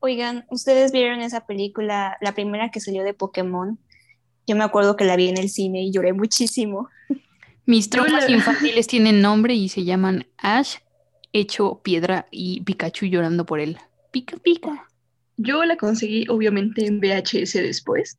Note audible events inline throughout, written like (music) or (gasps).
Oigan, ¿ustedes vieron esa película, la primera que salió de Pokémon? Yo me acuerdo que la vi en el cine y lloré muchísimo. Mis traumas infantiles tienen nombre y se llaman Ash, hecho piedra y Pikachu llorando por él. Pica, pica. Yo la conseguí obviamente en VHS después.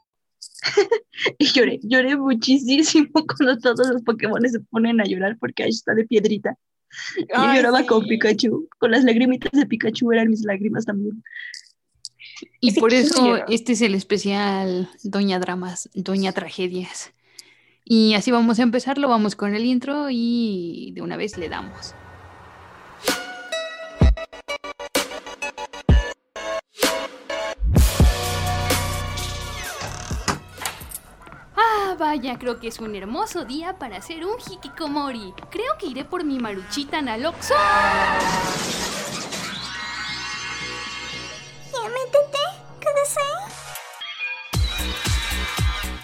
(laughs) Y lloré, lloré muchísimo (laughs) cuando todos los Pokémon se ponen a llorar porque Ash está de piedrita. Y Ay, lloraba sí. con Pikachu. Con las lagrimitas de Pikachu eran mis lágrimas también. Y por eso este es el especial Doña Dramas, Doña Tragedias. Y así vamos a empezarlo, vamos con el intro y de una vez le damos. Vaya, creo que es un hermoso día para hacer un hikikomori. Creo que iré por mi maruchita Naloxo.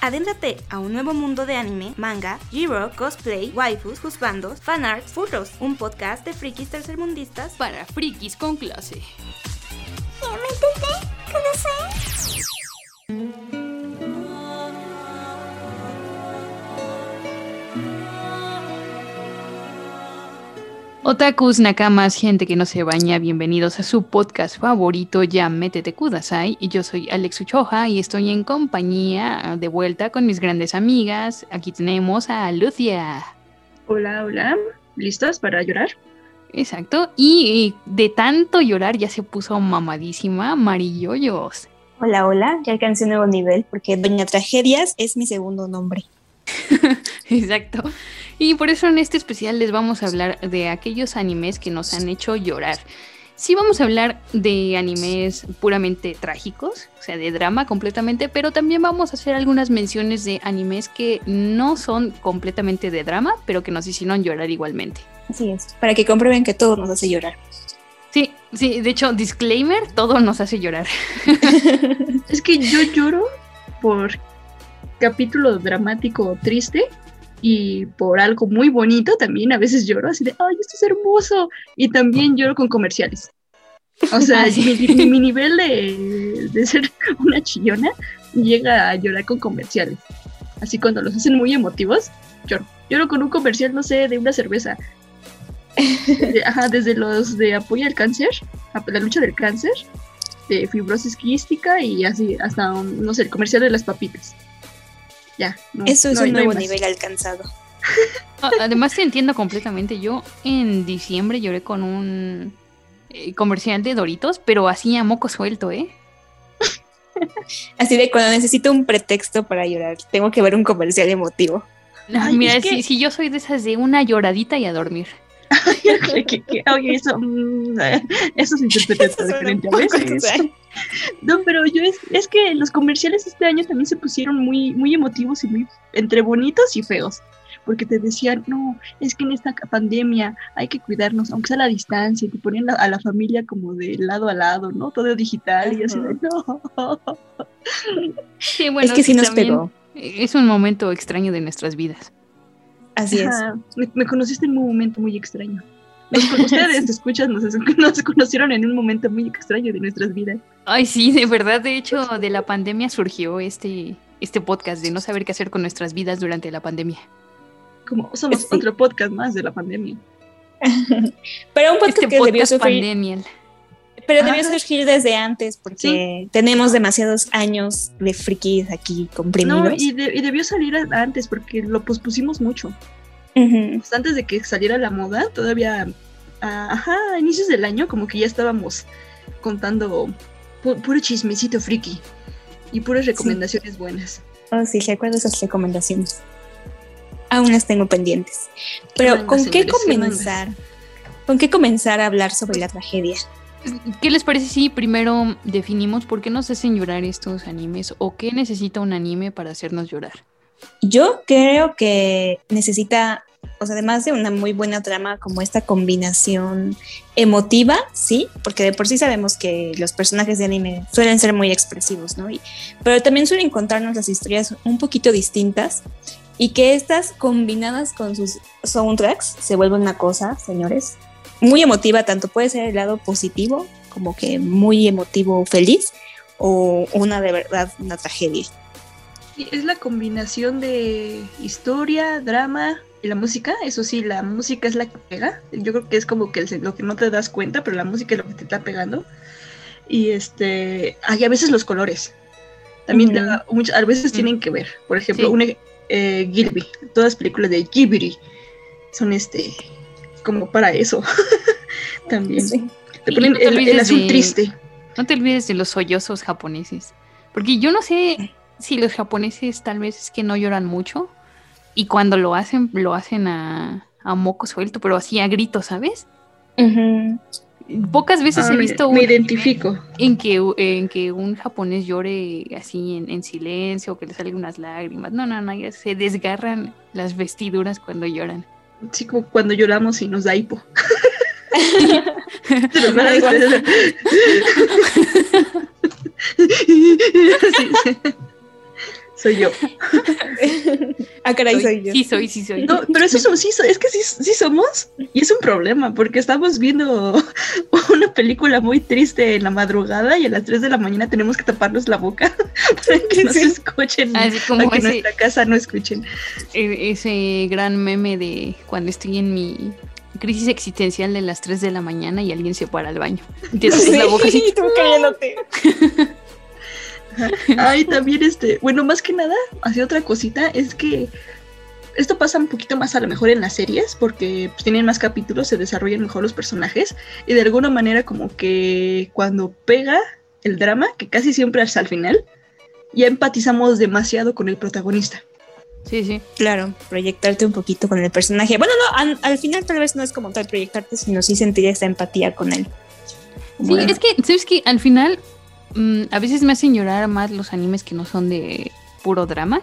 Adéntrate a un nuevo mundo de anime, manga, G-Rock, cosplay, waifus, juzbandos, fanarts, furros, un podcast de frikis tercermundistas Para frikis con clase. Otakus, nakamas, gente que no se baña, bienvenidos a su podcast favorito, ya métete kudasai. Y yo soy Alex Uchoja y estoy en compañía de vuelta con mis grandes amigas. Aquí tenemos a Lucia. Hola, hola. ¿Listos para llorar? Exacto. Y de tanto llorar ya se puso mamadísima Marilloyos. Hola, hola, ya alcancé un nuevo nivel porque Doña Tragedias es mi segundo nombre. (laughs) Exacto. Y por eso en este especial les vamos a hablar de aquellos animes que nos han hecho llorar. Sí vamos a hablar de animes puramente trágicos, o sea, de drama completamente, pero también vamos a hacer algunas menciones de animes que no son completamente de drama, pero que nos hicieron llorar igualmente. Así es, para que comprueben que todo nos hace llorar. Sí, sí, de hecho, disclaimer, todo nos hace llorar. (laughs) (laughs) Es que yo lloro por capítulo dramático triste y por algo muy bonito también. A veces lloro así de, ay, esto es hermoso. Y también lloro con comerciales. O sea, (laughs) Ah, mi, nivel de, de ser (laughs) una chillona llega a llorar con comerciales. Así cuando los hacen muy emotivos, lloro. Lloro con un comercial, no sé, de una cerveza. Ajá, desde los de apoyo al cáncer, a la lucha del cáncer, de fibrosis quística y así, hasta, um, no sé, el comercial de las papitas. Ya. no, Eso es no un no nuevo nivel alcanzado. A- (laughs) Además te entiendo completamente. Yo en diciembre lloré con un eh, comercial de Doritos, pero así a moco suelto, ¿eh? (laughs) Así de cuando necesito un pretexto para llorar, tengo que ver un comercial emotivo. Ay, Mira, que- si, si yo soy de esas de una lloradita y a dormir. (laughs) oye, eso, mm, eso se interpreta diferente a veces. No, pero yo es, es que los comerciales este año también se pusieron muy, muy emotivos y muy entre bonitos y feos. Porque te decían, no, es que en esta pandemia hay que cuidarnos, aunque sea a la distancia, y te ponían la- a la familia como de lado a lado, ¿no? Todo digital y así de, no. Sí, bueno, es que sí nos pegó. Es un momento extraño de nuestras vidas. Así es. Me, me conociste en un momento muy extraño. Nos, ustedes, (laughs) te escuchas, nos, (laughs) nos conocieron en un momento muy extraño de nuestras vidas. Ay, sí, de verdad, de hecho, de la pandemia surgió este, este podcast de no saber qué hacer con nuestras vidas durante la pandemia. Como somos Sí. otro podcast más de la pandemia. (laughs) Pero un podcast Este que debió podcast sufrir, pandemial. Pero debió Ajá. surgir desde antes porque tenemos demasiados años de frikis aquí comprimidos. No, y, de- y debió salir a- antes porque lo pospusimos mucho. Pues antes de que saliera la moda, todavía, ah, ajá, a inicios del año, como que ya estábamos contando pu- puro chismecito friki y puras recomendaciones buenas. Oh, sí, recuerdo esas recomendaciones. Aún las tengo pendientes. Pero, ¿con qué comenzar? ¿Con qué comenzar a hablar sobre la tragedia? ¿Qué les parece si primero definimos por qué nos hacen llorar estos animes o qué necesita un anime para hacernos llorar? Yo creo que necesita, o sea, además de una muy buena trama, como esta combinación emotiva, sí, porque de por sí sabemos que los personajes de anime suelen ser muy expresivos, ¿no? Y- pero también suelen contarnos las historias un poquito distintas y que estas combinadas con sus soundtracks se vuelven una cosa, señores, muy emotiva, tanto puede ser el lado positivo, como que muy emotivo, feliz, o una de verdad, una tragedia. Es la combinación de historia, drama y la música. Eso sí, la música es la que pega. Yo creo que es como que el- lo que no te das cuenta, pero la música es lo que te está pegando. Y este, hay a veces los colores. También Ujú. la- much- a veces Mm. tienen que ver. Por ejemplo, Sí. un ej- eh, Gilby. Todas las películas de Ghibli son este como para eso. (laughs) También. Sí. Te ponen no te el, el olvides azul de- triste. No te olvides de los sollozos japoneses. Porque yo no sé si los japoneses tal vez es que no lloran mucho. Y cuando lo hacen, lo hacen a, a moco suelto, pero así a gritos, ¿sabes? Pocas veces Ah, he visto me un identifico. en que, en que un japonés llore así en, en silencio o que le salgan unas lágrimas. No, no, no, ya se desgarran las vestiduras cuando lloran. Sí, como cuando lloramos y nos da hipo. (laughs) Da igual. (laughs) (laughs) Sí, sí. Soy yo. (laughs) ah, caray, soy yo. Sí, soy, sí, soy. No, pero eso somos- sí, es que sí, sí somos. Y es un problema, porque estamos viendo (laughs) una película muy triste en la madrugada y a las 3 de la mañana tenemos que taparnos la boca (laughs) para que no se Sí. escuchen. Así Para como que ese, nuestra casa no escuchen. e- ese gran meme de cuando estoy en mi crisis existencial de las 3 de la mañana y alguien se para al baño. Y te tapas la boca así. tú cayéndote. (laughs) Ay, también este, bueno, más que nada, hacia otra cosita, es que esto pasa un poquito más a lo mejor en las series, porque pues, tienen más capítulos, se desarrollan mejor los personajes, y de alguna manera como que cuando pega el drama, que casi siempre hasta el final, ya empatizamos demasiado con el protagonista. Sí, sí. Claro, proyectarte un poquito con el personaje. Bueno, no, al, al final tal vez no es como tal proyectarte, sino sí sentir esa empatía con él. Sí, es que, ¿sabes que Al final, mm, a veces me hacen llorar más los animes que no son de puro drama,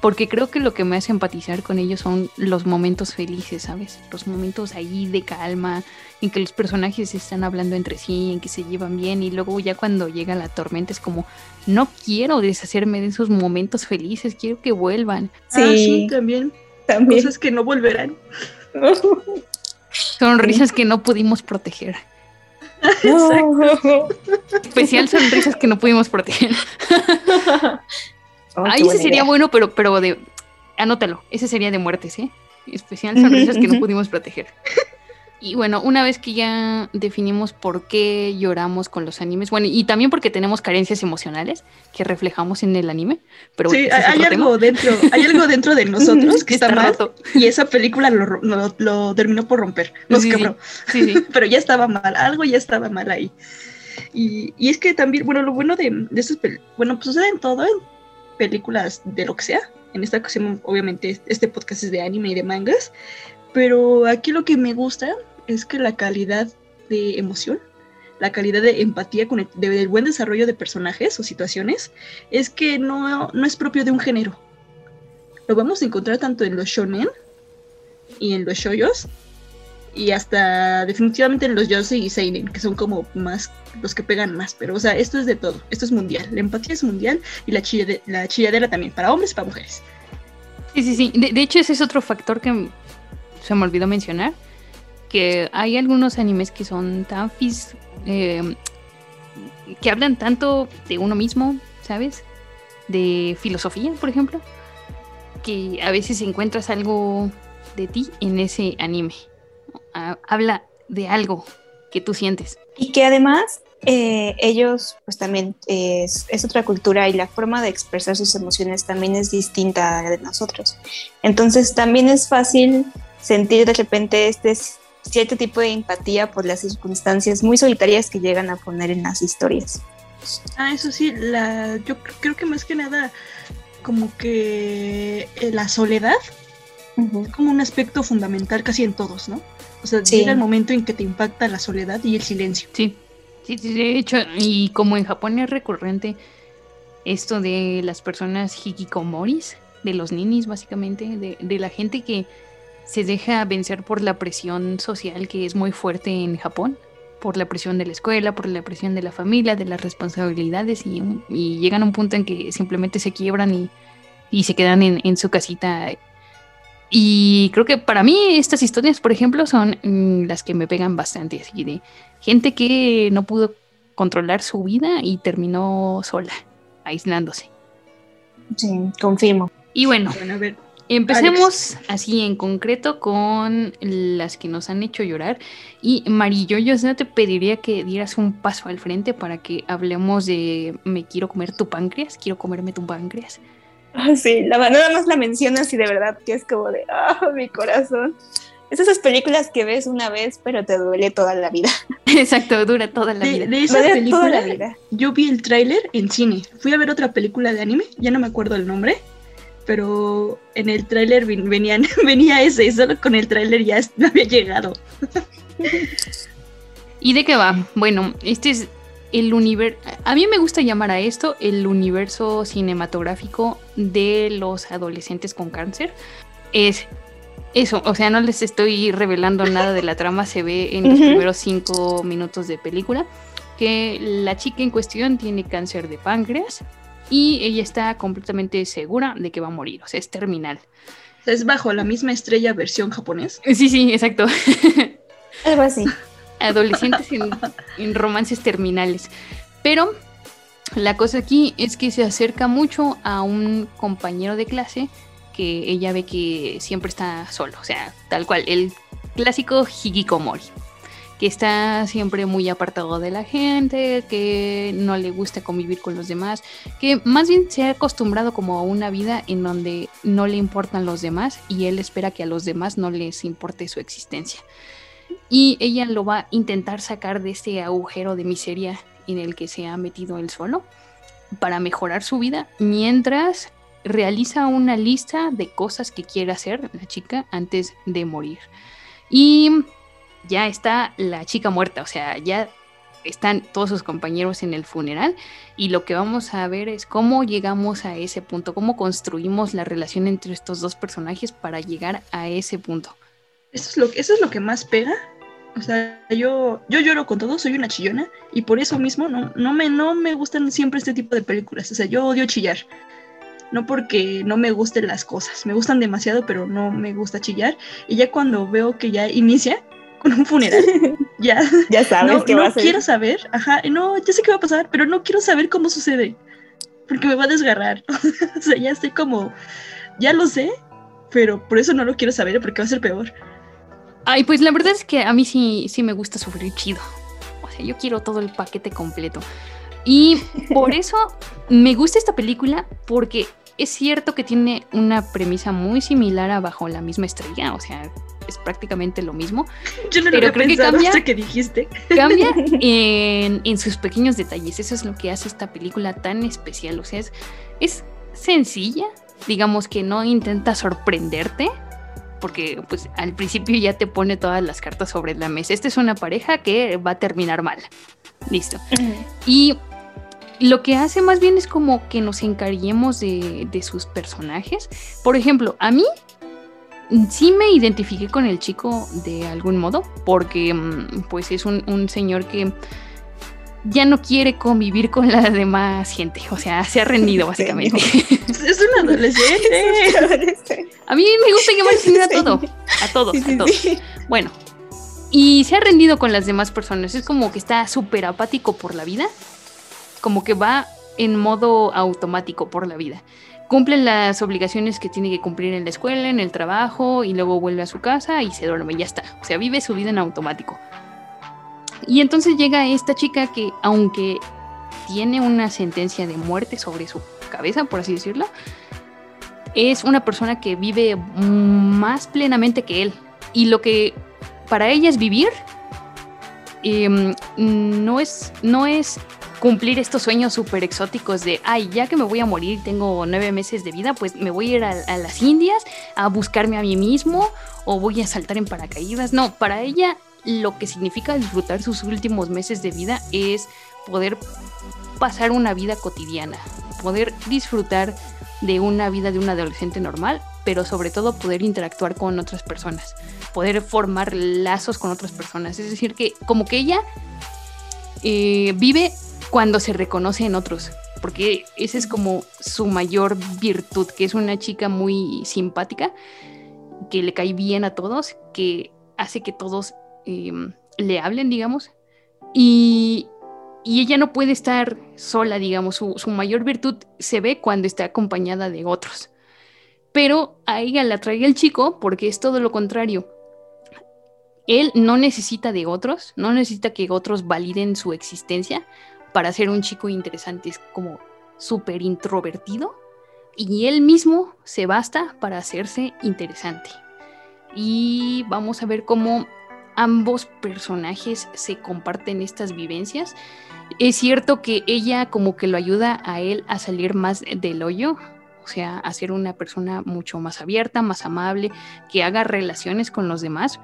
porque creo que lo que me hace empatizar con ellos son los momentos felices, ¿sabes? Los momentos ahí de calma, en que los personajes están hablando entre sí, en que se llevan bien, y luego ya cuando llega la tormenta es como, no quiero deshacerme de esos momentos felices, quiero que vuelvan. Ah, sí, Sí, también. también. Cosas que no volverán. (laughs) Sonrisas que no pudimos proteger. (laughs) Especial sonrisas que no pudimos proteger. (laughs) Oh, Ahí ese sería idea. bueno, pero, pero de. Anótalo, ese sería de muertes, ¿eh? Especial sonrisas que no pudimos proteger. Y bueno, una vez que ya definimos por qué lloramos con los animes, bueno, y también porque tenemos carencias emocionales que reflejamos en el anime, pero sí, bueno, es hay, algo dentro, hay algo dentro de (laughs) nosotros que Está está, mal y esa película lo, lo- lo terminó por romper, nos Sí, sí. quebró. Sí, sí. (laughs) pero ya estaba mal, algo ya estaba mal ahí. Y, y es que también, bueno, lo bueno de, de estas pel- bueno, pues sucede en todo, en películas de lo que sea. En esta ocasión, obviamente, este podcast es de anime y de mangas, pero aquí lo que me gusta es que la calidad de emoción, la calidad de empatía con el, de- del buen desarrollo de personajes o situaciones, es que no, no es propio de un género. Lo vamos a encontrar tanto en los shonen y en los shoyos, y hasta definitivamente en los Yosei y Seinen, que son como más los que pegan más, pero o sea, esto es de todo, esto es mundial, la empatía es mundial y la, la chilladera también, para hombres y para mujeres. Sí, sí, sí. De, de hecho, ese es otro factor que se me olvidó mencionar. Que hay algunos animes que son tan fis eh, que hablan tanto de uno mismo, ¿sabes? De filosofía, por ejemplo. Que a veces encuentras algo de ti en ese anime. Habla de algo que tú sientes. Y que además eh, ellos pues también es, es, otra cultura y la forma de expresar sus emociones también es distinta a de nosotros. Entonces también es fácil sentir de repente este cierto tipo de empatía por las circunstancias muy solitarias que llegan a poner en las historias. Ah, eso sí, la, yo creo que más que nada como que eh, la soledad es como un aspecto fundamental casi en todos, ¿no? O sea, llega el momento en que te impacta la soledad y el silencio. Sí, sí, sí, de hecho, y como en Japón es recurrente esto de las personas hikikomoris, de los ninis básicamente, de, de la gente que se deja vencer por la presión social que es muy fuerte en Japón, por la presión de la escuela, por la presión de la familia, de las responsabilidades y, llegan a un punto en que simplemente se quiebran y, se quedan en, su casita. Y creo que para mí estas historias, por ejemplo, son mm, las que me pegan bastante, así de gente que no pudo controlar su vida y terminó sola, aislándose. Sí, confirmo. Y bueno, bueno a ver, Empecemos así en concreto con las que nos han hecho llorar. Y Marillo, yo no te pediría que dieras un paso al frente para que hablemos de me quiero comer tu páncreas, quiero comerme tu páncreas. Ah, sí, la, nada más la mencionas y de verdad que es como de, ah, mi corazón. Es esas películas que ves una vez, pero te duele toda la vida. (laughs) Exacto, dura toda la vida. De esa película, la vida. yo vi el tráiler en cine. Fui a ver otra película de anime, ya no me acuerdo el nombre pero en el tráiler venían, (laughs) venía ese, y solo con el tráiler ya no (laughs) había llegado. (laughs) ¿Y de qué va? Bueno, este es el universo, a mí me gusta llamar a esto el universo cinematográfico de los adolescentes con cáncer. Es eso, o sea, no les estoy revelando nada de la trama, se ve en los primeros cinco minutos de película que la chica en cuestión tiene cáncer de páncreas y ella está completamente segura de que va a morir, o sea, es terminal. Es bajo la misma estrella versión japonés. Sí, sí, exacto. (laughs) Algo así. Adolescentes en, romances terminales. Pero la cosa aquí es que se acerca mucho a un compañero de clase que ella ve que siempre está solo, o sea, tal cual, el clásico hikikomori que está siempre muy apartado de la gente, que no le gusta convivir con los demás, que más bien se ha acostumbrado como a una vida en donde no le importan los demás y él espera que a los demás no les importe su existencia. Y ella lo va a intentar sacar de este agujero de miseria en el que se ha metido él solo para mejorar su vida mientras realiza una lista de cosas que quiere hacer la chica antes de morir. Y ya está la chica muerta, o sea, ya están todos sus compañeros en el funeral y lo que vamos a ver es cómo llegamos a ese punto, cómo construimos la relación entre estos dos personajes para llegar a ese punto. Eso es lo, eso es lo que más pega. O sea, yo, yo lloro con todo, soy una chillona y por eso mismo no, no, me, no me gustan siempre este tipo de películas. O sea, yo odio chillar. No porque no me gusten las cosas, me gustan demasiado, pero no me gusta chillar. Y ya cuando veo que ya inicia, con un funeral. (laughs) ya. Ya sabes no, qué va a ser. quiero saber, ajá, no, ya sé qué va a pasar, pero no quiero saber cómo sucede. Porque me va a desgarrar. (laughs) o sea, ya estoy como, ya lo sé, pero por eso no lo quiero saber porque va a ser peor. Ay, pues la verdad es que a mí sí, sí me gusta sufrir chido. O sea, yo quiero todo el paquete completo. Y por (laughs) eso me gusta esta película porque es cierto que tiene una premisa muy similar a Bajo la misma estrella, o sea, es prácticamente lo mismo. Yo no lo pero creo que cambia, hasta que dijiste. Cambia (laughs) en, sus pequeños detalles. Eso es lo que hace esta película tan especial. O sea, es, es sencilla, digamos que no intenta sorprenderte, porque pues al principio ya te pone todas las cartas sobre la mesa. Esta es una pareja que va a terminar mal. Listo. Y lo que hace más bien es como que nos encariñemos de, sus personajes. Por ejemplo, a mí sí me identifiqué con el chico de algún modo, porque mm, pues es un, señor que ya no quiere convivir con la demás gente, o sea, se ha rendido (laughs) básicamente. (laughs) (laughs) es un adolescente. a mí me gusta llamar a todo, a todos, a todos. Bueno, y se ha rendido con las demás personas, es como que está súper apático por la vida como que va en modo automático por la vida. Cumple las obligaciones que tiene que cumplir en la escuela, en el trabajo, y luego vuelve a su casa y se duerme, y ya está. O sea, vive su vida en automático. Y entonces llega esta chica que, aunque tiene una sentencia de muerte sobre su cabeza, por así decirlo, es una persona que vive más plenamente que él. Y lo que para ella es vivir, em, no, es, no es cumplir estos sueños súper exóticos de, ay, ya que me voy a morir, tengo nueve meses de vida, pues me voy a ir a, a, las Indias a buscarme a mí mismo o voy a saltar en paracaídas. No, para ella lo que significa disfrutar sus últimos meses de vida es poder pasar una vida cotidiana, poder disfrutar de una vida de un adolescente normal, pero sobre todo poder interactuar con otras personas, poder formar lazos con otras personas. Es decir, que como que ella eh, vive cuando se reconoce en otros, porque esa es como su mayor virtud, que es una chica muy simpática, que le cae bien a todos, que hace que todos eh, le hablen, digamos, y, y, ella no puede estar sola, digamos, su, su, mayor virtud se ve cuando está acompañada de otros. Pero a ella la trae el chico porque es todo lo contrario. Él no necesita de otros, no necesita que otros validen su existencia para ser un chico interesante, es como súper introvertido y él mismo se basta para hacerse interesante. Y vamos a ver cómo ambos personajes se comparten estas vivencias. Es cierto que ella como que lo ayuda a él a salir más del hoyo, o sea, a ser una persona mucho más abierta, más amable, que haga relaciones con los demás,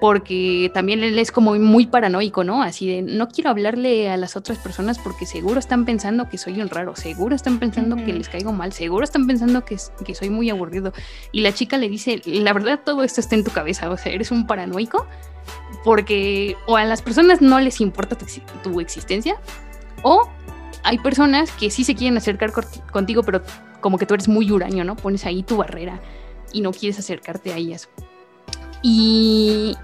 porque también él es como muy paranoico, ¿no? Así de, no quiero hablarle a las otras personas porque seguro están pensando que soy un raro, seguro están pensando uh -huh. que les caigo mal, seguro están pensando que, que, soy muy aburrido. Y la chica le dice, la verdad todo esto está en tu cabeza, o sea, eres un paranoico porque o a las personas no les importa tu, tu existencia o hay personas que sí se quieren acercar contigo, pero como que tú eres muy huraño, ¿no? Pones ahí tu barrera y no quieres acercarte a ellas. Y,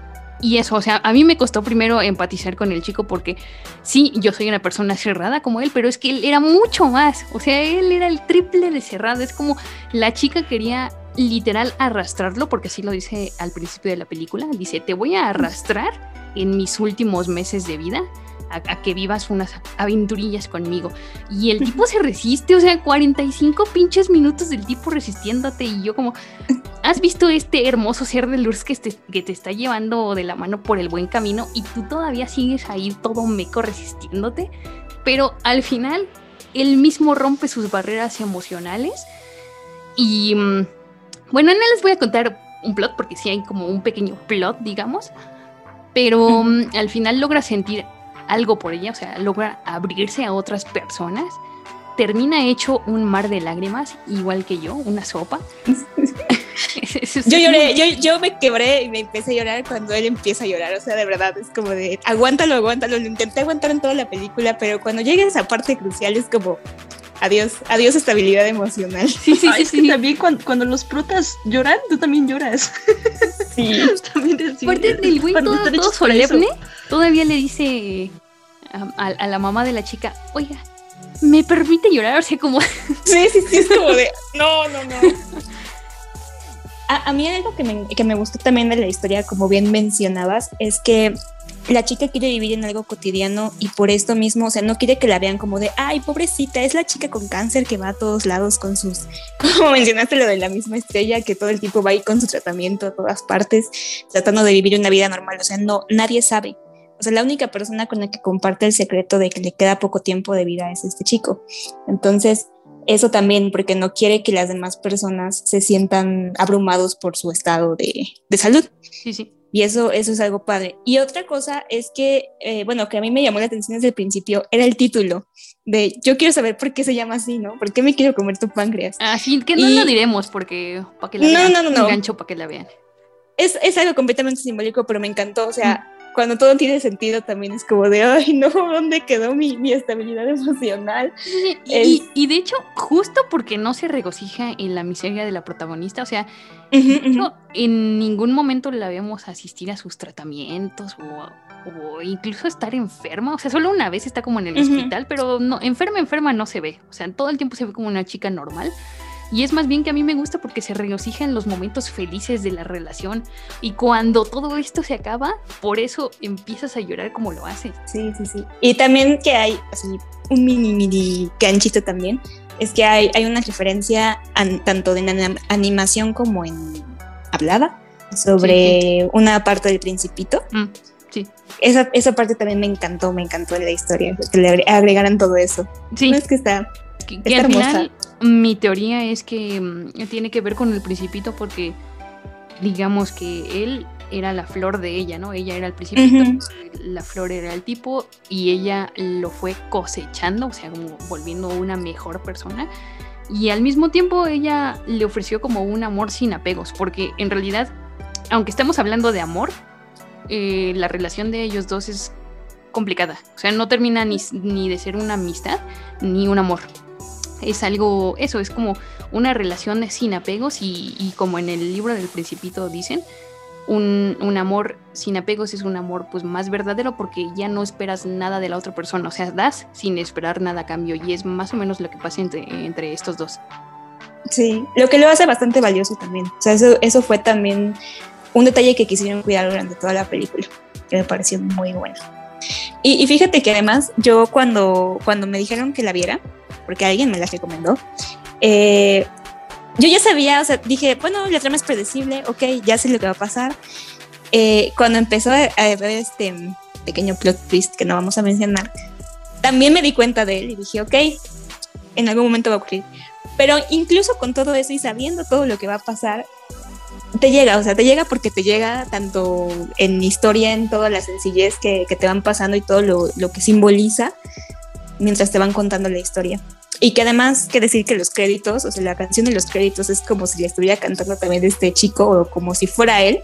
y eso, o sea, a mí me costó primero empatizar con el chico porque sí, yo soy una persona cerrada como él, pero es que él era mucho más, o sea, él era el triple de cerrado, es como la chica quería literal arrastrarlo, porque así lo dice al principio de la película, dice, te voy a arrastrar en mis últimos meses de vida. A, a, que vivas unas aventurillas conmigo. Y el tipo se resiste, o sea, 45 pinches minutos del tipo resistiéndote. Y yo, como, ¿has visto este hermoso ser de luz que te, que te está llevando de la mano por el buen camino? Y tú todavía sigues ahí todo meco resistiéndote. Pero al final, él mismo rompe sus barreras emocionales. Y mm, bueno, no les voy a contar un plot, porque sí hay como un pequeño plot, digamos. Pero um, al final logra sentir algo por ella, o sea, logra abrirse a otras personas. Termina hecho un mar de lágrimas, igual que yo, una sopa. (laughs) yo lloré, yo, yo, me quebré y me empecé a llorar cuando él empieza a llorar. O sea, de verdad, es como de aguántalo, aguántalo. Lo intenté aguantar en toda la película, pero cuando llega esa parte crucial es como adiós, adiós estabilidad emocional. Sí, sí, sí, sí. también cuando, cuando, los protas lloran, tú también lloras. Sí. (laughs) también así, Aparte del güey todo, todo solemne, todavía le dice a, a, a, la mamá de la chica, oiga, ¿me permite llorar? O sea, como... Sí, sí, sí, es como de, no, no, no. (laughs) A, a, mí algo que me, que me gustó también de la historia, como bien mencionabas, es que la chica quiere vivir en algo cotidiano y por esto mismo, o sea, no quiere que la vean como de, ay, pobrecita, es la chica con cáncer que va a todos lados con sus, (laughs) como mencionaste lo de la misma estrella, que todo el tiempo va ahí con su tratamiento a todas partes, tratando de vivir una vida normal, o sea, no, nadie sabe. O sea, la única persona con la que comparte el secreto de que le queda poco tiempo de vida es este chico. Entonces, eso también, porque no quiere que las demás personas se sientan abrumados por su estado de, de salud. Sí, sí. Y eso, eso es algo padre. Y otra cosa es que, eh, bueno, que a mí me llamó la atención desde el principio, era el título de yo quiero saber por qué se llama así, ¿no? ¿Por qué me quiero comer tu páncreas? Así que no y... lo diremos porque para que la no, vean. No, no, no. Un gancho para que la vean. Es, es algo completamente simbólico, pero me encantó. O sea, cuando todo tiene sentido también es como de, ay, no, ¿dónde quedó mi, mi estabilidad emocional? Y, es... y, de hecho, justo porque no se regocija en la miseria de la protagonista, o sea, uh -huh, uh -huh. en ningún momento la vemos asistir a sus tratamientos o, o, incluso estar enferma, o sea, solo una vez está como en el uh -huh. hospital, pero no, enferma, enferma no se ve, o sea, todo el tiempo se ve como una chica normal. Y es más bien que a mí me gusta porque se regocija en los momentos felices de la relación. Y cuando todo esto se acaba, por eso empiezas a llorar como lo haces. Sí, sí, sí. Y también que hay así un mini, mini ganchito también, es que hay, hay una referencia an- tanto en anim- animación como en hablada sobre una parte del principito. Mm, sí. Esa, esa parte también me encantó, me encantó la historia, que le agre- agregaran todo eso. Sí, No es que está... que, que al final mi teoría es que mm, tiene que ver con el principito porque digamos que él era la flor de ella, ¿no? Ella era el principito, la flor era el tipo y ella lo fue cosechando, o sea, como volviendo una mejor persona. Y al mismo tiempo ella le ofreció como un amor sin apegos, porque en realidad, aunque estamos hablando de amor, eh, la relación de ellos dos es complicada. O sea, no termina ni, ni de ser una amistad ni un amor. Es algo, eso, es como una relación sin apegos y, y como en el libro del principito dicen, un, un amor sin apegos es un amor pues más verdadero porque ya no esperas nada de la otra persona, o sea, das sin esperar nada a cambio y es más o menos lo que pasa entre, entre estos dos. Sí, lo que lo hace bastante valioso también. O sea, eso, eso fue también un detalle que quisieron cuidar durante toda la película, que me pareció muy bueno. Y, y fíjate que además yo cuando, cuando me dijeron que la viera, porque alguien me la recomendó, eh, yo ya sabía, o sea, dije, bueno, la trama es predecible, ok, ya sé lo que va a pasar. Eh, cuando empezó a ver este pequeño plot twist que no vamos a mencionar, también me di cuenta de él y dije, ok, en algún momento va a ocurrir. Pero incluso con todo eso y sabiendo todo lo que va a pasar, te llega, o sea, te llega porque te llega tanto en historia, en toda la sencillez que, que te van pasando y todo lo, lo que simboliza mientras te van contando la historia. Y que además, que decir que los créditos, o sea, la canción de los créditos es como si le estuviera cantando también de este chico o como si fuera él.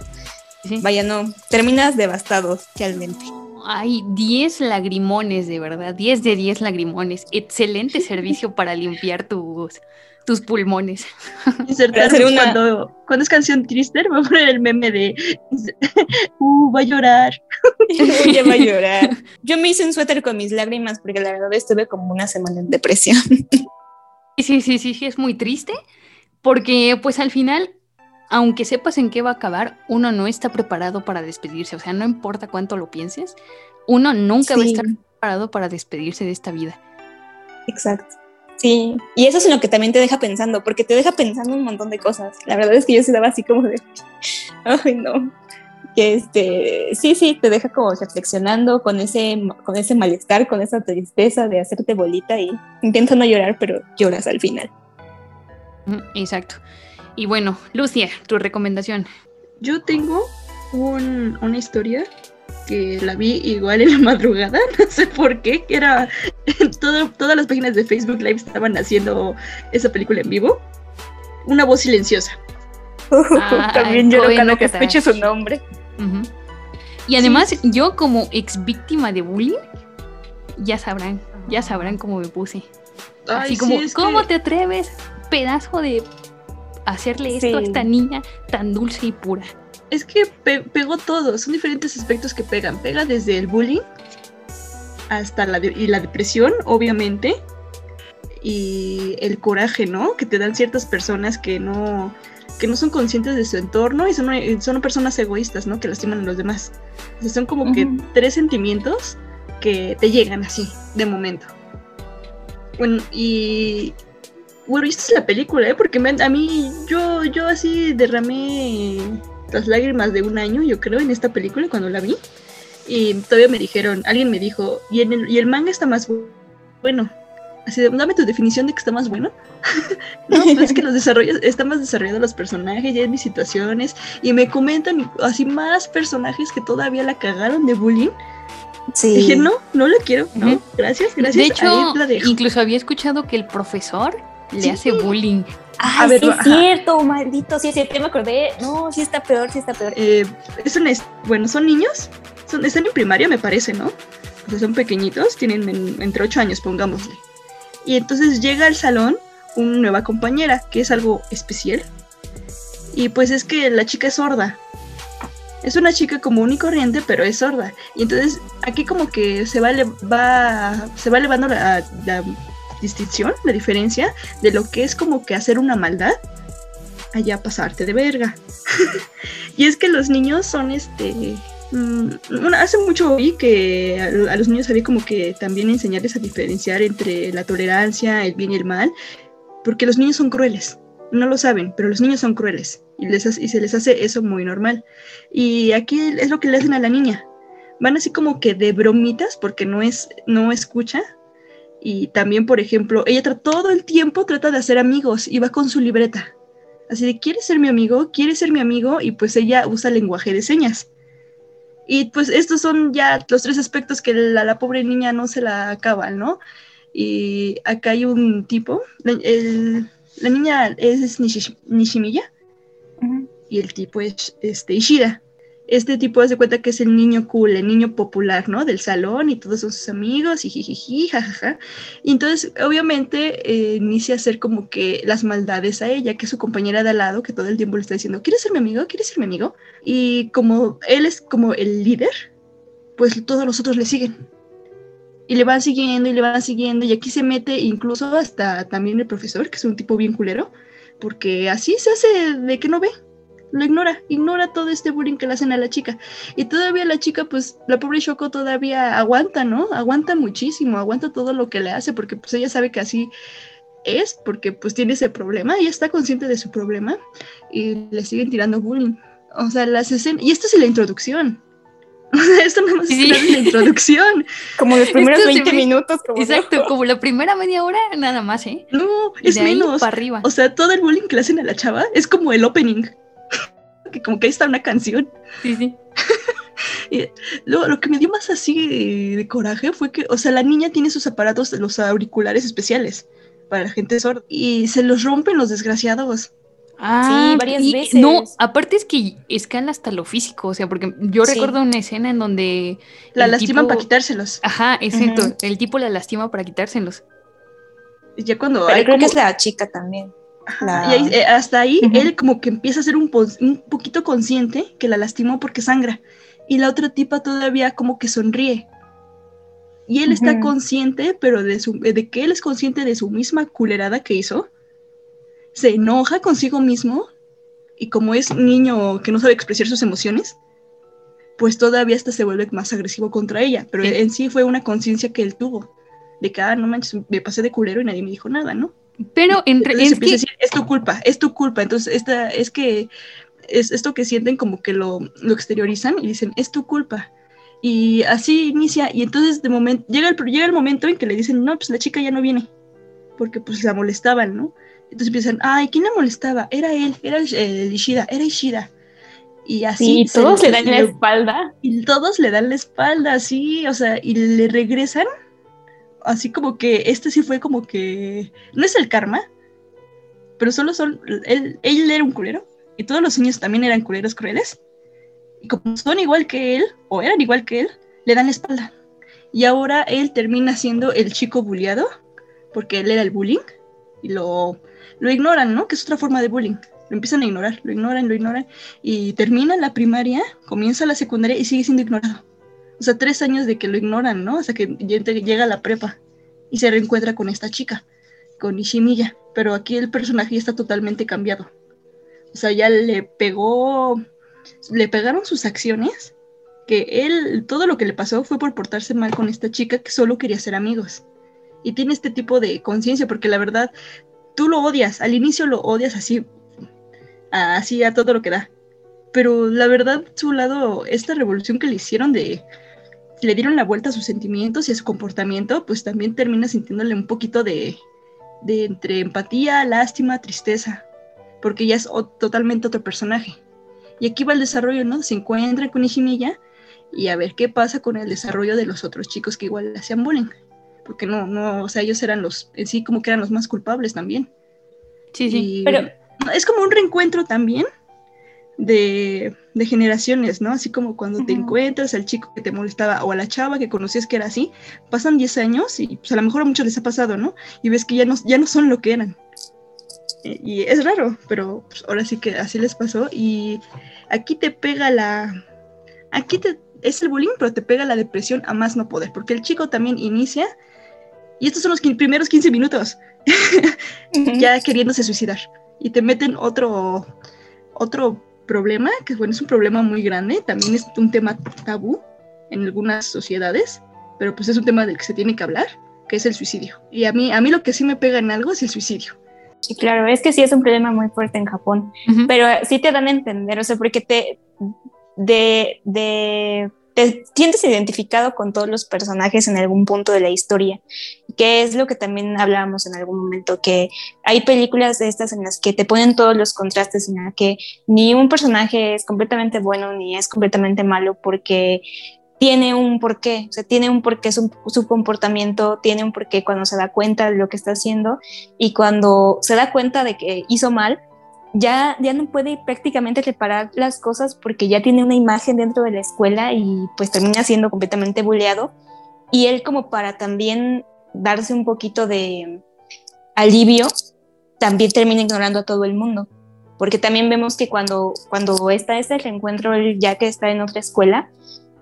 ¿sí? Vaya, no, terminas devastado realmente. Hay 10 lagrimones, de verdad, 10 de 10 lagrimones. Excelente (laughs) servicio para limpiar tus, tus pulmones. Una- cuando, cuando es canción triste, voy a poner el meme de (laughs) uh, va a llorar. (laughs) ya va a llorar. Yo me hice un suéter con mis lágrimas porque la verdad estuve como una semana en depresión. (laughs) Sí, sí, sí, sí, es muy triste porque pues al final, aunque sepas en qué va a acabar, uno no está preparado para despedirse. O sea, no importa cuánto lo pienses, uno nunca va a estar preparado para despedirse de esta vida. Exacto. Sí, y eso es lo que también te deja pensando, porque te deja pensando un montón de cosas. La verdad es que yo se daba así como de, (laughs) ay no, que este, sí, sí, te deja como reflexionando con ese, con ese malestar, con esa tristeza de hacerte bolita y intenta no llorar, pero lloras al final. Mm, Exacto. Y bueno, Lucia, tu recomendación. Yo tengo un- una historia que la vi igual en la (laughs) madrugada, no sé por qué, que era (laughs) todo- todas las páginas de Facebook Live estaban haciendo esa película en vivo. Una voz silenciosa. (laughs) Ah, también cuando no que escucho su nombre. Y además, yo como ex víctima de bullying, ya sabrán, ya sabrán cómo me puse. Así como, sí, ¿cómo que- te atreves, pedazo de hacerle esto a esta niña tan dulce y pura? Es que pe- pegó todo, son diferentes aspectos que pegan. Pega desde el bullying hasta la, de- y la depresión, obviamente, y el coraje, ¿no? Que te dan ciertas personas que no, que no son conscientes de su entorno y son, son personas egoístas, ¿no? Que lastiman a los demás. O sea, son como que tres sentimientos que te llegan así, de momento. Bueno, y bueno, es la película, ¿eh? Porque me- a mí, yo, yo así derramé las lágrimas de un año, yo creo, en esta película cuando la vi. Y todavía me dijeron, alguien me dijo, y, en el, y el manga está más bu- bueno. Así de, dame tu definición de que está más bueno. (laughs) no, pues es que los desarrollos, están más desarrollados los personajes, ya en mis situaciones. Y me comentan así más personajes que todavía la cagaron de bullying. Sí. Dije, no, no la quiero, no, gracias, gracias. de hecho, ahí la dejo. incluso había escuchado que el profesor le Sí. hace bullying. Ay, A ver, sí es cierto, maldito, sí es cierto, me acordé. No, sí está peor, sí está peor. Eh, es una, bueno, son niños, son, están en primaria, me parece, ¿no? O sea, son pequeñitos, tienen en- entre 8 años, pongámosle. Y entonces llega al salón una nueva compañera, que es algo especial. Y pues es que la chica es sorda. Es una chica común y corriente, pero es sorda. Y entonces aquí como que se va, va, se va elevando la, la- distinción, la diferencia de lo que es como que hacer una maldad allá pasarte de verga. (laughs) y es que los niños son este mm, hace mucho vi que a, los niños había como que también enseñarles a diferenciar entre la tolerancia, el bien y el mal, porque los niños son crueles. No lo saben, pero los niños son crueles y, les y se les hace eso muy normal. Y aquí es lo que le hacen a la niña. Van así como que de bromitas porque no es no escucha. Y también, por ejemplo, ella todo el tiempo trata de hacer amigos y va con su libreta Así de, ¿quieres ser mi amigo? ¿Quieres ser mi amigo? Y pues ella usa lenguaje de señas. Y pues estos son ya los tres aspectos que la, la pobre niña no se la acaban, ¿no? Y acá hay un tipo, la, niña es Nishimiya y el tipo es este, Ishida este tipo hace cuenta que es el niño cool, el niño popular, ¿no? Del salón y todos son sus amigos y jijiji, jajaja. Y entonces, obviamente, eh, inicia a hacer como que las maldades a ella, que es su compañera de al lado, que todo el tiempo le está diciendo, ¿quieres ser mi amigo? ¿Quieres ser mi amigo? Y como él es como el líder, pues todos los otros le siguen. Y le van siguiendo y le van siguiendo, y aquí se mete incluso hasta también el profesor, que es un tipo bien culero, porque así se hace de que no ve lo ignora, ignora todo este bullying que le hacen a la chica. Y todavía la chica, pues la pobre Shoko todavía aguanta, ¿no? Aguanta muchísimo, aguanta todo lo que le hace porque pues ella sabe que así es, porque pues tiene ese problema, ella está consciente de su problema y le siguen tirando bullying. O sea, las escenas, y esto es la introducción. (laughs) esto nada más es la introducción. (laughs) Como los primeros 20 minutos. Exacto, (laughs) como la primera media hora nada más, ¿eh? No, es menos. Para arriba. O sea, todo el bullying que le hacen a la chava es como el opening que como que ahí está una canción. Sí, sí. (laughs) y lo, que me dio más así de, coraje fue que, o sea, la niña tiene sus aparatos, los auriculares especiales para la gente sorda y se los rompen los desgraciados. Ah, sí, varias veces. No, aparte es que escala hasta lo físico, o sea, porque yo recuerdo una escena en donde... La lastiman para quitárselos. Ajá, exacto. El tipo la lastima para quitárselos. Ya cuando... creo que es la chica también. Y eh, hasta ahí él como que empieza a ser un, un, poquito consciente que la lastimó porque sangra. Y la otra tipa todavía como que sonríe. Y él está consciente, pero de, su, de que él es consciente de su misma culerada que hizo. Se enoja consigo mismo. Y como es un niño que no sabe expresar sus emociones, pues todavía hasta se vuelve más agresivo contra ella. Pero en sí fue una conciencia que él tuvo. De que, ah, no manches, me pasé de culero y nadie me dijo nada, ¿no? Pero entre es, que... es tu culpa, es tu culpa. Entonces, esta, es que es esto que sienten como que lo, lo exteriorizan y dicen, es tu culpa. Y así inicia, y entonces de momento, llega el, llega el momento en que le dicen, no, pues la chica ya no viene, porque pues la molestaban, ¿no? Entonces empiezan, ay, ¿quién la molestaba? Era él, era el, Ishida, era Ishida. Y así. y todos le dan la espalda. Y todos le dan la espalda, sí, o sea, y le regresan así como que este sí fue como que no es el karma, pero solo son él, él era un culero y todos los niños también eran culeros crueles. Y como son igual que él o eran igual que él, le dan la espalda. Y ahora él termina siendo el chico bulliado porque él era el bullying y lo lo ignoran, ¿no? Que es otra forma de bullying. Lo empiezan a ignorar, lo ignoran, lo ignoran y termina la primaria, comienza la secundaria y sigue siendo ignorado o sea, tres años de que lo ignoran, ¿no? Hasta que llega la prepa y se reencuentra con esta chica, con Ishimiya. Pero aquí el personaje ya está totalmente cambiado. O sea, ya le pegó, le pegaron sus acciones, que él, todo lo que le pasó fue por portarse mal con esta chica que solo quería ser amigos. Y tiene este tipo de conciencia, porque la verdad, tú lo odias, al inicio lo odias así, así a todo lo que da. Pero la verdad, su lado, esta revolución que le hicieron de le dieron la vuelta a sus sentimientos y a su comportamiento, pues también termina sintiéndole un poquito de, de entre empatía, lástima, tristeza, porque ya es totalmente otro personaje. Y aquí va el desarrollo, ¿no? Se encuentra con Ishimiya y a ver qué pasa con el desarrollo de los otros chicos que igual hacían bullying. Porque no, no, o sea, ellos eran los, en sí como que eran los más culpables también. Sí, sí. pero es como un reencuentro también de, generaciones, ¿no? Así como cuando te encuentras al chico que te molestaba o a la chava que conocías que era así, pasan 10 años y pues a lo mejor a muchos les ha pasado, ¿no? Y ves que ya no, ya no son lo que eran. Y es raro, pero pues, ahora sí que así les pasó y aquí te pega la... Aquí te, es el bullying, pero te pega la depresión a más no poder, porque el chico también inicia Y estos son los primeros 15 minutos, (laughs) ya queriéndose suicidar. Y te meten otro, otro problema, que bueno, es un problema muy grande, también es un tema tabú en algunas sociedades, pero pues es un tema del que se tiene que hablar, que es el suicidio. Y a mí, a mí lo que sí me pega en algo es el suicidio. Sí, claro, es que sí es un problema muy fuerte en Japón, pero sí te dan a entender, o sea, porque te, de, de te sientes identificado con todos los personajes en algún punto de la historia, que es lo que también hablábamos en algún momento, que hay películas de estas en las que te ponen todos los contrastes, en las que ni un personaje es completamente bueno ni es completamente malo, porque tiene un porqué, o sea, tiene un porqué su, su, comportamiento, tiene un porqué cuando se da cuenta de lo que está haciendo y cuando se da cuenta de que hizo mal, ya, ya no puede prácticamente reparar las cosas porque ya tiene una imagen dentro de la escuela y pues termina siendo completamente bulleado. Y él como para también darse un poquito de alivio, también termina ignorando a todo el mundo. Porque también vemos que cuando, cuando está ese reencuentro, ya que está en otra escuela,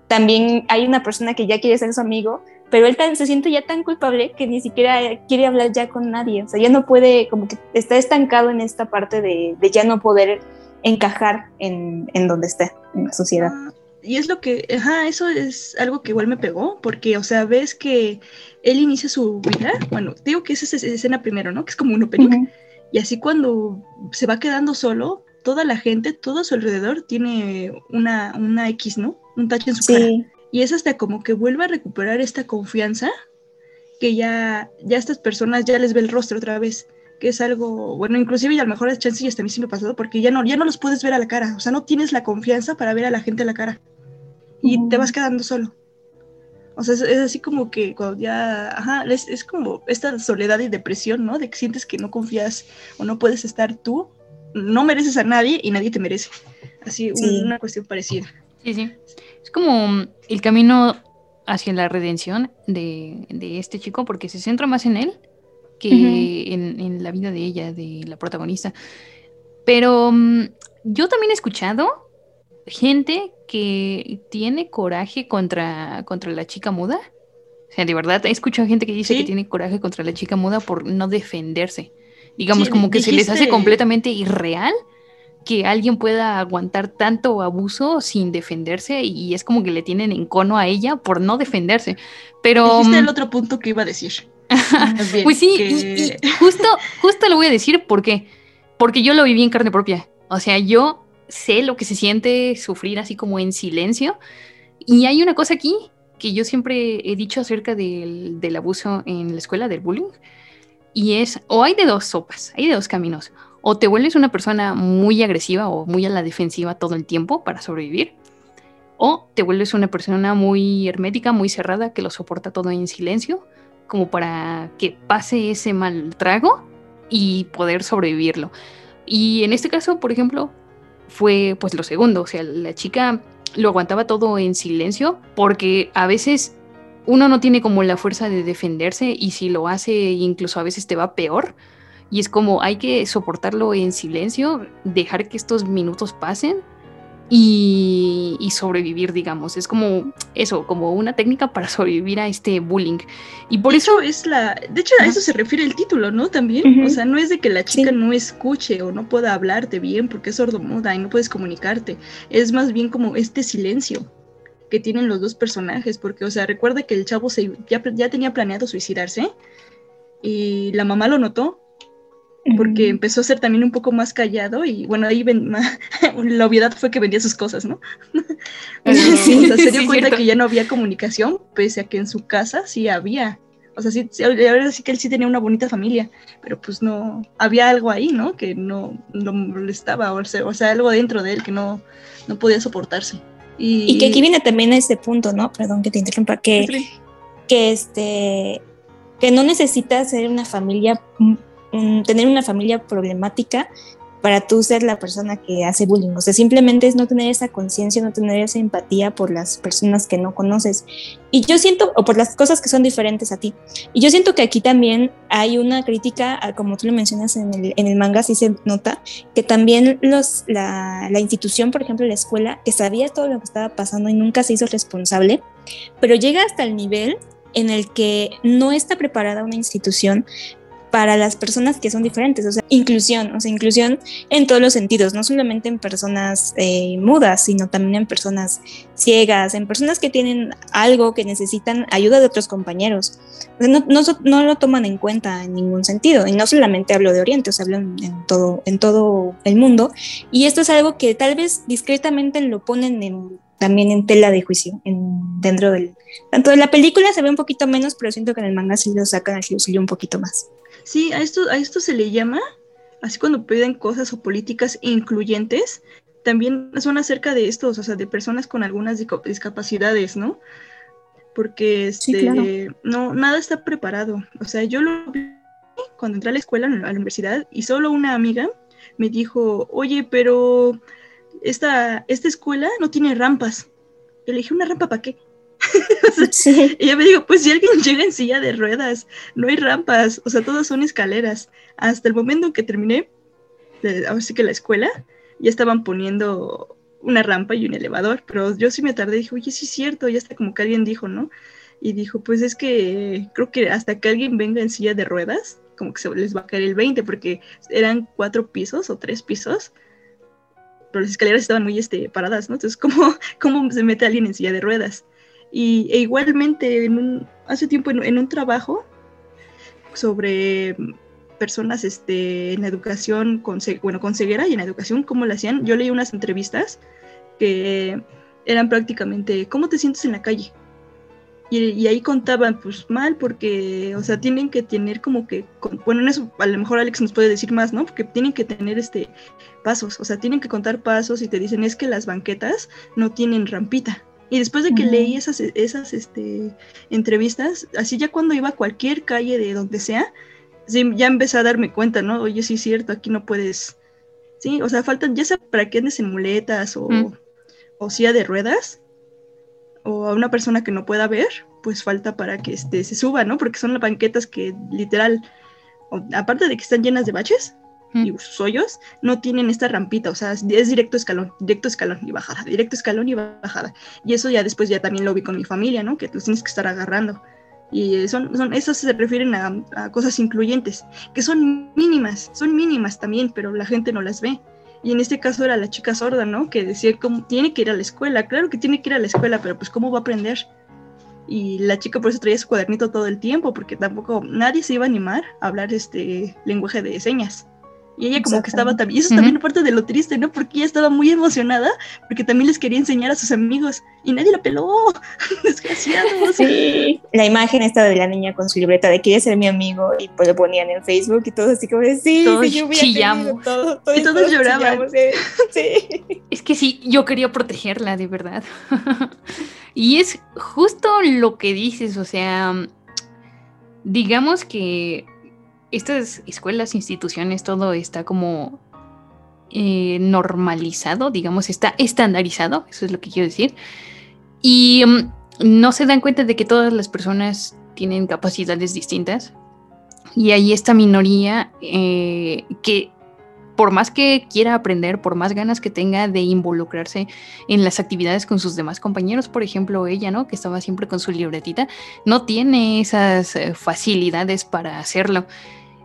también hay una persona que ya quiere ser su amigo, pero él se siente ya tan culpable que ni siquiera quiere hablar ya con nadie, o sea, ya no puede, como que está estancado en esta parte de, de ya no poder encajar en, en, donde está, en la sociedad. Ah, y es lo que, ajá, eso es algo que igual me pegó, porque, o sea, ves que él inicia su vida, bueno, digo que es esa escena primero, ¿no? Que es como un opening, y así cuando se va quedando solo, toda la gente, todo a su alrededor tiene una, una X, ¿no? Un tache en su sí. cara. Y es hasta como que vuelve a recuperar esta confianza que ya, ya estas personas ya les ve el rostro otra vez, que es algo, bueno, inclusive y a lo mejor es chance y hasta a mí sí me ha pasado, porque ya no, ya no los puedes ver a la cara, o sea, no tienes la confianza para ver a la gente a la cara y te vas quedando solo. O sea, es, es, así como que cuando ya, ajá, es, es, como esta soledad y depresión, ¿no? De que sientes que no confías o no puedes estar tú, no mereces a nadie y nadie te merece. Así, sí. una cuestión parecida. Sí, sí. Es como el camino hacia la redención de, de este chico, porque se centra más en él que uh -huh. en, en, la vida de ella, de la protagonista. Pero um, yo también he escuchado gente que tiene coraje contra, contra la chica muda. O sea, de verdad, he escuchado gente que dice ¿Sí? que tiene coraje contra la chica muda por no defenderse. Digamos, sí, como que dijiste... se les hace completamente irreal que alguien pueda aguantar tanto abuso sin defenderse y es como que le tienen en cono a ella por no defenderse. Pero Dijiste el otro punto que iba a decir. (laughs) Bien, pues sí, que... y, y justo, justo lo voy a decir porque porque yo lo viví en carne propia. O sea, yo sé lo que se siente sufrir así como en silencio. Y hay una cosa aquí que yo siempre he dicho acerca del, del abuso en la escuela, del bullying, y es, o hay de dos sopas, hay de dos caminos o te vuelves una persona muy agresiva o muy a la defensiva todo el tiempo para sobrevivir, o te vuelves una persona muy hermética, muy cerrada, que lo soporta todo en silencio, como para que pase ese mal trago y poder sobrevivirlo. Y en este caso, por ejemplo, fue pues lo segundo, o sea, la chica lo aguantaba todo en silencio porque a veces uno no tiene como la fuerza de defenderse y si lo hace incluso a veces te va peor y es como hay que soportarlo en silencio, dejar que estos minutos pasen y, y, sobrevivir, digamos. Es como eso, como una técnica para (laughs) sobrevivir a este bullying. Y por de eso es la. De hecho, a eso se refiere el título, ¿no? También. Uh -huh. O sea, no es de que la chica sí. no escuche o no pueda hablarte bien porque es sordomuda y no puedes comunicarte. Es más bien como este silencio que tienen los dos personajes. Porque, o sea, recuerda que el chavo se, ya, ya tenía planeado suicidarse y la mamá lo notó porque empezó a ser también un poco más callado y bueno, ahí ven, (laughs) la obviedad fue que vendía sus cosas, ¿no? (laughs) (laughs) Sí, o sea, se dio sí, cuenta cierto. que ya no había comunicación, pese a que en su casa sí había. O sea, sí, sí, la verdad sí que él sí tenía una bonita familia, pero pues no, había algo ahí, ¿no? Que no lo molestaba, o sea, o sea, algo dentro de él que no, no podía soportarse. Y... y que aquí viene también a este punto, ¿no? Perdón que te interrumpa, que, que este que no necesitas ser una familia um, tener una familia problemática para tú ser la persona que hace bullying. O sea, simplemente es no tener esa conciencia, no tener esa empatía por las personas que no conoces. Y yo siento, o por las cosas que son diferentes a ti. Y yo siento que aquí también hay una crítica, como tú lo mencionas en el, en el manga, sí se nota, que también los, la, la institución, por ejemplo, la escuela, que sabía todo lo que estaba pasando y nunca se hizo responsable, pero llega hasta el nivel en el que no está preparada una institución para las personas que son diferentes, o sea, inclusión, o sea, inclusión en todos los sentidos, no solamente en personas eh, mudas, sino también en personas ciegas, en personas que tienen algo que necesitan ayuda de otros compañeros. no, no, lo toman en cuenta en ningún sentido, y no solamente hablo de Oriente, o sea, hablo en, todo, en todo el mundo, y esto es algo que tal vez discretamente lo ponen también en tela de juicio, en, dentro del... Tanto de la película se ve un poquito menos, pero siento que en el manga sí lo sacan así un poquito más. Sí, a esto, a esto se le llama, así cuando piden cosas o políticas incluyentes, también son acerca de estos, o sea, de personas con algunas discapacidades, ¿no? Porque este, no, nada está preparado. O sea, yo lo vi cuando entré a la escuela, a la universidad, y solo una amiga me dijo, oye, pero esta, esta escuela no tiene rampas. Yo le dije, ¿una rampa para qué? (laughs) (laughs) Y ella me dijo, pues si alguien llega en silla de ruedas, no hay rampas, o sea, todas son escaleras. Hasta el momento en que terminé, así que la escuela, ya estaban poniendo una rampa y un elevador, pero yo sí me tardé dije, oye, sí es cierto, ya está como que alguien dijo, ¿no? Y dijo, pues es que creo que hasta que alguien venga en silla de ruedas, como que se les va a caer el 20, porque eran cuatro pisos o tres pisos, pero las escaleras estaban muy este, paradas, ¿no? Entonces, ¿cómo, (laughs) ¿cómo se mete alguien en silla de ruedas? Y e igualmente, en un, hace tiempo en, un trabajo sobre personas este, en educación, con, bueno, con ceguera y en educación, cómo lo hacían, yo leí unas entrevistas que eran prácticamente, ¿cómo te sientes en la calle? Y, ahí contaban, pues mal, porque, o sea, tienen que tener como que, bueno, en eso a lo mejor Alex nos puede decir más, ¿no? Porque tienen que tener este pasos, o sea, tienen que contar pasos y te dicen es que las banquetas no tienen rampita. Y después de que leí esas, esas este, entrevistas, así ya cuando iba a cualquier calle de donde sea, ya empecé a darme cuenta, ¿no? Oye, sí es cierto, aquí no puedes. Sí, o sea, faltan, ya sea para que andes en muletas o, o silla de ruedas, o a una persona que no pueda ver, pues falta para que este, se suba, ¿no? Porque son las banquetas que literal, aparte de que están llenas de baches, y sus hoyos no tienen esta rampita, o sea, es directo escalón, directo escalón y bajada, directo escalón y bajada. Y eso ya después ya también lo vi con mi familia, ¿no? Que los tienes que estar agarrando. Y son, son esas se refieren a, cosas incluyentes, que son mínimas, son mínimas también, pero la gente no las ve. Y en este caso era la chica sorda, ¿no? Que decía, cómo tiene que ir a la escuela. Claro que tiene que ir a la escuela, pero pues ¿cómo va a aprender? Y la chica por eso traía su cuadernito todo el tiempo, porque tampoco nadie se iba a animar a hablar este lenguaje de señas. Y ella como que estaba también, y eso es también parte de lo triste, ¿no? Porque ella estaba muy emocionada, porque también les quería enseñar a sus amigos, y nadie la peló, (laughs) desgraciado. Sí, la imagen esta de la niña con su libreta de quiere ser mi amigo, y pues lo ponían en Facebook y todo así como de, sí, todos sí, yo chillamos. Todo, y todos, lloraban. (laughs) sí. Es que sí, yo quería protegerla, de verdad. (laughs) y es justo lo que dices, o sea, digamos que estas escuelas, instituciones, todo está como eh, normalizado, digamos, está estandarizado, eso es lo que quiero decir. Y mm, no se dan cuenta de que todas las personas tienen capacidades distintas. Y hay esta minoría eh, que por más que quiera aprender, por más ganas que tenga de involucrarse en las actividades con sus demás compañeros, por ejemplo, ella, ¿no? Que estaba siempre con su libretita, no tiene esas eh, facilidades para hacerlo.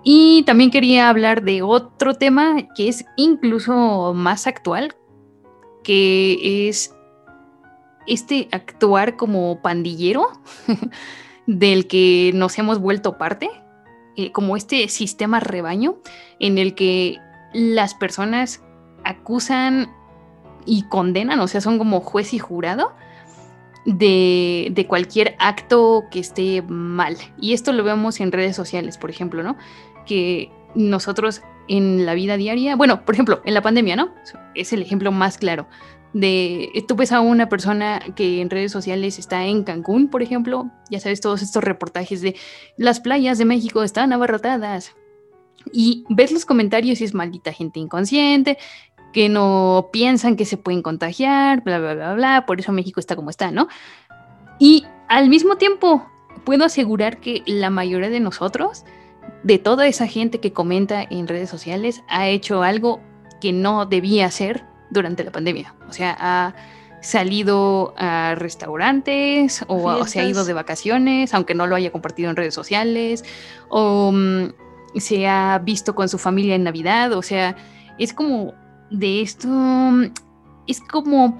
Y también quería hablar de otro tema que es incluso más actual, que es este actuar como pandillero (laughs) del que nos hemos vuelto parte, eh, como este sistema rebaño en el que las personas acusan y condenan, o sea, son como juez y jurado de, de, cualquier acto que esté mal. Y esto lo vemos en redes sociales, por ejemplo, ¿no? Que nosotros en la vida diaria, bueno, por ejemplo, en la pandemia, ¿no? Es el ejemplo más claro. De, tú ves a una persona que en redes sociales está en Cancún, por ejemplo, ya sabes, todos estos reportajes de las playas de México están abarrotadas. Y ves los comentarios y es maldita gente inconsciente, que no piensan que se pueden contagiar, bla, bla, bla, bla, por eso México está como está, ¿no? Y al mismo tiempo, puedo asegurar que la mayoría de nosotros de toda esa gente que comenta en redes sociales ha hecho algo que no debía hacer durante la pandemia. O sea, salido a restaurantes o, A o se ha ido de vacaciones, aunque no lo haya compartido en redes sociales, o mm, se ha visto con su familia en Navidad, o sea, es como de esto, mm, es como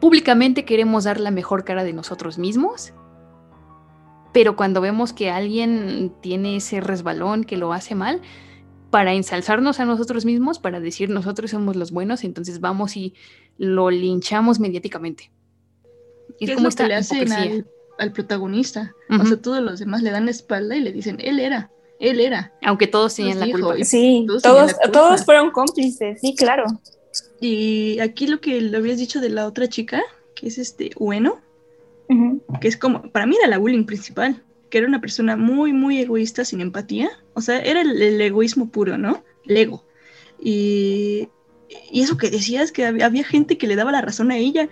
públicamente queremos dar la mejor cara de nosotros mismos, pero cuando vemos que alguien tiene ese resbalón que lo hace mal, para ensalzarnos a nosotros mismos, para decir nosotros somos los buenos, entonces vamos y lo linchamos mediáticamente. ¿Qué Es es como lo esta que le hacen al, al protagonista? O Ujú. sea, todos los demás le dan la espalda y le dicen, él era, él era. Aunque todos tenían la culpa. Sí, Todos todos, culpa. todos fueron cómplices, sí, claro. Y aquí lo que le habías dicho de la otra chica, que es este Que es como, para mí era la bullying principal, que era una persona muy, muy egoísta, sin empatía. O sea, era el, el egoísmo puro, ¿no? El ego. Y, y eso que decías, que había, había gente que le daba la razón a ella.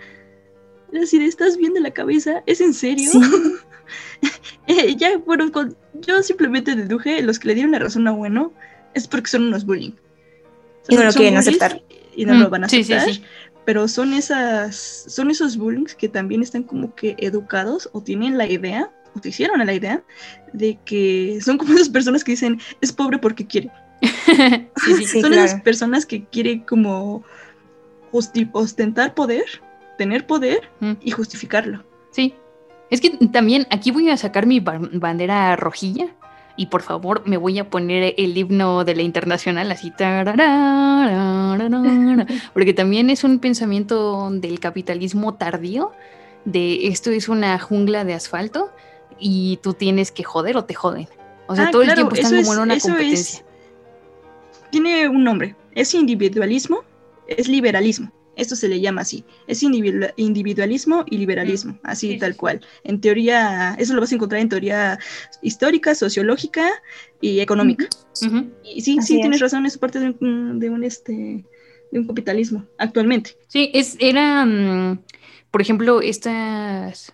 Es decir, ¿estás bien de la cabeza? ¿Es en serio? Sí. (laughs) Eh, ya, bueno, con- yo simplemente deduje, los que le dieron la razón a Bueno, es porque son unos bullying. Y no lo quieren aceptar. Y no Mm, lo van a sí, sí, aceptar sí. Pero son esas, son esos bullies que también están como que educados o tienen la idea, o se hicieron la idea, de que son como esas personas que dicen, es pobre porque quiere. (laughs) sí, sí. Sí, son claro. esas personas que quieren como ostentar poder, tener poder Mm. y justificarlo. Sí. Es que también aquí voy a sacar mi ba- bandera rojilla y por favor me voy a poner el himno de la internacional así. Porque también es un pensamiento del capitalismo tardío, de esto es una jungla de asfalto y tú tienes que joder o te joden. O sea, Ah, todo el tiempo están como en una eso competencia. es- tiene un nombre, es individualismo, es liberalismo. Esto se le llama así. Es individu- individualismo y liberalismo, así Mm. Sí, sí, tal sí. cual. En teoría, eso lo vas a encontrar en teoría histórica, sociológica y económica. Y sí, Así sí, tienes es. razón, es parte de un, de un, este de un capitalismo actualmente. Sí, es, era, mm, por ejemplo, estas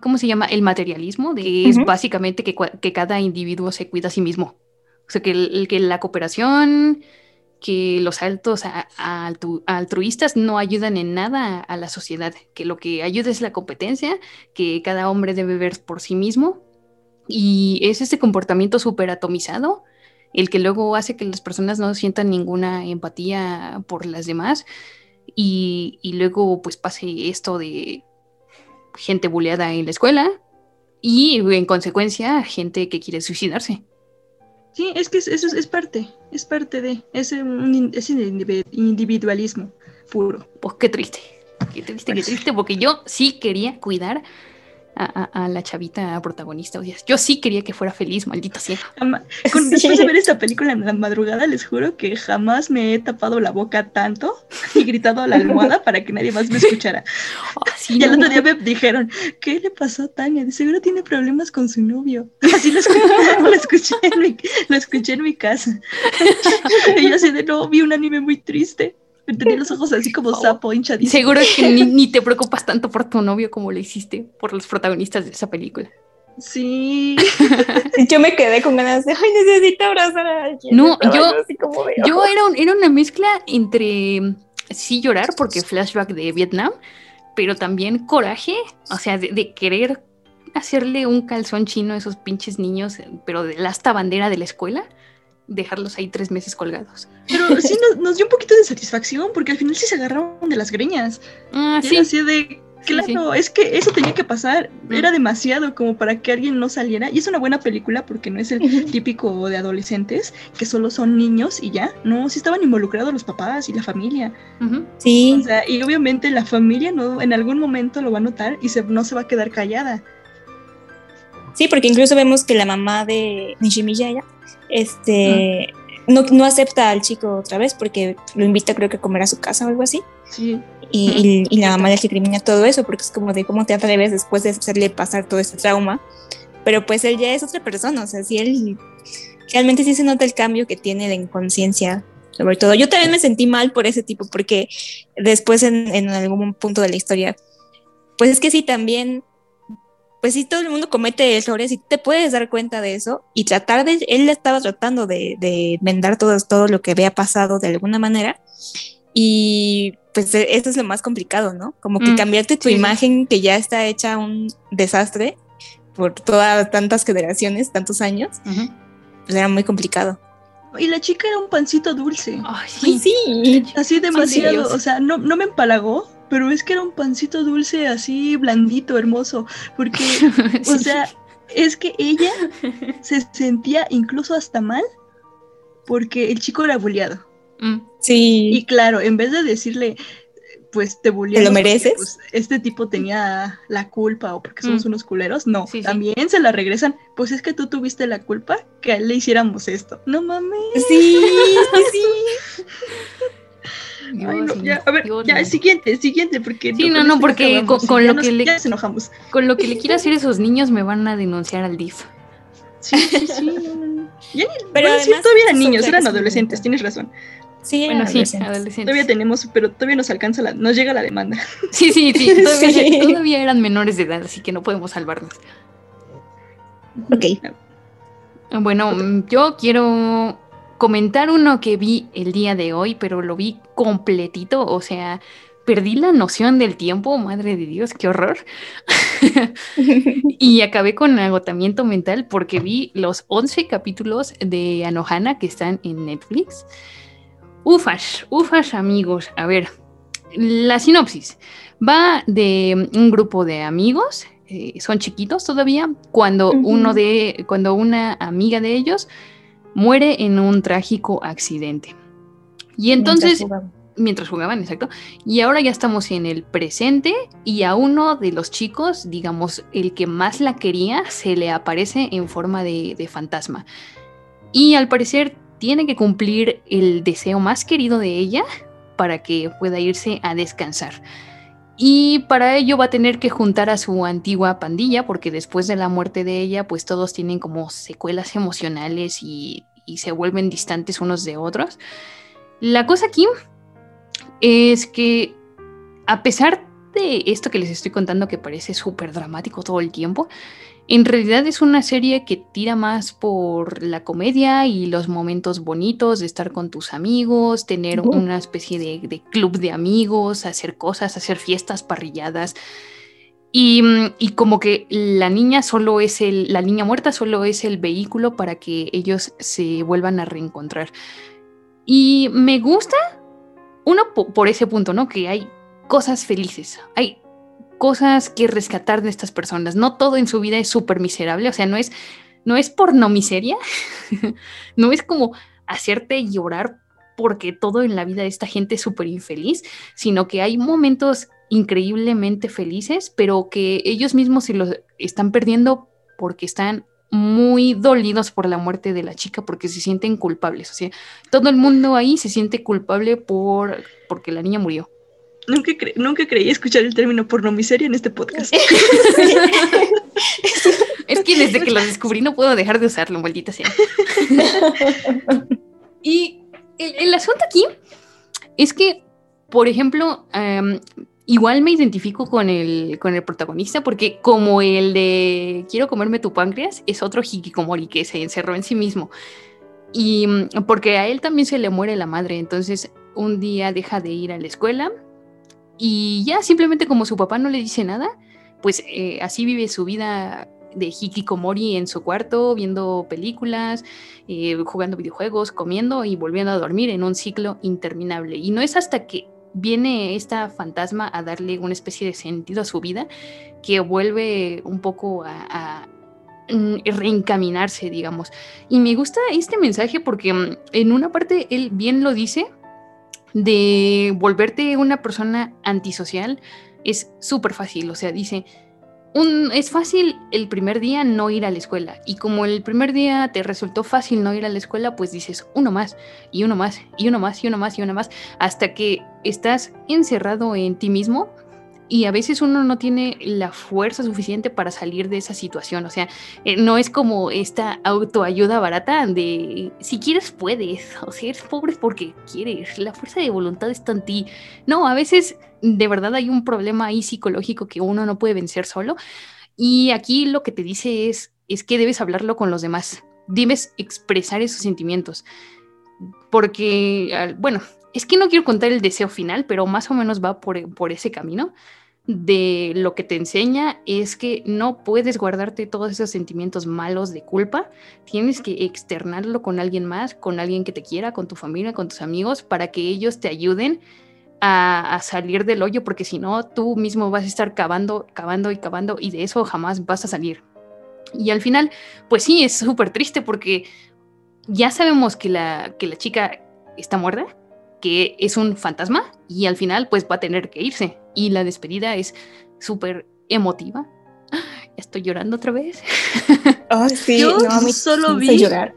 ¿Cómo se llama? El materialismo, de es Ujú. básicamente que, que cada individuo se cuida a sí mismo. O sea, que, el- que la cooperación, que los altos a- a altu- altruistas no ayudan en nada a la sociedad, que lo que ayuda es la competencia, que cada hombre debe ver por sí mismo. Y es este comportamiento súper atomizado el que luego hace que las personas no sientan ninguna empatía por las demás y, y luego pues pase esto de gente buleada en la escuela y en consecuencia gente que quiere suicidarse. Sí, es que es- eso es, es parte, es parte de ese, un indivi- individualismo puro. Pues qué triste, qué triste, qué triste, porque yo sí quería cuidar a, a- a la chavita protagonista. O sea, yo sí quería que fuera feliz, maldita sea. (laughs) Después de ver esta película en la madrugada, les juro que jamás me he tapado la boca tanto (laughs) y gritado a la almohada para que nadie más me escuchara. (laughs) Ah, sí, Y el no. otro día me dijeron, ¿qué le pasó a Tania? De seguro tiene problemas con su novio. Así lo escuché, lo escuché, en, mi, lo escuché en mi casa. Y yo así de, no, vi un anime muy triste. Tenía los ojos así como sapo, hinchadísimo. Seguro que ni, (laughs) ni te preocupas tanto por tu novio como lo hiciste por los protagonistas de esa película. Sí. (laughs) Yo me quedé con ganas de, ay, necesito abrazar a alguien. No, Estaba yo- así como de, Yo era, un- era una mezcla entre sí llorar porque flashback de Vietnam, pero también coraje, o sea, de, de querer hacerle un calzón chino a esos pinches niños, pero de la asta bandera de la escuela, dejarlos ahí tres meses colgados. Pero sí (laughs) nos, nos dio un poquito de satisfacción porque al final sí se agarraron de las greñas. Ah, sí, era así de, Sí, claro, es que eso tenía que pasar. Mm. Era demasiado como para que alguien no saliera. Y es una buena película porque no es el típico de adolescentes que solo son niños y ya. No, sí estaban involucrados los papás y la familia. Sí, O sea, y obviamente la familia no, en algún momento lo va a notar y se, no se va a quedar callada. Sí, porque incluso vemos que la mamá de Nishimiya, ella, este, no, no acepta al chico otra vez porque lo invita creo que a comer a su casa o algo así. Sí. y, y, la mamá le recrimina todo eso porque es como de cómo te atreves después de hacerle pasar todo ese trauma. Pero pues él ya es otra persona, o sea, si él realmente sí se nota el cambio que tiene de inconsciencia sobre todo. Yo también me sentí mal por ese tipo porque después en, en algún punto de la historia, pues es que sí, también pues sí, todo el mundo comete errores y te puedes dar cuenta de eso y tratar de, él estaba tratando de, de enmendar todo, todo lo que había pasado de alguna manera y pues e, eso es lo más complicado, ¿no? Como que mm, cambiarte tu imagen que ya está hecha un desastre por todas tantas generaciones, tantos años, pues era muy complicado. Y la chica era un pancito dulce. Ay, sí. Así demasiado, o sea, no, no me empalagó, pero es que era un pancito dulce así blandito, hermoso, porque, (laughs) o sea, es que ella (laughs) se sentía incluso hasta mal porque el chico era bulliado. Mm. Sí. Y claro, en vez de decirle, pues te bulliaron. ¿Te lo mereces? pues, este tipo tenía la culpa o porque somos mm. unos culeros. No, también se la regresan. Pues es que tú tuviste la culpa que a él le hiciéramos esto. No mames. Sí, sí. (laughs) ya, a ver, ya, siguiente, siguiente, porque... Sí, no, no, porque con, lo que le... Ya enojamos. Con lo que le quiera hacer esos niños me van a denunciar al DIF. Sí, sí, sí. pero bueno, sí, todavía eran niños, eran adolescentes, tienes razón. Sí, bueno, sí, adolescentes. Todavía tenemos, pero todavía nos alcanza la, nos llega la demanda. Sí, sí, sí, todavía, (laughs) todavía eran menores de edad, así que no podemos salvarnos. Ok. Bueno, yo quiero comentar uno que vi el día de hoy, pero lo vi completito, o sea, perdí la noción del tiempo, madre de Dios, qué horror. (laughs) y acabé con agotamiento mental porque vi los 11 capítulos de Anohana que están en Netflix. Ufas, ufas amigos. A ver, la sinopsis va de un grupo de amigos, eh, son chiquitos todavía, cuando uno de, cuando una amiga de ellos muere en un trágico accidente. Y entonces, mientras jugaban. exacto, y ahora ya estamos en el presente y a uno de los chicos, digamos, el que más la quería, se le aparece en forma de, de fantasma. Y al parecer tiene que cumplir el deseo más querido de ella para que pueda irse a descansar. Y para ello va a tener que juntar a su antigua pandilla, porque después de la muerte de ella, pues todos tienen como secuelas emocionales y, se vuelven distantes unos de otros. La cosa aquí es que, a pesar de esto que les estoy contando, que parece súper dramático todo el tiempo, en realidad es una serie que tira más por la comedia y los momentos bonitos de estar con tus amigos, tener una especie de, club de amigos, hacer cosas, hacer fiestas, parrilladas. Y, como que la niña solo es el, la niña muerta solo es el vehículo para que ellos se vuelvan a reencontrar. Y me gusta, uno por ese punto, ¿no? Que hay cosas felices, hay cosas que rescatar de estas personas. No todo en su vida es súper miserable, o sea, no es, no es porno miseria, (laughs) no es como hacerte llorar porque todo en la vida de esta gente es súper infeliz, sino que hay momentos increíblemente felices, pero que ellos mismos se los están perdiendo porque están muy dolidos por la muerte de la chica porque se sienten culpables. O sea, todo el mundo ahí se siente culpable por porque la niña murió. Nunca, nunca creí escuchar el término pornomiseria en este podcast. (laughs) es que desde que lo descubrí no puedo dejar de usarlo, maldita sea. (laughs) y el, asunto aquí es que, por ejemplo, igual me identifico con el, con el protagonista porque como el de quiero comerme tu páncreas es otro hikikomori que se encerró en sí mismo. Y mm, porque a él también se le muere la madre, entonces un día deja de ir a la escuela y ya simplemente como su papá no le dice nada, pues eh, así vive su vida de hikikomori en su cuarto, viendo películas, eh, jugando videojuegos, comiendo y volviendo a dormir en un ciclo interminable. Y no es hasta que viene esta fantasma a darle una especie de sentido a su vida que vuelve un poco a, mm, reencaminarse, digamos. Y me gusta este mensaje porque mm, en una parte él bien lo dice, de volverte una persona antisocial es súper fácil. O sea, dice, es fácil el primer día no ir a la escuela. Y como el primer día te resultó fácil no ir a la escuela, pues dices uno más, y uno más, y uno más, y uno más, y uno más, hasta que estás encerrado en ti mismo. Y a veces uno no tiene la fuerza suficiente para salir de esa situación. O sea, eh, no es como esta autoayuda barata de si quieres puedes. O sea, eres pobre porque quieres. La fuerza de voluntad está en ti. No, a veces de verdad hay un problema ahí psicológico que uno no puede vencer solo. Y aquí lo que te dice es, es que debes hablarlo con los demás, debes expresar esos sentimientos. Porque, bueno, es que no quiero contar el deseo final, pero más o menos va por, por ese camino de lo que te enseña es que no puedes guardarte todos esos sentimientos malos de culpa, tienes que externarlo con alguien más, con alguien que te quiera, con tu familia, con tus amigos, para que ellos te ayuden a, salir del hoyo, porque si no, tú mismo vas a estar cavando, cavando y cavando y de eso jamás vas a salir. Y al final, pues sí, es súper triste porque ya sabemos que la, que la chica está muerta, que es un fantasma y al final pues va a tener que irse. Y la despedida es súper emotiva. (gasps) Estoy llorando otra vez. (laughs) Oh, sí, Yo solo vi llorar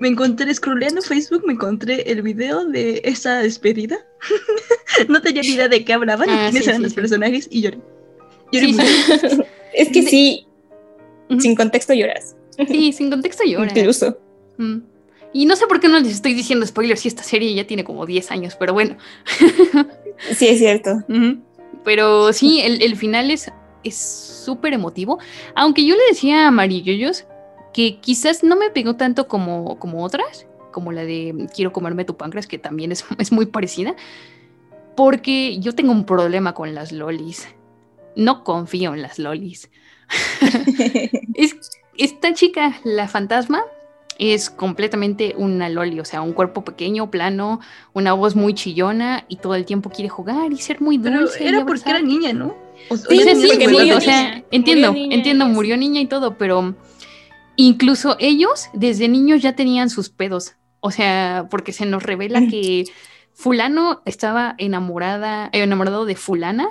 me encontré scrolleando Facebook, me encontré el video de esa despedida. (laughs) no tenía ni idea de qué hablaban, ah, quiénes eran los personajes y lloré. lloré (laughs) es que sí, sin contexto lloras. Sí, sin contexto lloras. Incluso. Mm. Y no sé por qué no les estoy diciendo spoilers si esta serie ya tiene como 10 años, pero bueno. sí, es cierto. Pero sí, el, el final es súper emotivo. Aunque yo le decía a Amarillos que quizás no me pegó tanto como, como otras, como la de Quiero comerme tu páncreas, que también es, es muy parecida, porque yo tengo un problema con las lolis. No confío en las lolis. (laughs) es, esta chica, la fantasma, es completamente una loli, o sea, un cuerpo pequeño, plano, una voz muy chillona y todo el tiempo quiere jugar y ser muy dulce. Pero era porque era niña, ¿no? O, sí, sí, murió, o sea, entiendo, entiendo, murió niña y todo, pero Incluso ellos desde niños ya tenían sus pedos. O sea, porque se nos revela que fulano estaba enamorada, enamorado de fulana.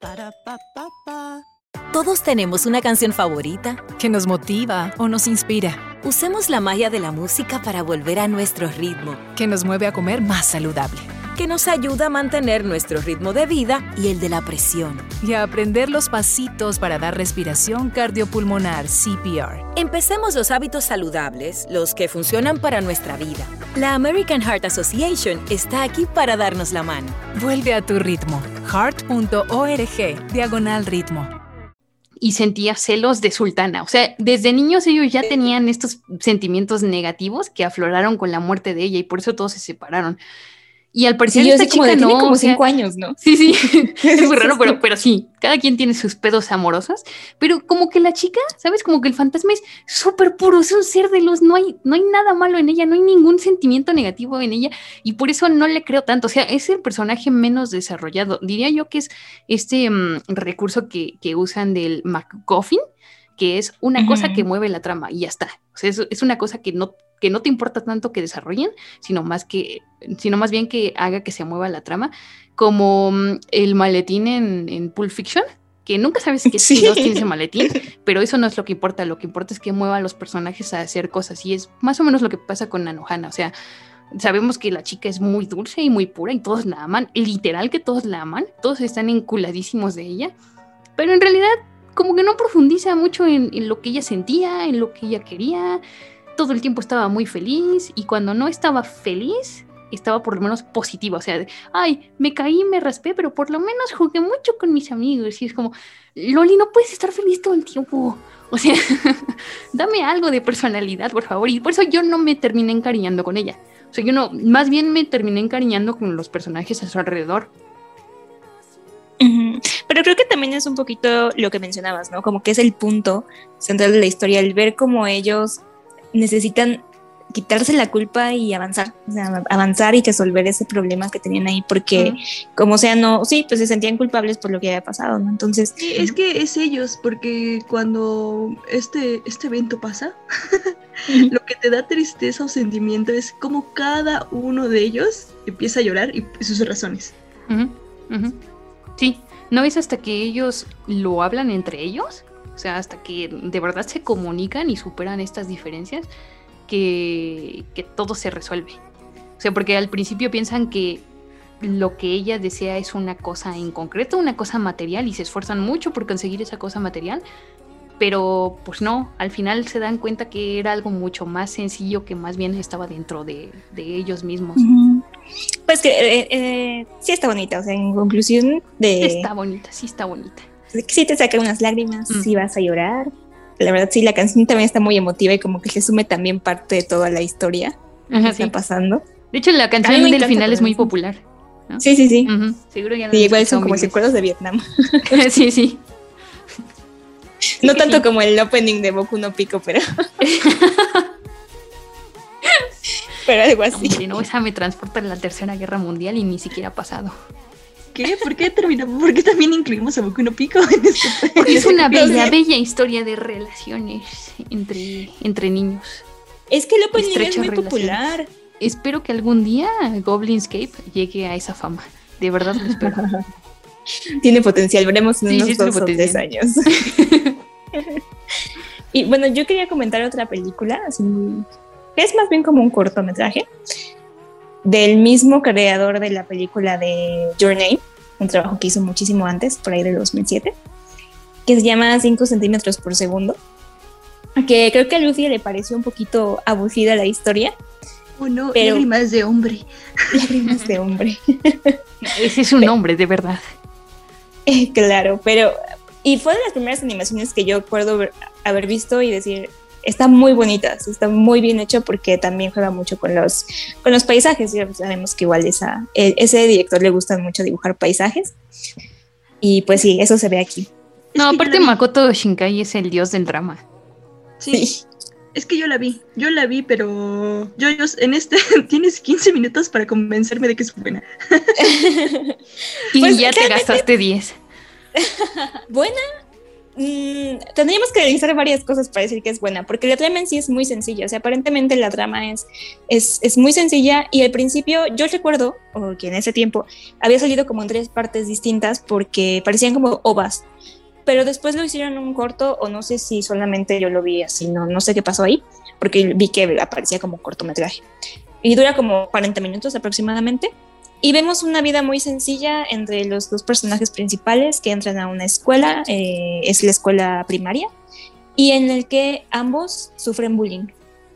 Ba-da-ba-ba-ba. Todos tenemos una canción favorita que nos motiva o nos inspira. Usemos la magia de la música para volver a nuestro ritmo, que nos mueve a comer más saludable que nos ayuda a mantener nuestro ritmo de vida y el de la presión. Y a aprender los pasitos para dar respiración cardiopulmonar CPR. Empecemos los hábitos saludables, los que funcionan para nuestra vida. La American Heart Association está aquí para darnos la mano. Vuelve a tu ritmo. heart.org, diagonal ritmo y sentía celos de Sultana. O sea, desde niños ellos ya tenían estos sentimientos negativos que afloraron con la muerte de ella y por eso todos se separaron. Y al parecer esta chica como no, como cinco años, ¿no? Sí, sí, (laughs) (laughs) es muy raro, pero, pero sí, cada quien tiene sus pedos amorosos, pero como que la chica, ¿sabes? Como que el fantasma es súper puro, es un ser de luz, no hay, no hay nada malo en ella, no hay ningún sentimiento negativo en ella, y por eso no le creo tanto, o sea, es el personaje menos desarrollado. Diría yo que es este mm, recurso que, que usan del MacGuffin, que es una cosa que mueve la trama y ya está. O sea, es, es, una cosa que no que no te importa tanto que desarrollen, sino más que, sino más bien que haga que se mueva la trama, como mm, el maletín en, en Pulp Fiction, que nunca sabes qué sí. tiene ese maletín, pero eso no es lo que importa, lo que importa es que mueva a los personajes a hacer cosas, y es más o menos lo que pasa con Nanohana, o sea, sabemos que la chica es muy dulce y muy pura y todos la aman, literal que todos la aman, todos están enculadísimos de ella, pero en realidad como que no profundiza mucho en, lo que ella sentía, en lo que ella quería, todo el tiempo estaba muy feliz y cuando no estaba feliz, estaba por lo menos positiva, o sea, ay, me caí, me raspé, pero por lo menos jugué mucho con mis amigos y es como, Loli, no puedes estar feliz todo el tiempo, o sea, (laughs) dame algo de personalidad, por favor, y por eso yo no me terminé encariñando con ella, o sea, yo no, más bien me terminé encariñando con los personajes a su alrededor. Pero creo que también es un poquito lo que mencionabas, ¿no? Como que es el punto central de la historia, el ver cómo ellos necesitan quitarse la culpa y avanzar, o sea, avanzar y resolver ese problema que tenían ahí, porque como sea, no, sí, pues se sentían culpables por lo que había pasado, ¿no? Entonces... Sí, es que es ellos, porque cuando este, este evento pasa, (laughs) lo que te da tristeza o sentimiento es como cada uno de ellos empieza a llorar y sus razones. Sí, ¿no es hasta que ellos lo hablan entre ellos? O sea, hasta que de verdad se comunican y superan estas diferencias que, todo se resuelve. O sea, porque al principio piensan que lo que ella desea es una cosa en concreto, una cosa material, y se esfuerzan mucho por conseguir esa cosa material, pero pues no, al final se dan cuenta que era algo mucho más sencillo que más bien estaba dentro de, ellos mismos. Pues que eh, eh, sí está bonita, o sea, en conclusión de... Está bonita, sí está bonita. Sí te saca unas lágrimas, sí vas a llorar, la verdad sí, la canción también está muy emotiva y como que resume también parte de toda la historia que está pasando. De hecho, la canción del final es muy popular. Sí, sí, sí. Seguro ya sí, igual son como recuerdos de Vietnam. (laughs) (laughs) sí, sí. No tanto como el opening de Boku no Pico, pero. (laughs) pero algo así. no, esa me transporta a la Tercera Guerra Mundial y ni siquiera ha pasado. ¿Qué? ¿Por qué terminamos? ¿Por qué también incluimos a Boku no Pico Porque (laughs) es una bella, bella historia de relaciones entre, entre niños. Es que el opening es muy popular. Espero que algún día Goblinscape llegue a esa fama. De verdad lo espero. (laughs) Tiene potencial, veremos en unos dos o tres años. (laughs) y bueno, yo quería comentar otra película, así, es más bien como un cortometraje, del mismo creador de la película de Your Name, un trabajo que hizo muchísimo antes, por ahí del 2007, que se llama 5 centímetros por segundo, que creo que a Lucy le pareció un poquito aburrida la historia. Oh no, lágrimas de hombre. (laughs) Lágrimas de hombre. (laughs) Ese es un hombre, de verdad. (laughs) claro, pero... Y fue de las primeras animaciones que yo recuerdo haber visto y decir, está muy bonita, está muy bien hecho porque también juega mucho con los, con los paisajes. Ya sabemos que igual esa, e, ese director le gusta mucho dibujar paisajes. Y pues sí, eso se ve aquí. No, aparte Makoto Shinkai es el dios del drama. Sí. Es que yo la vi, yo la vi, pero yo, yo en este (laughs) tienes 15 minutos para convencerme de que es buena. y (laughs) pues ya te gastaste 10. (laughs) buena, Mm, tendríamos que realizar varias cosas para decir que es buena, porque la trama en sí es muy sencilla, o sea, aparentemente la trama es, es, es muy sencilla y al principio yo recuerdo que en ese tiempo había salido como en tres partes distintas porque parecían como ovas, pero después lo hicieron un corto o no sé si solamente yo lo vi así, no, no sé qué pasó ahí, porque vi que aparecía como cortometraje y dura como 40 minutos aproximadamente y vemos una vida muy sencilla entre los dos personajes principales que entran a una escuela, eh, es la escuela primaria, y en el que ambos sufren bullying.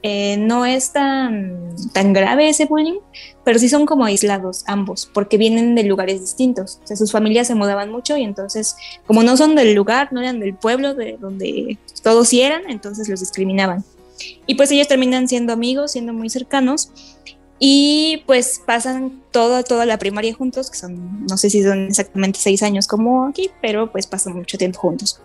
Eh, no es tan, tan grave ese bullying, pero sí son como aislados ambos, porque vienen de lugares distintos. O sea, sus familias se mudaban mucho y entonces, como no son del lugar, no eran del pueblo de donde todos eran, entonces los discriminaban. Y pues ellos terminan siendo amigos, siendo muy cercanos, y pues pasan toda, toda la primaria juntos, que son, no sé si son exactamente seis años como aquí, pero pues pasan mucho tiempo juntos.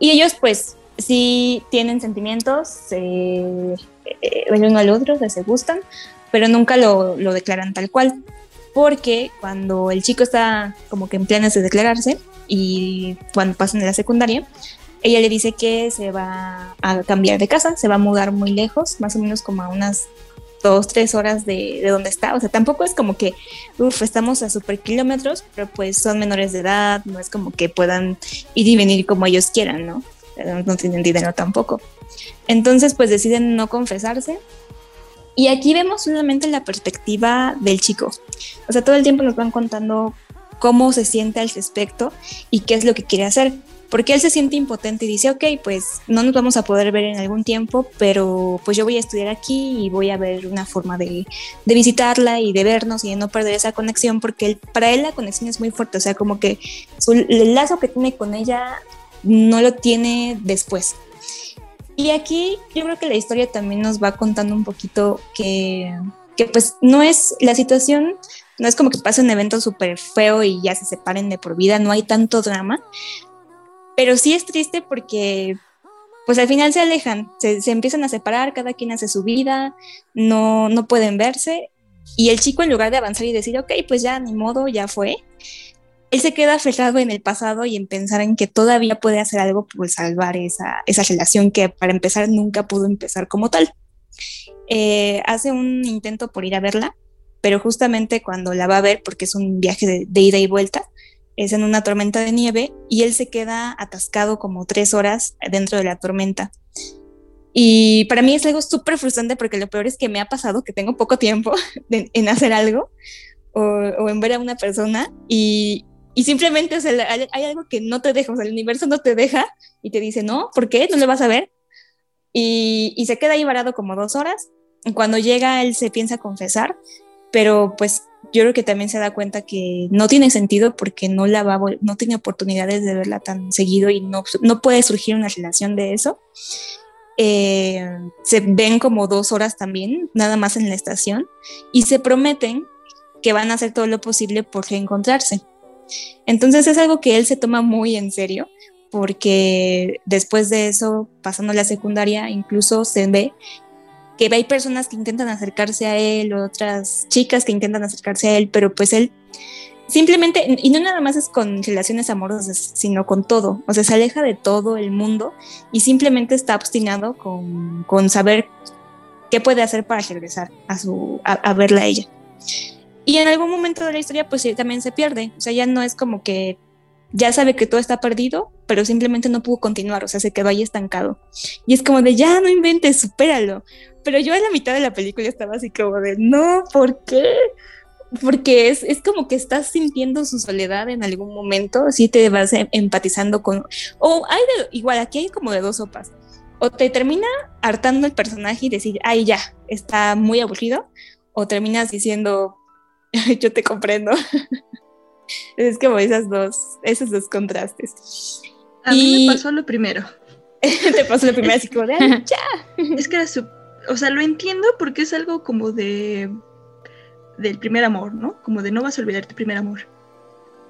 Y ellos pues sí tienen sentimientos eh, el uno al otro, se gustan, pero nunca lo, lo, declaran tal cual. Porque cuando el chico está como que en planes de declararse y cuando pasan de la secundaria, ella le dice que se va a cambiar de casa, se va a mudar muy lejos, más o menos como a unas dos, tres horas de, de donde está. O sea, tampoco es como que, uff, estamos a super kilómetros, pero pues son menores de edad, no es como que puedan ir y venir como ellos quieran, ¿no? No tienen dinero tampoco. Entonces, pues deciden no confesarse. Y aquí vemos solamente la perspectiva del chico. O sea, todo el tiempo nos van contando cómo se siente al respecto y qué es lo que quiere hacer porque él se siente impotente y dice, ok, pues no nos vamos a poder ver en algún tiempo, pero pues yo voy a estudiar aquí y voy a ver una forma de, visitarla y de vernos y de no perder esa conexión, porque para él la conexión es muy fuerte, o sea, como que el lazo que tiene con ella no lo tiene después. Y aquí yo creo que la historia también nos va contando un poquito que, que pues no es la situación, no es como que pase un evento súper feo y ya se separen de por vida, no hay tanto drama, pero sí es triste porque pues al final se alejan, se, se empiezan a separar, cada quien hace su vida, no, no pueden verse y el chico en lugar de avanzar y decir, ok, pues ya ni modo, ya fue, él se queda aferrado en el pasado y en pensar en que todavía puede hacer algo por salvar esa, esa relación que para empezar nunca pudo empezar como tal. Eh, hace un intento por ir a verla, pero justamente cuando la va a ver, porque es un viaje de, de, ida y vuelta, es en una tormenta de nieve y él se queda atascado como tres horas dentro de la tormenta. Y para mí es algo súper frustrante porque lo peor es que me ha pasado que tengo poco tiempo (laughs) en hacer algo o, en ver a una persona y, y simplemente o sea, hay, hay, algo que no te deja, o sea, el universo no te deja y te dice, no, ¿por qué? ¿No le vas a ver? Y, y, se queda ahí varado como dos horas. Cuando llega, él se piensa confesar, pero pues yo creo que también se da cuenta que no tiene sentido porque no la va, no tiene oportunidades de verla tan seguido y no, no puede surgir una relación de eso. Eh, se ven como dos horas también, nada más en la estación, y se prometen que van a hacer todo lo posible por reencontrarse. Entonces es algo que él se toma muy en serio porque después de eso, pasando la secundaria, incluso se ve que hay personas que intentan acercarse a él, otras chicas que intentan acercarse a él, pero pues él simplemente, y no nada más es con relaciones amorosas, sino con todo, o sea, se aleja de todo el mundo y simplemente está obstinado con, con saber qué puede hacer para regresar a, su, a, a verla a ella. Y en algún momento de la historia, pues también se pierde. O sea, ya no es como que ya sabe que todo está perdido, pero simplemente no pudo continuar, o sea, se quedó ahí estancado. Y es como de, ya no inventes, supéralo. Pero yo a la mitad de la película estaba así como de, no, ¿por qué? Porque es, es como que estás sintiendo su soledad en algún momento, así te vas empatizando con... O hay de, igual, aquí hay como de dos sopas. O te termina hartando el personaje y decir, ay, ya, está muy aburrido. O terminas diciendo, yo te comprendo. (laughs) es como esas dos, esos dos contrastes. A y... mí me pasó lo primero. (laughs) te pasó lo primero, así como de, (laughs) ya. Es que era su... O sea, lo entiendo porque es algo como de... del primer amor, ¿no? Como de no vas a olvidar tu primer amor.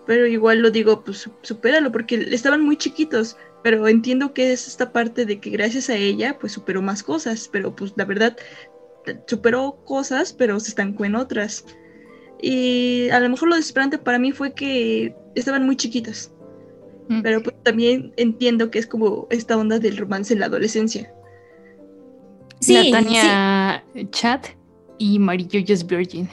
Pero igual lo digo, pues supéralo, porque estaban muy chiquitos. Pero entiendo que es esta parte de que gracias a ella, pues superó más cosas. Pero pues la verdad, superó cosas, pero se estancó en otras. Y a lo mejor lo desesperante para mí fue que estaban muy chiquitas. Mm. Pero pues también entiendo que es como esta onda del romance en la adolescencia. Sí, Tania sí. Chat y Marillo Just Virgin.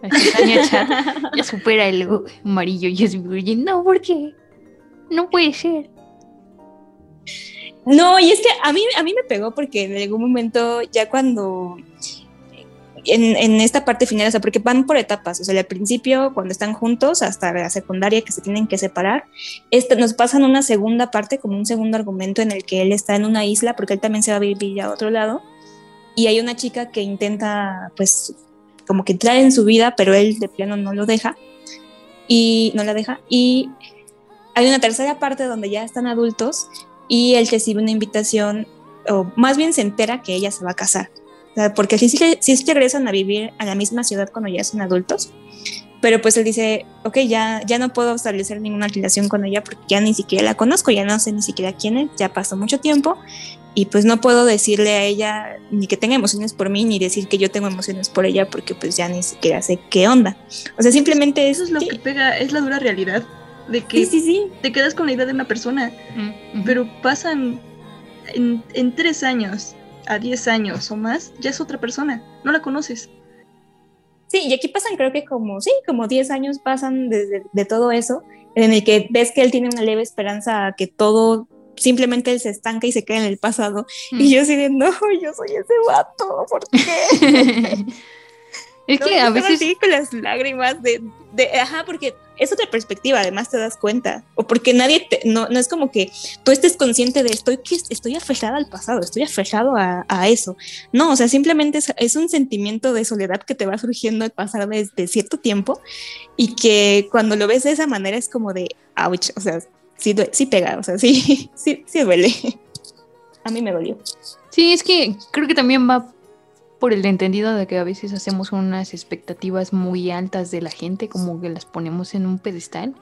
Tania (laughs) Chat ya supera el Marillo Just Virgin. No, ¿por qué? No puede ser. No, y es que a mí, a mí me pegó porque en algún momento, ya cuando en, en, esta parte final, o sea, porque van por etapas, o sea, al principio, cuando están juntos, hasta la secundaria que se tienen que separar, este, nos pasan una segunda parte, como un segundo argumento en el que él está en una isla, porque él también se va a vivir a otro lado, y hay una chica que intenta, pues, como que entrar en su vida, pero él de plano no lo deja, y no la deja, y hay una tercera parte donde ya están adultos, y él recibe una invitación, o más bien se entera que ella se va a casar porque si, si, si regresan a vivir a la misma ciudad cuando ya son adultos, pero pues él dice, ok, ya, ya no puedo establecer ninguna relación con ella porque ya ni siquiera la conozco, ya no sé ni siquiera quién es, ya pasó mucho tiempo y pues no puedo decirle a ella ni que tenga emociones por mí ni decir que yo tengo emociones por ella porque pues ya ni siquiera sé qué onda. O sea, simplemente eso es lo que pega, es la dura realidad de que sí, sí, sí. te quedas con la idea de una persona, uh -huh. pero pasan en, en tres años a 10 años o más, ya es otra persona, no la conoces. Sí, y aquí pasan creo que como, sí, como 10 años pasan desde de todo eso, en el que ves que él tiene una leve esperanza a que todo simplemente él se estanca y se queda en el pasado. Mm. Y yo así de, no, yo soy ese vato, ¿por qué? (laughs) (laughs) es que a veces... Con las lágrimas de, de, ajá, porque es otra perspectiva, además te das cuenta. O porque nadie, te, no, no es como que tú estés consciente de estoy, estoy aferrada al pasado, estoy aferrado a, a, eso. No, o sea, simplemente es, es, un sentimiento de soledad que te va surgiendo al pasar desde cierto tiempo y que cuando lo ves de esa manera es como de, ouch, o sea, sí, sí pega, o sea, sí, (laughs) sí, sí duele. (laughs) A mí me dolió. Sí, es que creo que también va por el entendido de que a veces hacemos unas expectativas muy altas de la gente, como que las ponemos en un pedestal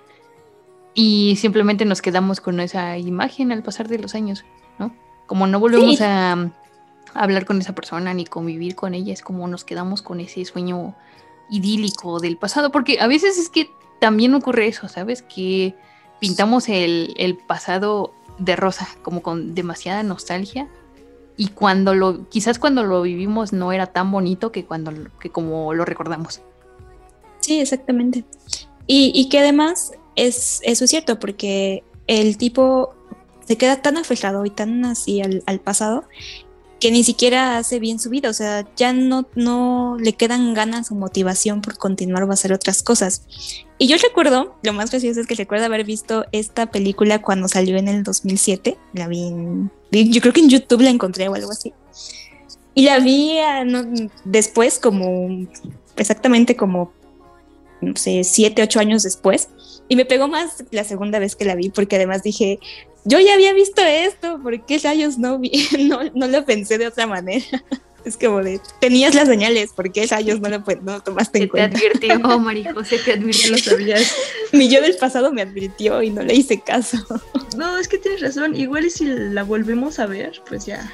y simplemente nos quedamos con esa imagen al pasar de los años, ¿no? Como no volvemos a, hablar con esa persona ni convivir con ella, es como nos quedamos con ese sueño idílico del pasado, porque a veces es que también ocurre eso, ¿sabes? Que pintamos el, el pasado de rosa, como con demasiada nostalgia y cuando lo, quizás cuando lo vivimos no era tan bonito que cuando que como lo recordamos. Sí, exactamente. Y, y que además es, eso es cierto, porque el tipo se queda tan aferrado y tan así al, al, pasado que ni siquiera hace bien su vida, o sea, ya no, no le quedan ganas o motivación por continuar o hacer otras cosas. Y yo recuerdo, lo más gracioso es que recuerdo haber visto esta película cuando salió en el 2007, la vi yo creo que en YouTube la encontré o algo así. Y la vi después, como exactamente como, no sé, siete, ocho años después. Y me pegó más la segunda vez que la vi, porque además dije, yo ya había visto esto, ¿por qué rayos no, vi? (laughs) no, no lo pensé de otra manera? (laughs) Es como de, tenías las señales, ¿por qué rayos no lo, no tomaste en cuenta? (laughs) Te advirtió, María José, te advirtió, lo sabías. Mi yo del pasado me advirtió y no le hice caso. No, es que tienes razón, igual y si la volvemos a ver, pues ya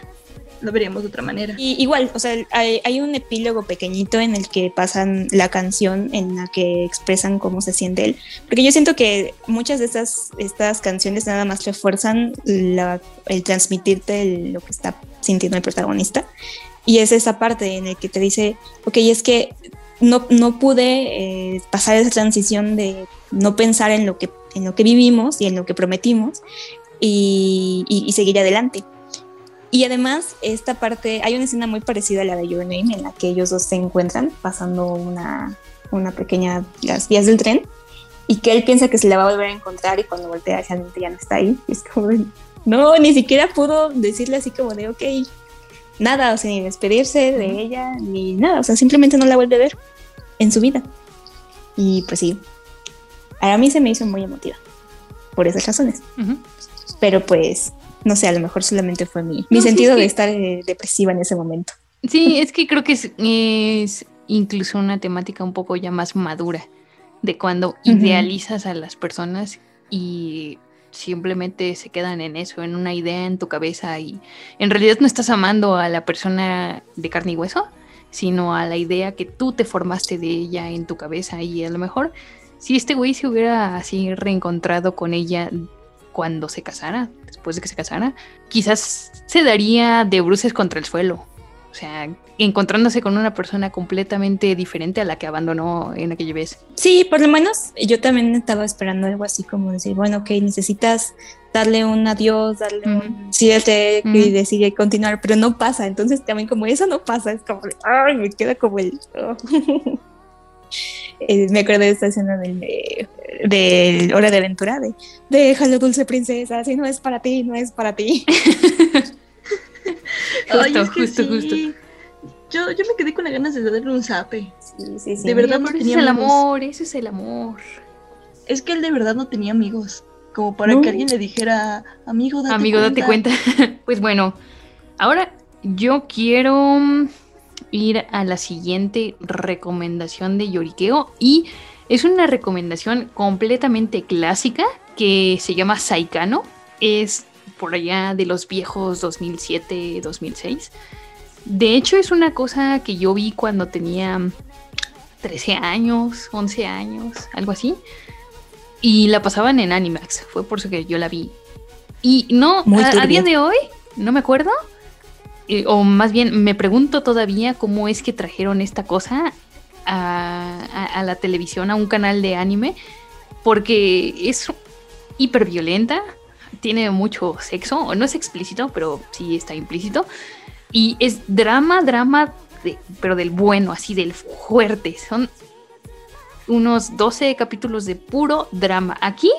lo veríamos de otra manera. Y igual, o sea, hay, hay, un epílogo pequeñito en el que pasan la canción en la que expresan cómo se siente él. Porque yo siento que muchas de estas, estas canciones nada más refuerzan la, el transmitirte lo que está sintiendo el protagonista. Y es esa parte en la que te dice, ok, es que no, no pude eh, pasar esa transición de no pensar en lo que, en lo que vivimos y en lo que prometimos y, y, y seguir adelante. Y además, esta parte, hay una escena muy parecida a la de Your Name en la que ellos dos se encuentran pasando una, una pequeña, las vías del tren, y que él piensa que se la va a volver a encontrar y cuando voltea realmente ya no está ahí. Y es como, no, ni siquiera pudo decirle así como de, ok, nada, o sea, ni despedirse de ella, ni nada, o sea, simplemente no la vuelve a ver en su vida. Y pues sí, a mí se me hizo muy emotiva, por esas razones. Uh -huh. Pero pues no sé, a lo mejor solamente fue mi, mi no, sentido sí, de estar eh, depresiva en ese momento. Sí, es que creo que es, es, incluso una temática un poco ya más madura, de cuando uh -huh. idealizas a las personas y simplemente se quedan en eso, en una idea en tu cabeza y en realidad no estás amando a la persona de carne y hueso, sino a la idea que tú te formaste de ella en tu cabeza y a lo mejor si este güey se hubiera así reencontrado con ella cuando se casara, después de que se casara, quizás se daría de bruces contra el suelo. O sea, encontrándose con una persona completamente diferente a la que abandonó en aquella vez. Sí, por lo menos yo también estaba esperando algo así como decir, bueno, ok, necesitas darle un adiós, darle mm. un siete mm. y decir continuar, pero no pasa. Entonces también como eso no pasa, es como, ay, me queda como el... Oh. (laughs) eh, me acuerdo de esta escena del, de, de Hora de Aventura, de déjalo dulce princesa, si no es para ti, no es para ti. (laughs) Ay, es que justo, sí. justo. Yo, yo me quedé con las ganas de darle un zape. Sí, sí, sí. De verdad no tenía es el amor, ese es el amor. Es que él de verdad no tenía amigos. Como para no. que alguien le dijera, amigo, date amigo, cuenta. date cuenta. (laughs) pues bueno, ahora yo quiero ir a la siguiente recomendación de Yorikeo y es una recomendación completamente clásica que se llama Saikano. Es por allá de los viejos 2007-2006. De hecho, es una cosa que yo vi cuando tenía 13 años, 11 años, algo así. Y la pasaban en Animax, fue por eso que yo la vi. Y no, a, a, día de hoy, no me acuerdo. O más bien, me pregunto todavía cómo es que trajeron esta cosa a, la televisión, a un canal de anime. Porque es hiper violenta, tiene mucho sexo, no es explícito, pero sí está implícito. Y es drama, drama, pero del bueno, así del fuerte. Son unos 12 capítulos de puro drama. Aquí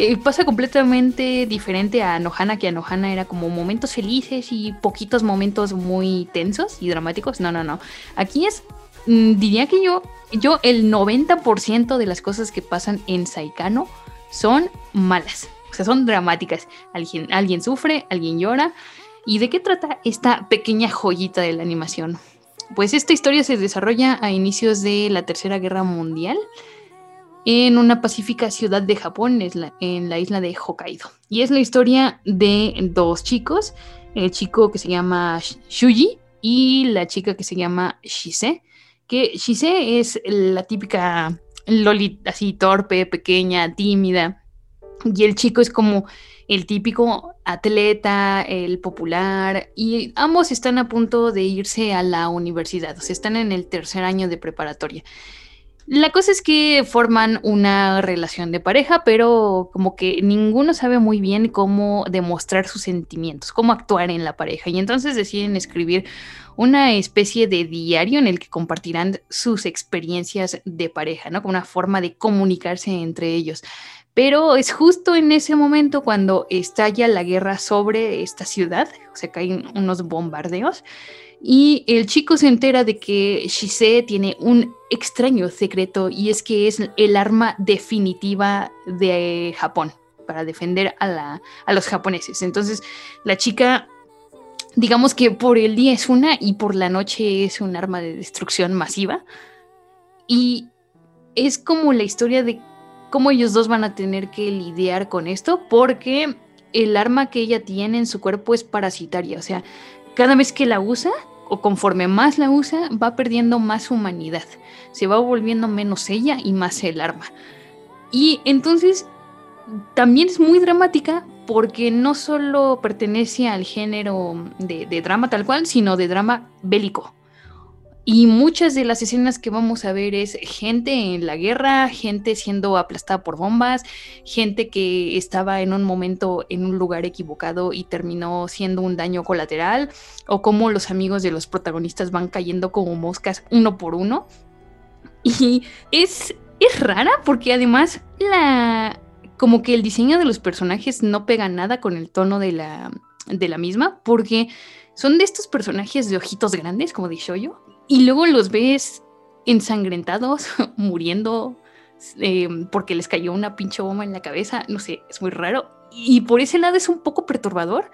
eh, pasa completamente diferente a Nohana, que a Nohana era como momentos felices y poquitos momentos muy tensos y dramáticos. No, no, no. Aquí es, mmm, diría que yo, yo el 90% de las cosas que pasan en Saikano son malas. O sea, son dramáticas. Alguien, alguien sufre, alguien llora. ¿Y de qué trata esta pequeña joyita de la animación? Pues esta historia se desarrolla a inicios de la Tercera Guerra Mundial en una pacífica ciudad de Japón, en la isla de Hokkaido. Y es la historia de dos chicos, el chico que se llama Shuji y la chica que se llama Shise, que Shise es la típica Loli así torpe, pequeña, tímida, y el chico es como el típico atleta, el popular, y ambos están a punto de irse a la universidad, o sea, están en el tercer año de preparatoria. La cosa es que forman una relación de pareja, pero como que ninguno sabe muy bien cómo demostrar sus sentimientos, cómo actuar en la pareja. Y entonces deciden escribir una especie de diario en el que compartirán sus experiencias de pareja, ¿no? Como una forma de comunicarse entre ellos. Pero es justo en ese momento cuando estalla la guerra sobre esta ciudad, o sea, caen unos bombardeos y el chico se entera de que Shise tiene un extraño secreto y es que es el arma definitiva de Japón para defender a, los japoneses. Entonces la chica, digamos que por el día es una y por la noche es un arma de destrucción masiva. Y es como la historia de cómo ellos dos van a tener que lidiar con esto porque el arma que ella tiene en su cuerpo es parasitaria, o sea, cada vez que la usa, o conforme más la usa, va perdiendo más humanidad. Se va volviendo menos ella y más el arma. Y entonces también es muy dramática porque no solo pertenece al género de, de drama tal cual, sino de drama bélico. Y muchas de las escenas que vamos a ver es gente en la guerra, gente siendo aplastada por bombas, gente que estaba en un momento en un lugar equivocado y terminó siendo un daño colateral, o cómo los amigos de los protagonistas van cayendo como moscas uno por uno. Y es, es rara porque además la, como que el diseño de los personajes no pega nada con el tono de la, de la misma, porque son de estos personajes de ojitos grandes, como de Shoyo, y luego los ves ensangrentados, (laughs) muriendo eh, porque les cayó una pinche bomba en la cabeza. No sé, es muy raro. Y por ese lado es un poco perturbador,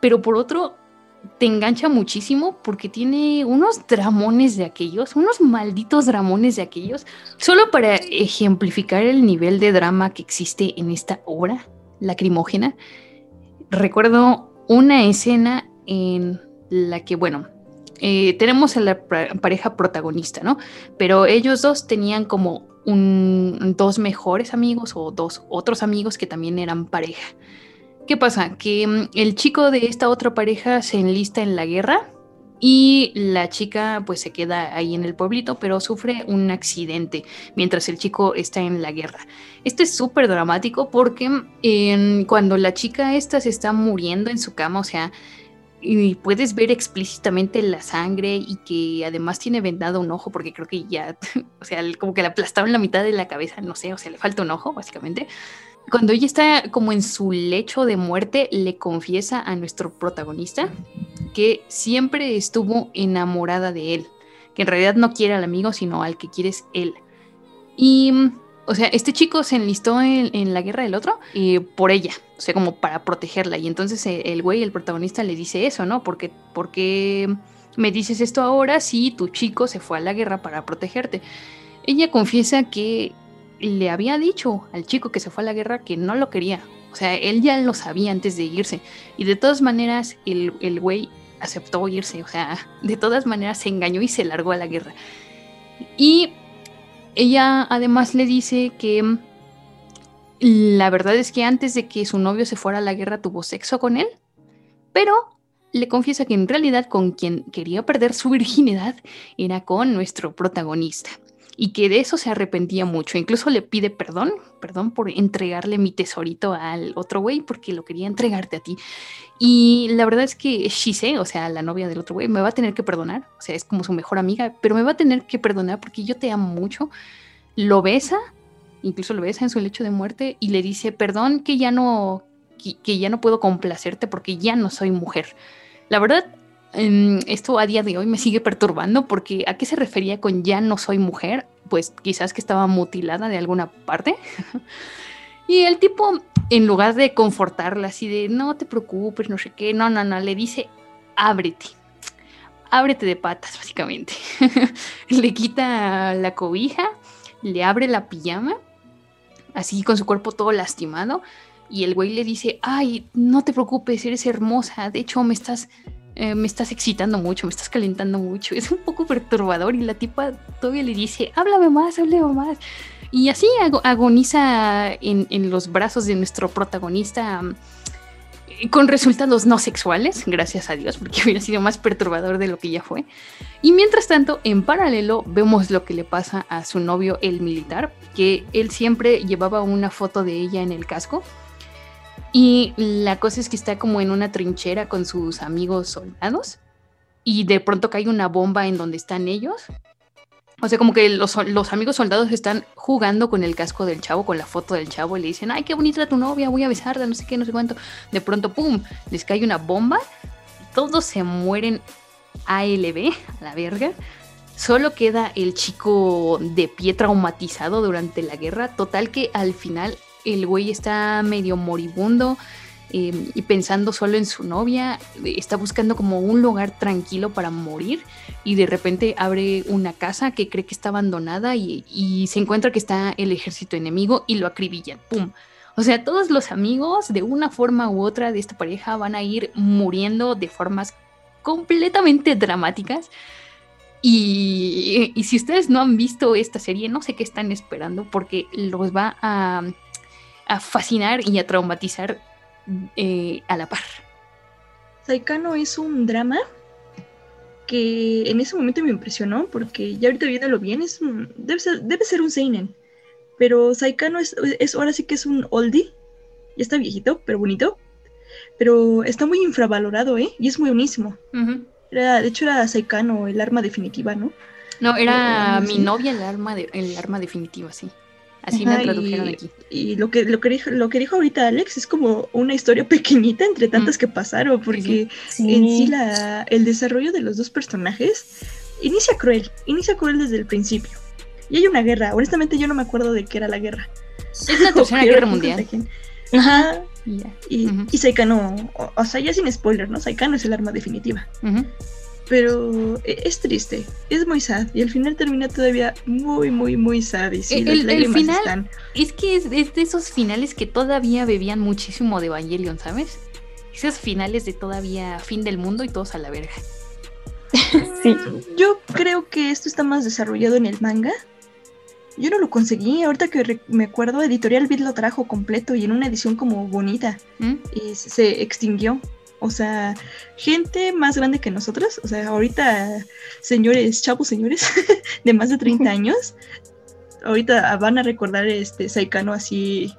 pero por otro te engancha muchísimo porque tiene unos dramones de aquellos, unos malditos dramones de aquellos, solo para ejemplificar el nivel de drama que existe en esta obra lacrimógena. Recuerdo una escena en la que, bueno, eh, tenemos a la pareja protagonista, ¿no? Pero ellos dos tenían como dos mejores amigos o dos otros amigos que también eran pareja. ¿Qué pasa? Que mm, el chico de esta otra pareja se enlista en la guerra y la chica pues se queda ahí en el pueblito, pero sufre un accidente mientras el chico está en la guerra. Esto es súper dramático porque mm, cuando la chica esta se está muriendo en su cama, o sea, y puedes ver explícitamente la sangre y que además tiene vendado un ojo porque creo que ya, (laughs) o sea, como que le aplastaron la mitad de la cabeza, no sé, o sea, le falta un ojo básicamente. Cuando ella está como en su lecho de muerte, le confiesa a nuestro protagonista que siempre estuvo enamorada de él, que en realidad no quiere al amigo, sino al que quiere es él. Y o sea, este chico se enlistó en, la guerra del otro y por ella, o sea, como para protegerla. Y entonces eh, el güey, el protagonista, le dice eso, ¿no? Porque, porque me dices esto ahora si tu chico se fue a la guerra para protegerte. Ella confiesa que le había dicho al chico que se fue a la guerra que no lo quería. O sea, él ya lo sabía antes de irse. Y de todas maneras, el, el güey aceptó irse. O sea, de todas maneras se engañó y se largó a la guerra. Y ella además le dice que mm, la verdad es que antes de que su novio se fuera a la guerra tuvo sexo con él, pero le confiesa que en realidad con quien quería perder su virginidad era con nuestro protagonista y que de eso se arrepentía mucho. Incluso le pide perdón, perdón por entregarle mi tesorito al otro güey porque lo quería entregarte a ti. Y la verdad es que Shise, o sea, la novia del otro güey, me va a tener que perdonar. O sea, es como su mejor amiga, pero me va a tener que perdonar porque yo te amo mucho. Lo besa, incluso lo besa en su lecho de muerte y le dice, perdón que ya no, que ya no puedo complacerte porque ya no soy mujer. La verdad, esto a día de hoy me sigue perturbando porque ¿a qué se refería con ya no soy mujer? Pues quizás que estaba mutilada de alguna parte. (laughs) y el tipo, en lugar de confortarla así de no te preocupes, no sé qué, no, no, no, le dice ábrete. ábrete de patas, básicamente. (laughs) le quita la cobija, le abre la pijama, así con su cuerpo todo lastimado, y el güey le dice, ay, no te preocupes, eres hermosa, de hecho me estás, eh, me estás excitando mucho, me estás calentando mucho, (laughs) es un poco perturbador y la tipa todavía le dice, háblame más, háblame más. Y así agoniza en, en los brazos de nuestro protagonista con resultados no sexuales, gracias a Dios, porque (laughs) hubiera sido más perturbador de lo que ya fue. Y mientras tanto, en paralelo, vemos lo que le pasa a su novio, el militar, que él siempre llevaba una foto de ella en el casco. Y la cosa es que está como en una trinchera con sus amigos soldados. Y de pronto cae una bomba en donde están ellos. O sea, como que los, amigos soldados están jugando con el casco del chavo, con la foto del chavo, y le dicen, ay, qué bonita tu novia, voy a besarla, no sé qué, no sé cuánto. De pronto, ¡pum!, les cae una bomba, todos se mueren ALB, a la verga. Solo queda el chico de pie traumatizado durante la guerra. Total que al final el güey está medio moribundo, Em, y pensando solo en su novia, está buscando como un lugar tranquilo para morir y de repente abre una casa que cree que está abandonada y, se encuentra que está el ejército enemigo y lo acribillan. ¡Pum! O sea, todos los amigos de una forma u otra de esta pareja van a ir muriendo de formas completamente dramáticas. Y, y, si ustedes no han visto esta serie, no sé qué están esperando porque los va a, a fascinar y a traumatizar eh, a la par. Saikano es un drama que en ese momento me impresionó porque ya ahorita viéndolo bien es debe, ser, debe ser un seinen. Pero Saikano es, es, ahora sí que es un oldie. Ya está viejito pero bonito. Pero está muy infravalorado ¿eh? y es muy buenísimo. De hecho era Saikano el arma definitiva ¿no? no era mi novia el arma de, el arma definitiva sí Así me tradujeron y, aquí. Y lo que, lo, que dijo, lo que dijo ahorita Alex es como una historia (laughs) pequeñita entre tantas que pasaron, porque en sí la, el desarrollo de los dos personajes inicia cruel, inicia cruel desde el principio. Y hay una guerra, honestamente yo no me acuerdo de qué era la guerra. Es la (laughs) tercera guerra mundial. Ajá. Y, y Saikano, o, sea, ya sin spoiler, ¿no? Saikano es el arma definitiva pero e, es triste, es muy sad y al final termina todavía muy, muy, muy sad. Y sí, el, el final es que es, de esos finales que todavía bebían muchísimo de Evangelion, ¿sabes? Esos finales de todavía fin del mundo y todos a la verga. (laughs) sí. Yo creo que esto está más desarrollado en el manga. Yo no lo conseguí, ahorita que me acuerdo, Editorial Beat lo trajo completo y en una edición como bonita. ¿Mm? Y se extinguió. O sea, gente más grande que nosotros, o sea, ahorita señores, chavos señores (laughs) de más de 30 (laughs) años, ahorita van a recordar este Saikano así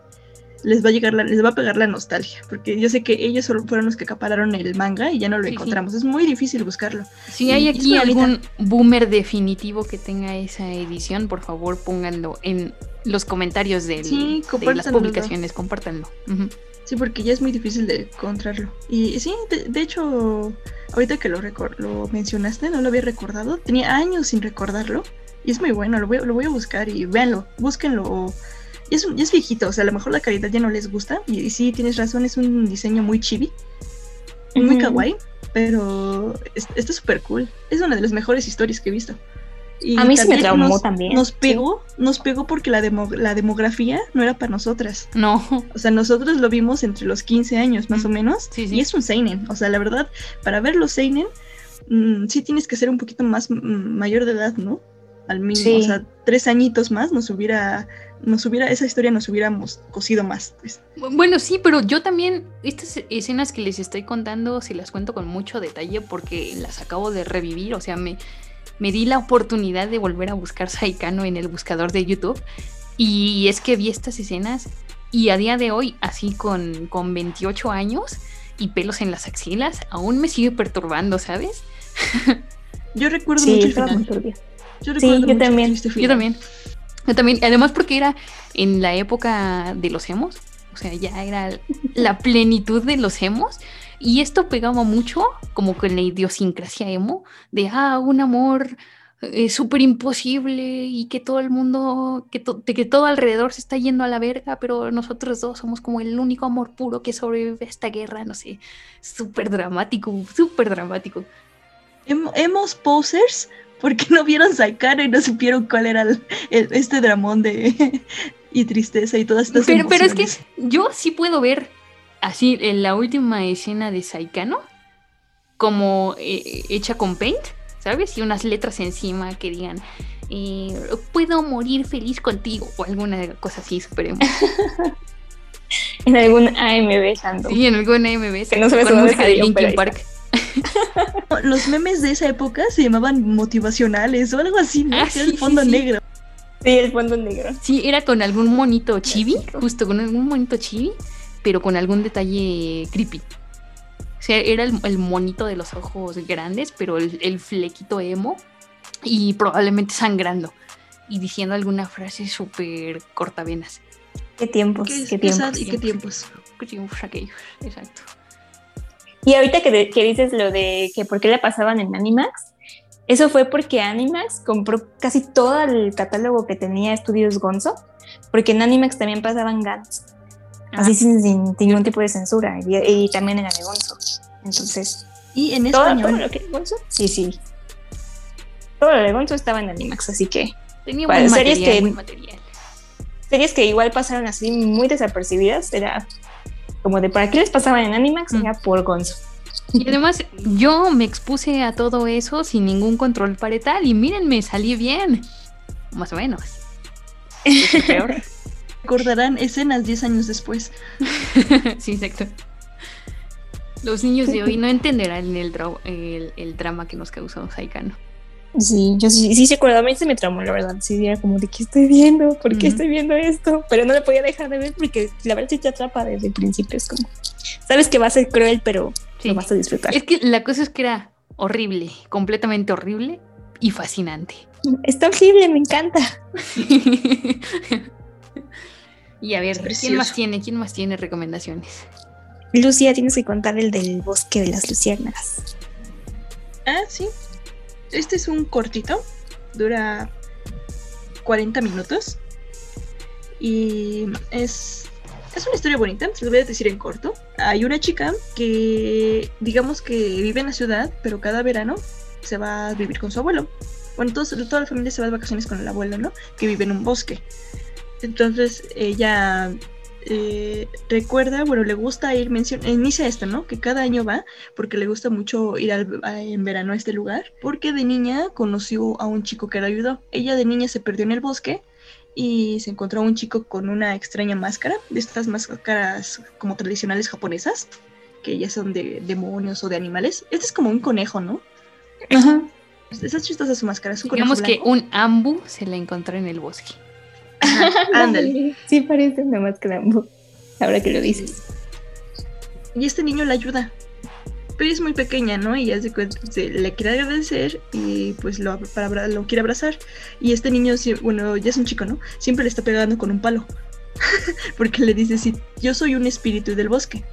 les va a llegar les va a pegar la nostalgia, porque yo sé que ellos solo fueron los que acapararon el manga y ya no lo encontramos. Es muy difícil buscarlo. Si hay aquí algún boomer definitivo que tenga esa edición, por favor pónganlo en los comentarios de las publicaciones, compártanlo. Sí, porque ya es muy difícil de encontrarlo. Y sí, de, hecho, ahorita que lo, lo mencionaste, no lo había recordado. Tenía años sin recordarlo. Y es muy bueno, lo voy, lo voy a buscar y véanlo, búsquenlo. Y es, es viejito, o sea, a lo mejor la calidad ya no les gusta. Y, sí, tienes razón, es un diseño muy chibi. Muy kawaii, pero está súper cool. Es una de las mejores historias que he visto a mí se me traumó también. Nos pegó, nos pegó porque la, la demografía no era para nosotras. No. O sea, nosotros lo vimos entre los 15 años más o menos. Y es un Seinen. O sea, la verdad, para ver los Seinen, mm, sí tienes que ser un poquito más mm, mayor de edad, ¿no? Al mínimo. O sea, tres añitos más nos hubiera, nos hubiera, esa historia nos hubiéramos cosido más. Pues. Bueno, sí, pero yo también, estas escenas que les estoy contando, si las cuento con mucho detalle porque las acabo de revivir. O sea, me me di la oportunidad de volver a buscar Saikano en el buscador de YouTube. Y es que vi estas escenas y a día de hoy, así con, con 28 años y pelos en las axilas, aún me sigue perturbando, ¿sabes? (laughs) Yo recuerdo mucho el final. Yo sí, yo también. Yo también. Yo también. Además porque era en la época de los emos. O sea, ya era la plenitud de los emos. Y esto pegaba mucho como con la idiosincrasia emo, de, ah, un amor eh, súper imposible y que todo el mundo, que, que todo alrededor se está yendo a la verga, pero nosotros dos somos como el único amor puro que sobrevive a esta guerra, no sé, súper dramático, súper dramático. Hem- Hemos posers porque no vieron Saikano y no supieron cuál era el- el- este dramón de (laughs) y tristeza y todas estas Pero, pero es que emociones. yo sí puedo ver así en la última escena de Saikano como eh, hecha con paint, ¿sabes? Y unas letras encima que digan eh, puedo morir feliz contigo o alguna cosa así súper emo. (laughs) En algún AMB Sando. Sí, en algún AMB Que no sabes con música de Linkin Park. (laughs) Los memes de esa época se llamaban motivacionales o algo así, ¿no? Ah, sí, el fondo sí. negro. Sí, el fondo negro. Sí, era con algún monito chibi, justo con algún monito chibi, pero con algún detalle creepy. O sea, era el, el monito de los ojos grandes, pero el, el flequito emo y probablemente sangrando y diciendo alguna frase súper cortavenas. Qué tiempos, Qué, qué, qué tiempos. y qué tiempos. Qué tiempos aquellos, exacto. Y ahorita que, que dices lo de que por qué la pasaban en Animax, eso fue porque Animax compró casi todo el catálogo que tenía Estudios Gonzo, porque en Animax también pasaban Gantz, así sin, sin- ningún tipo de censura, y, y también era de Gonzo. Entonces, Y en todo, español. todo lo que era Gonzo, sí, sí. Todo lo de Gonzo estaba en Animax, así que Tenía buen series material, que- buen material. series que igual pasaron así muy desapercibidas, era como de para qué les pasaban en Animax, Mm. era por Gonzo. Y además, yo me expuse a todo eso sin ningún control parental y mírenme, salí bien. Más o menos. (laughs) Es peor. Recordarán escenas 10 años después. (laughs) sí, exacto. Los niños de hoy no entenderán el, dra- el, el drama que nos causó Saikano. Sí, yo sí, sí recuerdo, a mí se me traumó, la verdad. Sí, era como de qué estoy viendo, por qué Ujú. estoy viendo esto, pero no lo podía dejar de ver porque la verdad sí te atrapa desde el principio. Es como, sabes que va a ser cruel, pero Sí. lo vas a disfrutar. Es que la cosa es que era horrible, completamente horrible y fascinante. Está horrible, me encanta. (laughs) y a ver, Es ¿quién más tiene? ¿Quién más tiene recomendaciones? Lucía, tienes que contar el del bosque de las luciérnagas. Ah, sí. Este es un cortito. Dura 40 minutos. Y es, es una historia bonita, se lo voy a decir en corto. Hay una chica que, digamos que vive en la ciudad, pero cada verano se va a vivir con su abuelo. Bueno, todos- toda la familia se va de vacaciones con el abuelo, ¿no? Que vive en un bosque. Entonces ella eh, recuerda, bueno, le gusta ir, menciona, inicia esto, ¿no? Que cada año va porque le gusta mucho ir al- a- en verano a este lugar, porque de niña conoció a un chico que la ayudó. Ella de niña se perdió en el bosque y se encontró a un chico con una extraña máscara, de estas máscaras como tradicionales japonesas, que ya son de demonios o de animales. Este es como un conejo, ¿no? Ajá. Esa es chistosa su máscara, es un conejo Digamos que un ambu se la encontró en el bosque. Ándale. (laughs) Sí, parece una máscara. Ahora que lo dices. Y este niño la ayuda. Pero es muy pequeña, ¿no? Y ella se, le quiere agradecer y pues lo, para lo quiere abrazar. Y este niño, bueno, ya es un chico, ¿no? Siempre le está pegando con un palo. (laughs) Porque le dice, sí, yo soy un espíritu del bosque.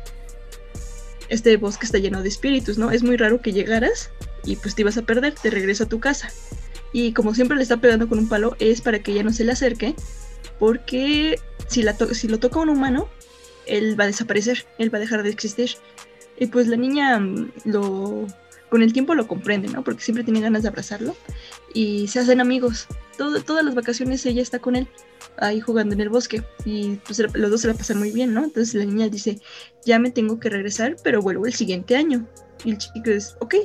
Este bosque está lleno de espíritus, ¿no? Es muy raro que llegaras y pues te ibas a perder, te regreso a tu casa. Y como siempre le está pegando con un palo, es para que ella no se le acerque. Porque si, la si lo toca un humano, él va a desaparecer, él va a dejar de existir. Y pues la niña mm, lo con el tiempo lo comprende, ¿no? Porque siempre tiene ganas de abrazarlo y se hacen amigos. Todas las vacaciones ella está con él ahí jugando en el bosque y pues los dos se la pasan muy bien, ¿no? Entonces la niña dice, ya me tengo que regresar, pero vuelvo el siguiente año. Y el chico es, ok.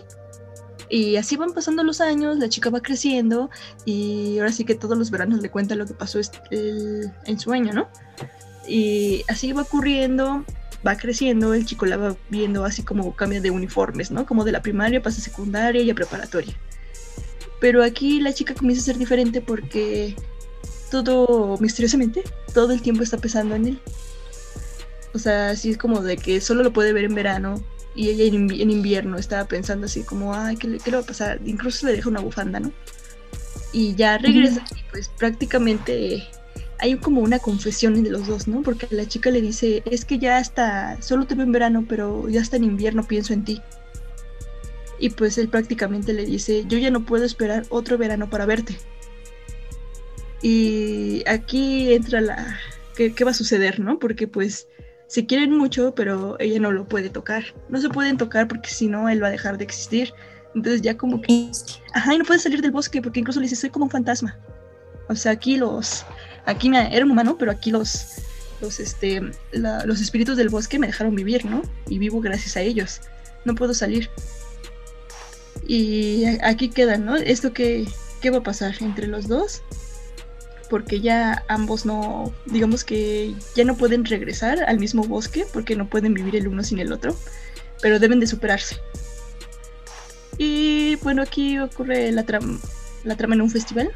Y así van pasando los años, la chica va creciendo y ahora sí que todos los veranos le cuenta lo que pasó est- el- en su año, ¿no? Y así va ocurriendo, va creciendo, el chico la va viendo así como cambia de uniformes, ¿no? Como de la primaria pasa a secundaria y a preparatoria. Pero aquí la chica comienza a ser diferente porque todo misteriosamente, todo el tiempo está pesando en él. O sea, así es como de que solo lo puede ver en verano y ella en, invi- en invierno estaba pensando así como, ay, ¿qué le, qué le va a pasar? Incluso le deja una bufanda, ¿no? Y ya regresa y pues prácticamente hay como una confesión de los dos, ¿no? Porque la chica le dice, es que ya hasta, solo te veo en verano, pero ya hasta en invierno pienso en ti. Y pues él prácticamente le dice, yo ya no puedo esperar otro verano para verte. Y aquí entra la... ¿Qué, qué va a suceder, no? Porque pues se quieren mucho, pero ella no lo puede tocar. No se pueden tocar porque si no, él va a dejar de existir. Entonces ya como que, ajá, y no puedes salir del bosque porque incluso le dices, soy como un fantasma. O sea, aquí los, aquí me, era un humano, pero aquí los, los, este, los espíritus del bosque me dejaron vivir, ¿no? Y vivo gracias a ellos. No puedo salir. Y aquí quedan, ¿no? Esto que, ¿qué va a pasar entre los dos? Porque ya ambos no, digamos que ya no pueden regresar al mismo bosque porque no pueden vivir el uno sin el otro, pero deben de superarse. Y bueno, aquí ocurre la, tram- la trama en un festival,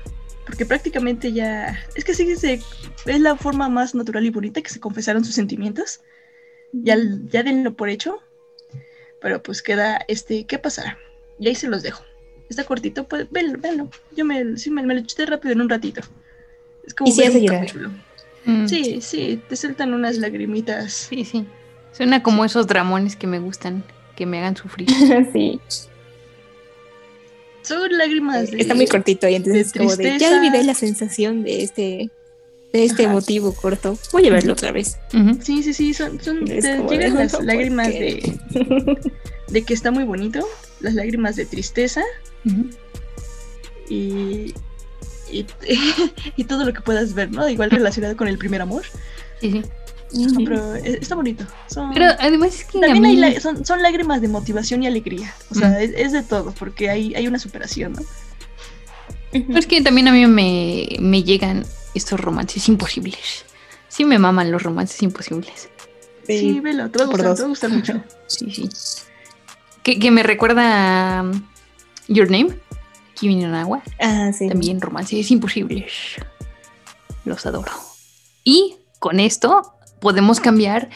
porque prácticamente ya, es que sí, se, es la forma más natural y bonita que se confesaron sus sentimientos. Ya, ya denlo por hecho, pero pues queda este, ¿qué pasará? Y ahí se los dejo. Está cortito, pues venlo, venlo. Yo me, sí, me, lo chuté rápido en un ratito. Es como Y hace llorar. capítulo. Mm, Sí, sí, te sueltan unas lagrimitas. sí, sí. Suena como esos dramones que me gustan, que me hagan sufrir. (laughs) sí. Son lágrimas de... Está muy cortito y entonces de como de, ya olvidé la sensación de este de este Ajá. motivo corto. Voy a verlo otra vez. Sí, sí, sí, son, son te llegan de, las "¿Por lágrimas (laughs) qué?". de, de que está muy bonito, las lágrimas de tristeza y, y, (laughs) y todo lo que puedas ver, ¿no? Igual relacionado con el primer amor. Sí, sí. No, pero eh, está bonito. Son, Pero además es que también mí- hay la- son, son lágrimas de motivación y alegría. O sea, Mm. es, es de todo, porque hay, hay una superación, ¿no? Es que también a mí me, me llegan estos romances imposibles. Sí me maman los romances imposibles. Sí, velo, te va a gustar, dos. te va a gustar mucho. (laughs) Sí, sí. Que, que me recuerda a um, Your Name, Kimi no Nawa. Ah, sí. También romances imposibles. Los adoro. Y con esto podemos cambiar,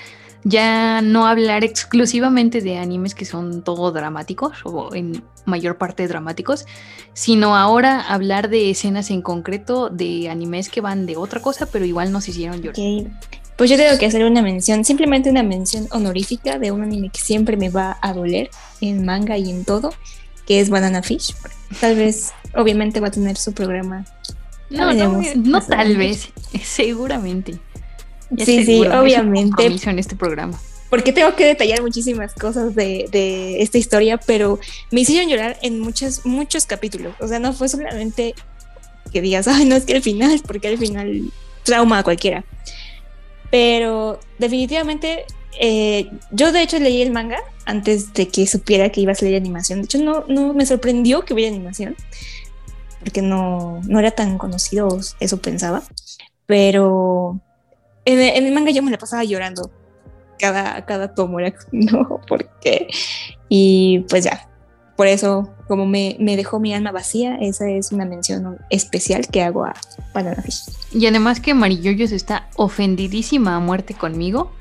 ya no hablar exclusivamente de animes que son todo dramáticos o en mayor parte dramáticos, sino ahora hablar de escenas en concreto de animes que van de otra cosa, pero igual nos hicieron llorar. Ok. Pues yo tengo que hacer una mención, simplemente una mención honorífica de un anime que siempre me va a doler en manga y en todo, que es Banana Fish. Tal vez, obviamente, va a tener su programa. No, no, no tal vez, seguramente. Ya Sí, sí, seguro, obviamente. en este programa. porque tengo que detallar muchísimas cosas de, de esta historia, pero me hicieron llorar en muchos, muchos capítulos. O sea, no fue solamente que digas, (laughs) ay, no es que el final, porque al final trauma a cualquiera. Pero definitivamente, eh, yo de hecho leí el manga antes de que supiera que iba a salir animación. De hecho, no, no me sorprendió que hubiera animación, porque no, no era tan conocido, eso pensaba. Pero en, el- en el manga yo me la pasaba llorando cada, cada tomo, era (laughs) no, ¿por qué? Y pues ya, por eso, como me, me dejó mi alma vacía, esa es una mención especial que hago a Banana. Y además que Mariyoyos está ofendidísima a muerte conmigo,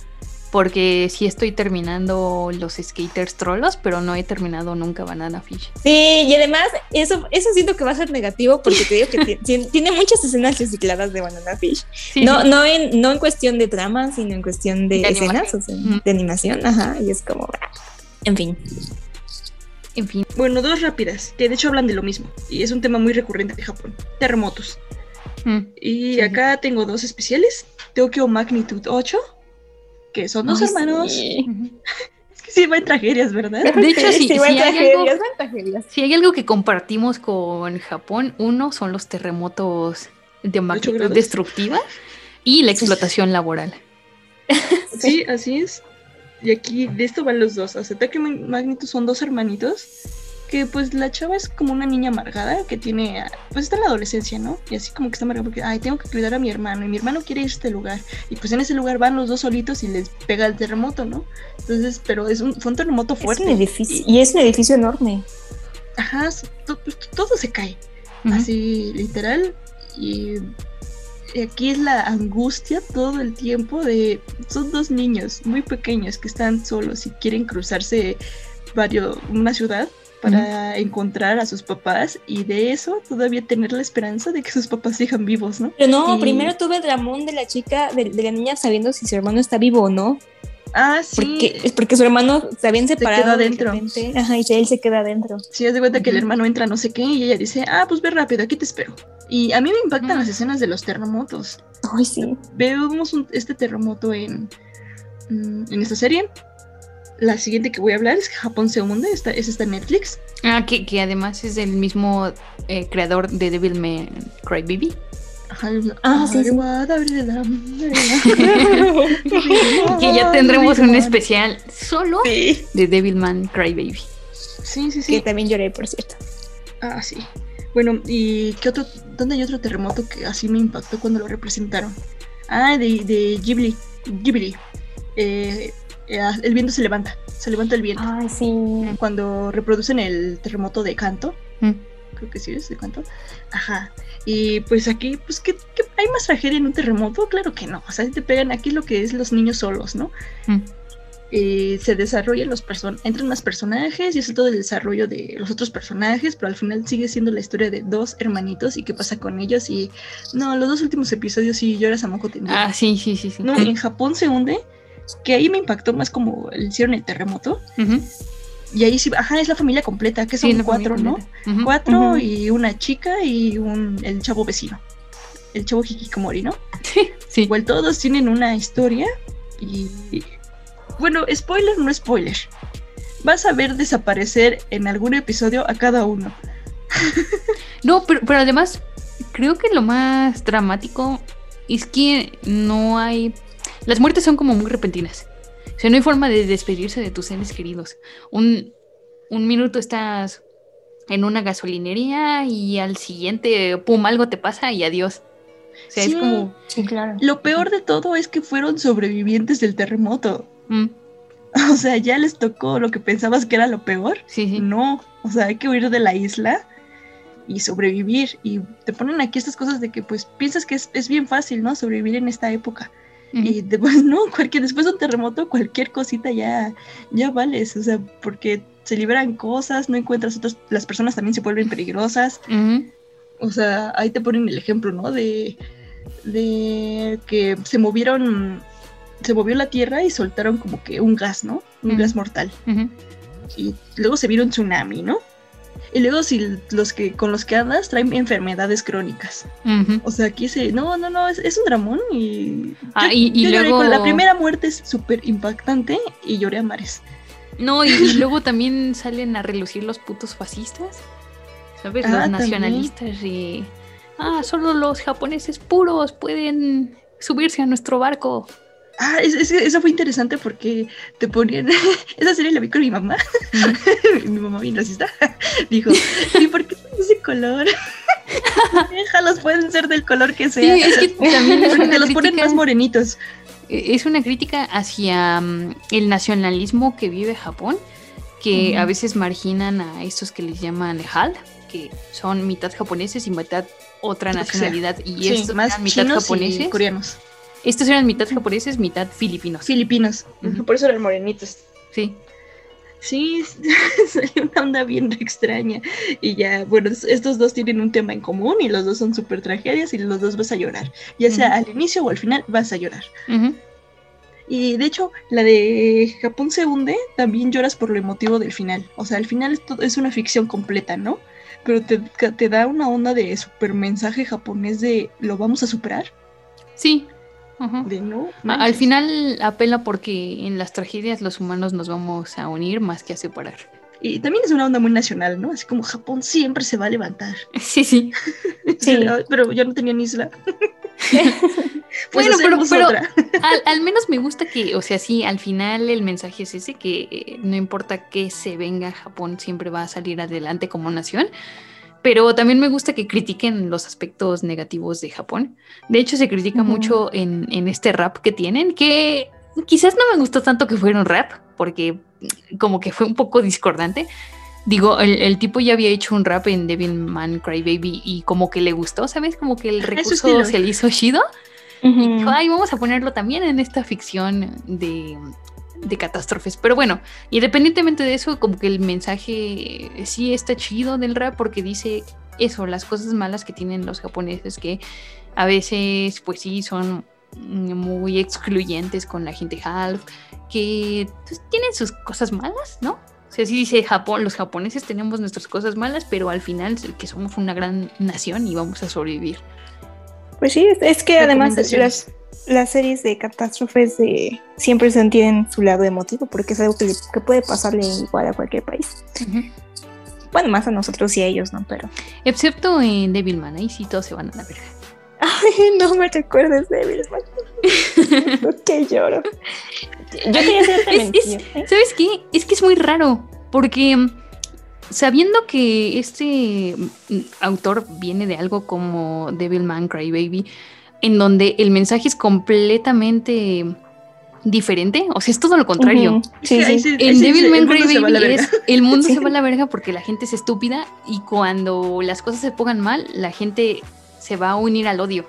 porque sí estoy terminando los skaters trolos, pero no he terminado nunca Banana Fish. Sí, y además, eso, eso siento que va a ser negativo porque te digo que ti- (laughs) ti- tiene muchas escenas recicladas de Banana Fish. Sí, No, sí. no, en, no en cuestión de trama, sino en cuestión de, De escenas, o sea, de animación, ajá, y es como, en fin. En fin, Bueno, dos rápidas, que de hecho hablan de lo mismo. Y es un tema muy recurrente de Japón. Terremotos. mm, Y Sí. acá tengo dos especiales. Tokyo Magnitude 8, que son dos Ay, hermanos. sí. (laughs) Es que sí en tragedias, ¿verdad? De hecho, sí, sí, sí hay algo- tragedias, van tragedias. si hay algo que compartimos con Japón, uno son los terremotos de magnitud destructiva y la explotación laboral. (laughs) Sí, así es. Y aquí de esto van los dos. O sea, Tokyo Mag- Magnitude son dos hermanitos. Que pues la chava es como una niña amargada que tiene, pues está en la adolescencia, ¿no? Y así como que está amargada porque, ay, tengo que cuidar a mi hermano y mi hermano quiere ir a este lugar. Y pues en ese lugar van los dos solitos y les pega el terremoto, ¿no? Entonces, pero es un, fue un terremoto Es fuerte. un edificio, y es un edificio enorme. Ajá, s- to- pues, todo se cae. Así literal y aquí es la angustia todo el tiempo de son dos niños muy pequeños que están solos y quieren cruzarse varios una ciudad para encontrar a sus papás y de eso todavía tener la esperanza de que sus papás sigan vivos, ¿no? Pero no, Y- primero tuve el dramón de la chica, de, de la niña sabiendo si su hermano está vivo o no. Ah, sí. Porque, es porque su hermano se habían separado. quedó de adentro. Ajá, y él se queda adentro. Sí, haz de cuenta que el hermano entra no sé qué y ella dice, ah, pues ve rápido, aquí te espero. Y a mí me impactan las escenas de los terremotos. Ay, sí. vemos un- este terremoto en, mm, en esta serie. La siguiente que voy a hablar es Japón se hunde, esta, es esta Netflix. Ah, que, que además es del mismo eh, creador de Devilman Crybaby. Ajá, Ah, sí, sí. (laughs) que ya tendremos un especial solo Sí, de Devilman Crybaby. sí, sí. Que sí. también lloré, por cierto. Ah, sí. Bueno, ¿y qué otro? ¿Dónde hay otro terremoto que así me impactó cuando lo representaron? Ah, de, de Ghibli. Ghibli. Eh, el viento se levanta. Se levanta el viento. Ay, sí. Cuando reproducen el terremoto de canto. Mm. Creo que sí es de canto. Ajá. Y pues aquí, pues, ¿qué, qué- hay más tragedia en un terremoto? Claro que no. O sea, te pegan aquí lo que es los niños solos, ¿no? Mm. Eh, se desarrollan los person entran más personajes y es todo el desarrollo de los otros personajes, pero al final sigue siendo la historia de dos hermanitos y qué pasa con ellos. Y no, los dos últimos episodios sí lloras a moco tendido. Ah, sí, sí, sí, sí. No, en Japón se hunde, que ahí me impactó más como hicieron el terremoto. Y ahí sí, ajá, es la familia completa, que son Sí, cuatro, ¿no? Cuatro y una chica y un, el chavo vecino. El chavo Hikikomori, ¿no? Sí. Igual todos tienen una historia y... Bueno, spoiler, no spoiler. Vas a ver desaparecer en algún episodio a cada uno. (laughs) No, pero, pero además, creo que lo más dramático es que no hay. Las muertes son como muy repentinas. O sea, no hay forma de despedirse de tus seres queridos. Un, un minuto estás en una gasolinería y al siguiente, pum, algo te pasa y adiós. O sea, Sí. es como. Sí, claro. Lo peor de todo es que fueron sobrevivientes del terremoto. mm, (laughs) O sea, ya les tocó lo que pensabas que era lo peor. sí, sí. No, o sea, hay que huir de la isla y sobrevivir. Y te ponen aquí estas cosas de que pues piensas que es, es bien fácil, ¿no? Sobrevivir en esta época. Y después, (laughs) no, cualquier, después de un terremoto, cualquier cosita ya, ya vales. O sea, porque se liberan cosas, no encuentras otras, las personas también se vuelven peligrosas. O sea, ahí te ponen el ejemplo, ¿no? De, de que se movieron, se movió la tierra y soltaron como que un gas, ¿no? Un gas mortal y luego se vieron tsunami, ¿no? Y luego si los que con los que andas traen enfermedades crónicas. O sea, aquí se no, no, no, es, es un dramón y Ah, yo- y- y yo lloré luego- con la primera muerte es súper impactante y lloré a mares. No, y, y luego también salen a relucir los putos fascistas. ¿Sabes? Ah, los también. nacionalistas y. Ah, solo los japoneses puros pueden subirse a nuestro barco. Ah, es- es- eso fue interesante porque te ponían (laughs) esa serie la vi con mi mamá. (laughs) mi mamá bien racista. (laughs) Dijo, ¿y por qué son ese color? Déjalos, pueden ser del color que Sí, sea. es que también Porque te los ponen más morenitos. es una crítica hacia mm, el nacionalismo que vive Japón, que a veces marginan a estos que les llaman HAL, que son mitad japoneses y mitad otra sea. nacionalidad. Y Sí, estos más mitad chinos y japoneses. coreanos. Estos eran mitad japoneses, mitad filipinos. Filipinos. Por eso eran morenitos. Sí. Sí, (laughs) salió una onda bien extraña. Y ya, bueno, es- estos dos tienen un tema en común y los dos son súper tragedias y los dos vas a llorar. Ya sea al inicio o al final vas a llorar. Y de hecho, la de Japón se hunde, también lloras por lo emotivo del final. O sea, al final es, todo- es una ficción completa, ¿no? Pero te, te da una onda de super mensaje japonés de lo vamos a superar. Sí. Ajá. De no. A- Al final apela porque en las tragedias los humanos nos vamos a unir más que a separar. Y también es una onda muy nacional, ¿no? Así como Japón siempre se va a levantar. (laughs) Sí, sí. (laughs) Sí. Pero ya no tenían isla. (laughs) Pues Bueno, pero- al menos me gusta que, o sea, sí, al final el mensaje es ese, que eh, no importa que se venga, Japón siempre va a salir adelante como nación. Pero también me gusta que critiquen los aspectos negativos de Japón. De hecho, se critica mucho en, en este rap que tienen, que quizás no me gustó tanto que fuera un rap, porque como que fue un poco discordante. Digo, el, el tipo ya había hecho un rap en Devilman Crybaby y como que le gustó, ¿sabes? Como que el recurso se le hizo chido. Dijo, ay, vamos a ponerlo también en esta ficción de, de catástrofes. Pero bueno, independientemente de eso, como que el mensaje eh, sí está chido del rap porque dice eso, las cosas malas que tienen los japoneses que a veces pues sí son mm, muy excluyentes con la gente half, que pues, tienen sus cosas malas, ¿no? O sea, sí dice Japón, los japoneses tenemos nuestras cosas malas, pero al final que somos una gran nación y vamos a sobrevivir. Pues sí, es, es que además las, las series de catástrofes de, siempre se tienen su lado emotivo porque es algo que, que puede pasarle igual a cualquier país. Bueno, más a nosotros y a ellos, ¿no? Pero. Excepto en Devilman, ahí sí todos se van a la verga. (laughs) Ay, no me recuerdes Devilman. que (laughs) lloro. Yo quería hacer (laughs) es, ¿Sabes qué? Es que es muy raro. Porque mm, sabiendo que este mm, autor viene de algo como Devilman Crybaby, en donde el mensaje es completamente diferente, o sea, es todo lo contrario. en Devilman Crybaby es el (laughs) mundo se va a la verga porque la gente es estúpida y cuando las cosas se pongan mal, la gente se va a unir al odio.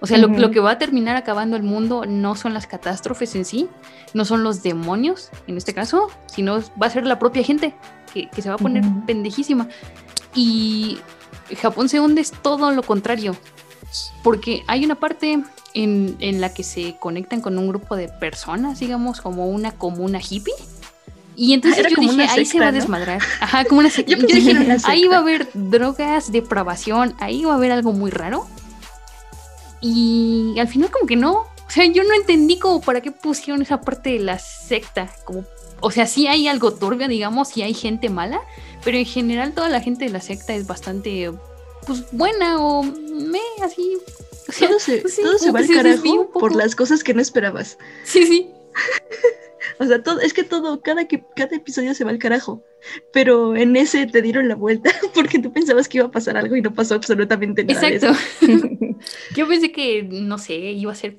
O sea, lo, que va a terminar acabando el mundo no son las catástrofes en sí, no son los demonios, en este caso, sino va a ser la propia gente que, se va a poner pendejísima. Y Japón se hunde es todo lo contrario, porque hay una parte en, la que se conectan con un grupo de personas, digamos, como una comuna hippie. Y entonces yo dije, ahí se va a desmadrar. Ajá, como una secta. Ahí va a haber drogas, depravación, ahí va a haber algo muy raro. Y al final como que no. O sea, yo no entendí como para qué pusieron esa parte de la secta. Como, o sea, sí hay algo turbio, digamos, y hay gente mala, pero en general toda la gente de la secta es bastante, pues, buena o me, así. todo se, pues todo se va al carajo por las cosas que no esperabas. Sí, sí. (laughs) o sea, todo, es que todo, cada, que, cada episodio se va al carajo. Pero en ese te dieron la vuelta (laughs) porque tú pensabas que iba a pasar algo y no pasó absolutamente nada. Exacto. (laughs) Yo pensé que, no sé, iba a ser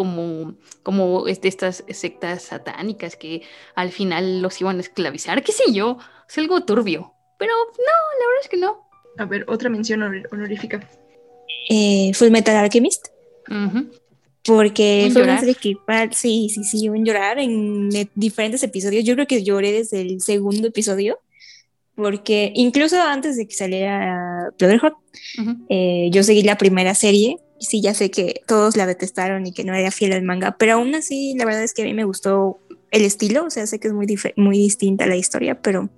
como, como este, estas sectas satánicas que al final los iban a esclavizar, qué sé yo, es algo turbio. Pero no, la verdad es que no. A ver, otra mención honorífica. Eh, Full Metal Alchemist. Porque fue una serie que, sí, sí, sí, un llorar en diferentes episodios. Yo creo que lloré desde el segundo episodio, porque incluso antes de que saliera Brotherhood, eh, yo seguí la primera serie sí, ya sé que todos la detestaron y que no era fiel al manga, pero aún así la verdad es que a mí me gustó el estilo, o sea, sé que es muy, muy distinta la historia, pero,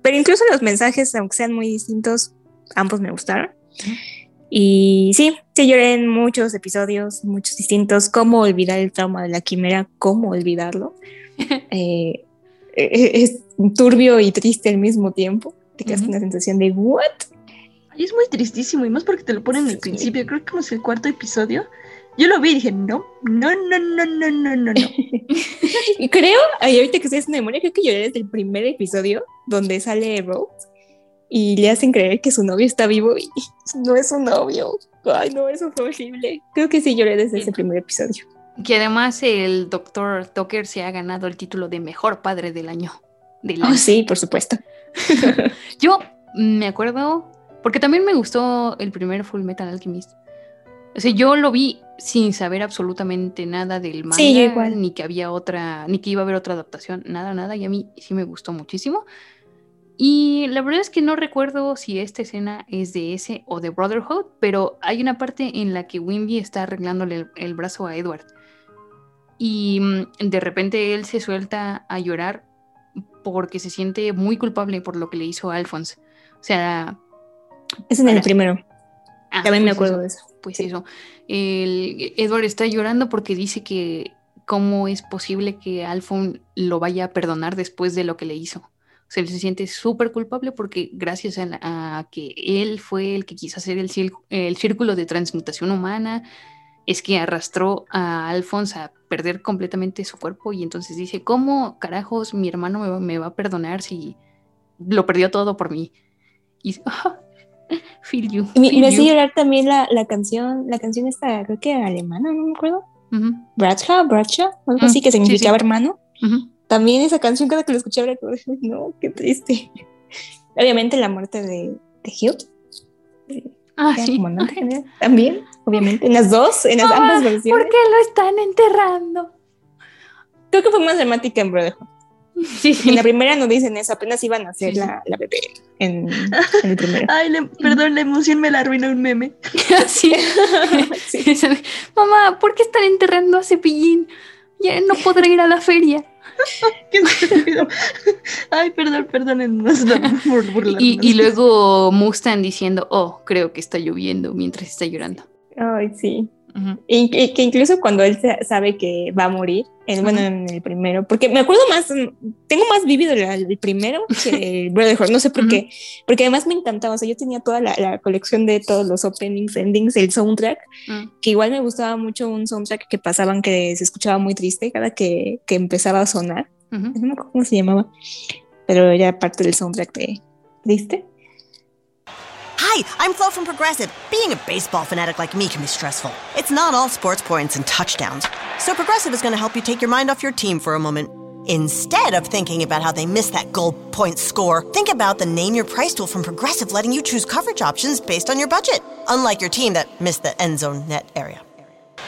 pero incluso los mensajes, aunque sean muy distintos, ambos me gustaron. Y sí, sí lloré en muchos episodios, muchos distintos, cómo olvidar el trauma de la quimera, cómo olvidarlo. (laughs) Eh, e-, es turbio y triste al mismo tiempo, te quedas con una sensación de, ¿what? Y es muy tristísimo, y más porque te lo ponen en el principio. Creo que como es el cuarto episodio. Yo lo vi y dije, no, no, no, no, no, no, no, no. (laughs) y creo, ahorita que estoy haciendo memoria, creo que lloré desde el primer episodio donde sale Rose y le hacen creer que su novio está vivo y no es su novio. Ay, no, eso fue horrible. Creo que sí lloré desde ese primer episodio. Que además el doctor Tucker se ha ganado el título de mejor padre del año. Del oh, sí, por supuesto. (laughs) Yo me acuerdo porque también me gustó el primer Full Metal Alchemist. O sea, yo lo vi sin saber absolutamente nada del manga, ni que había otra, ni que iba a haber otra adaptación, nada, nada, y a mí sí me gustó muchísimo. Y la verdad es que no recuerdo si esta escena es de ese o de Brotherhood, pero hay una parte en la que Wimby está arreglándole el, brazo a Edward. Y mm, de repente él se suelta a llorar porque se siente muy culpable por lo que le hizo a Alphonse. O sea, es en el primero. Ah, También me pues acuerdo de eso. Pues eso. El, Edward está llorando porque dice que cómo es posible que Alphon lo vaya a perdonar después de lo que le hizo. O sea, él se siente súper culpable porque gracias a, que él fue el que quiso hacer el, el círculo de transmutación humana es que arrastró a Alphonse a perder completamente su cuerpo y entonces dice, ¿cómo carajos mi hermano me va, me va a perdonar si lo perdió todo por mí? Y ah, (laughs) feel you. Me, me hace llorar también la, la canción, la canción esta, creo que alemana, no me acuerdo. Ujú, Bradshaw, Bradshaw, algo Mm, así que sí, significaba sí. hermano. También esa canción cada que la escuchaba era como, no, qué triste. (laughs) Obviamente la muerte de, de Hugh. Ah, sí. ¿no? También, obviamente, en las dos, en las Ah, ambas ¿Por versiones. qué lo están enterrando? Creo que fue más dramática en Brotherhood. Sí, En la primera no dicen eso, apenas iban a hacer Sí, sí. la, la bebé en, en el primero. Ay, le- perdón, la emoción me la arruinó un meme. (laughs) sí. (laughs) De, (laughs) Mamá, ¿por qué están enterrando a Cepillín? Ya no podré ir a la feria. Qué estúpido. Ay, perdón, perdónennos por. Y, y luego Mustang diciendo, oh, creo que está lloviendo mientras está llorando. Ay, sí. Ujú. Y, y que incluso cuando él sa- sabe que va a morir, en, bueno, Ujú. en el primero, porque me acuerdo más, tengo más vívido el, el primero (laughs) que el Brotherhood, no sé por Ujú. qué, porque además me encantaba, o sea, yo tenía toda la, la colección de todos los openings, endings, el soundtrack, Mm. que igual me gustaba mucho un soundtrack que pasaban que se escuchaba muy triste cada que, que empezaba a sonar, no me acuerdo cómo se llamaba, pero era parte del soundtrack de triste. Hi, I'm Flo from Progressive. Being a baseball fanatic like me can be stressful. It's not all sports points and touchdowns. So Progressive is going to help you take your mind off your team for a moment. Instead of thinking about how they missed that goal point score, think about the Name Your Price tool from Progressive letting you choose coverage options based on your budget, unlike your team that missed the end zone net area.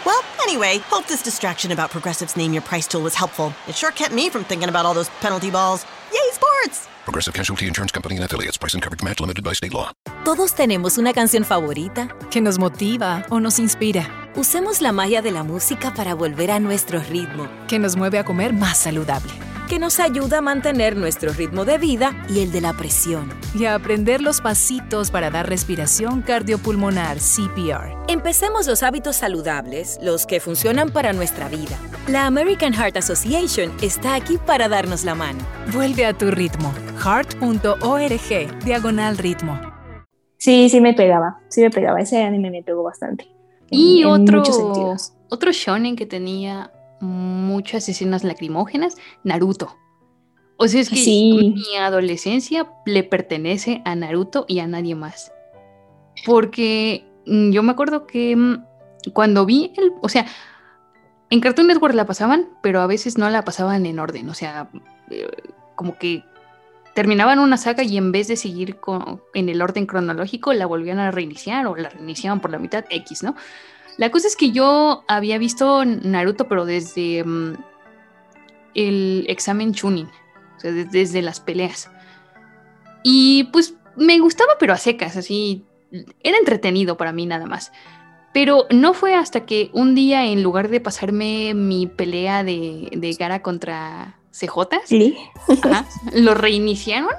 Well, anyway, hope this distraction about Progressive's Name Your Price tool was helpful. It sure kept me from thinking about all those penalty balls. Yay, sports! Progressive Casualty Insurance Company and affiliates. Price and coverage match limited by state law. Todos tenemos una canción favorita. que nos motiva o nos inspira, Usemos la magia de la música para volver a nuestro ritmo, que nos mueve a comer más saludable que nos ayuda a mantener nuestro ritmo de vida y el de la presión. y a aprender los pasitos para dar respiración cardiopulmonar CPR. Empecemos los hábitos saludables, los que funcionan para nuestra vida. La American Heart Association está aquí para darnos la mano. Vuelve a tu ritmo. heart.org diagonal ritmo. Sí, sí me pegaba, sí me pegaba, ese anime me pegó bastante. en- Y en otro, muchos sentidos. otro shonen que tenía muchas escenas lacrimógenas, Naruto. O sea, es que Sí. mi adolescencia le pertenece a Naruto y a nadie más. Porque mm, yo me acuerdo que mm, cuando vi el, o sea, en Cartoon Network la pasaban, pero a veces no la pasaban en orden, o sea, eh, como que terminaban una saga y en vez de seguir con- en el orden cronológico la volvían a reiniciar o la reiniciaban por la mitad X, ¿no? La cosa es que yo había visto Naruto, pero desde mm, el examen Chunin, o sea, de- desde las peleas. Y pues me gustaba, pero a secas, así. Era entretenido para mí nada más. Pero no fue hasta que un día, en lugar de pasarme mi pelea de, de Gara contra CJ, Sí. Ajá, lo reiniciaron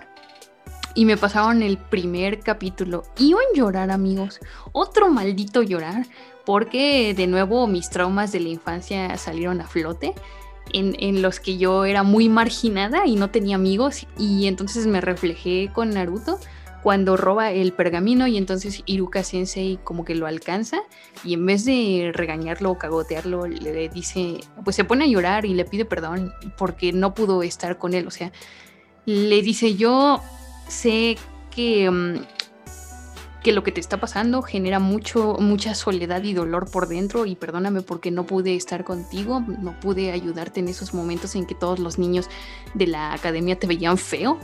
y me pasaron el primer capítulo. Iba a llorar, amigos. Otro maldito llorar, porque de nuevo mis traumas de la infancia salieron a flote. En, en los que yo era muy marginada y no tenía amigos, y entonces me reflejé con Naruto cuando roba el pergamino y entonces Iruka Sensei como que lo alcanza y en vez de regañarlo o cagotearlo le dice, pues se pone a llorar y le pide perdón porque no pudo estar con él, o sea, le dice yo sé que mm, que lo que te está pasando genera mucho mucha soledad y dolor por dentro y perdóname porque no pude estar contigo, no pude ayudarte en esos momentos en que todos los niños de la academia te veían feo.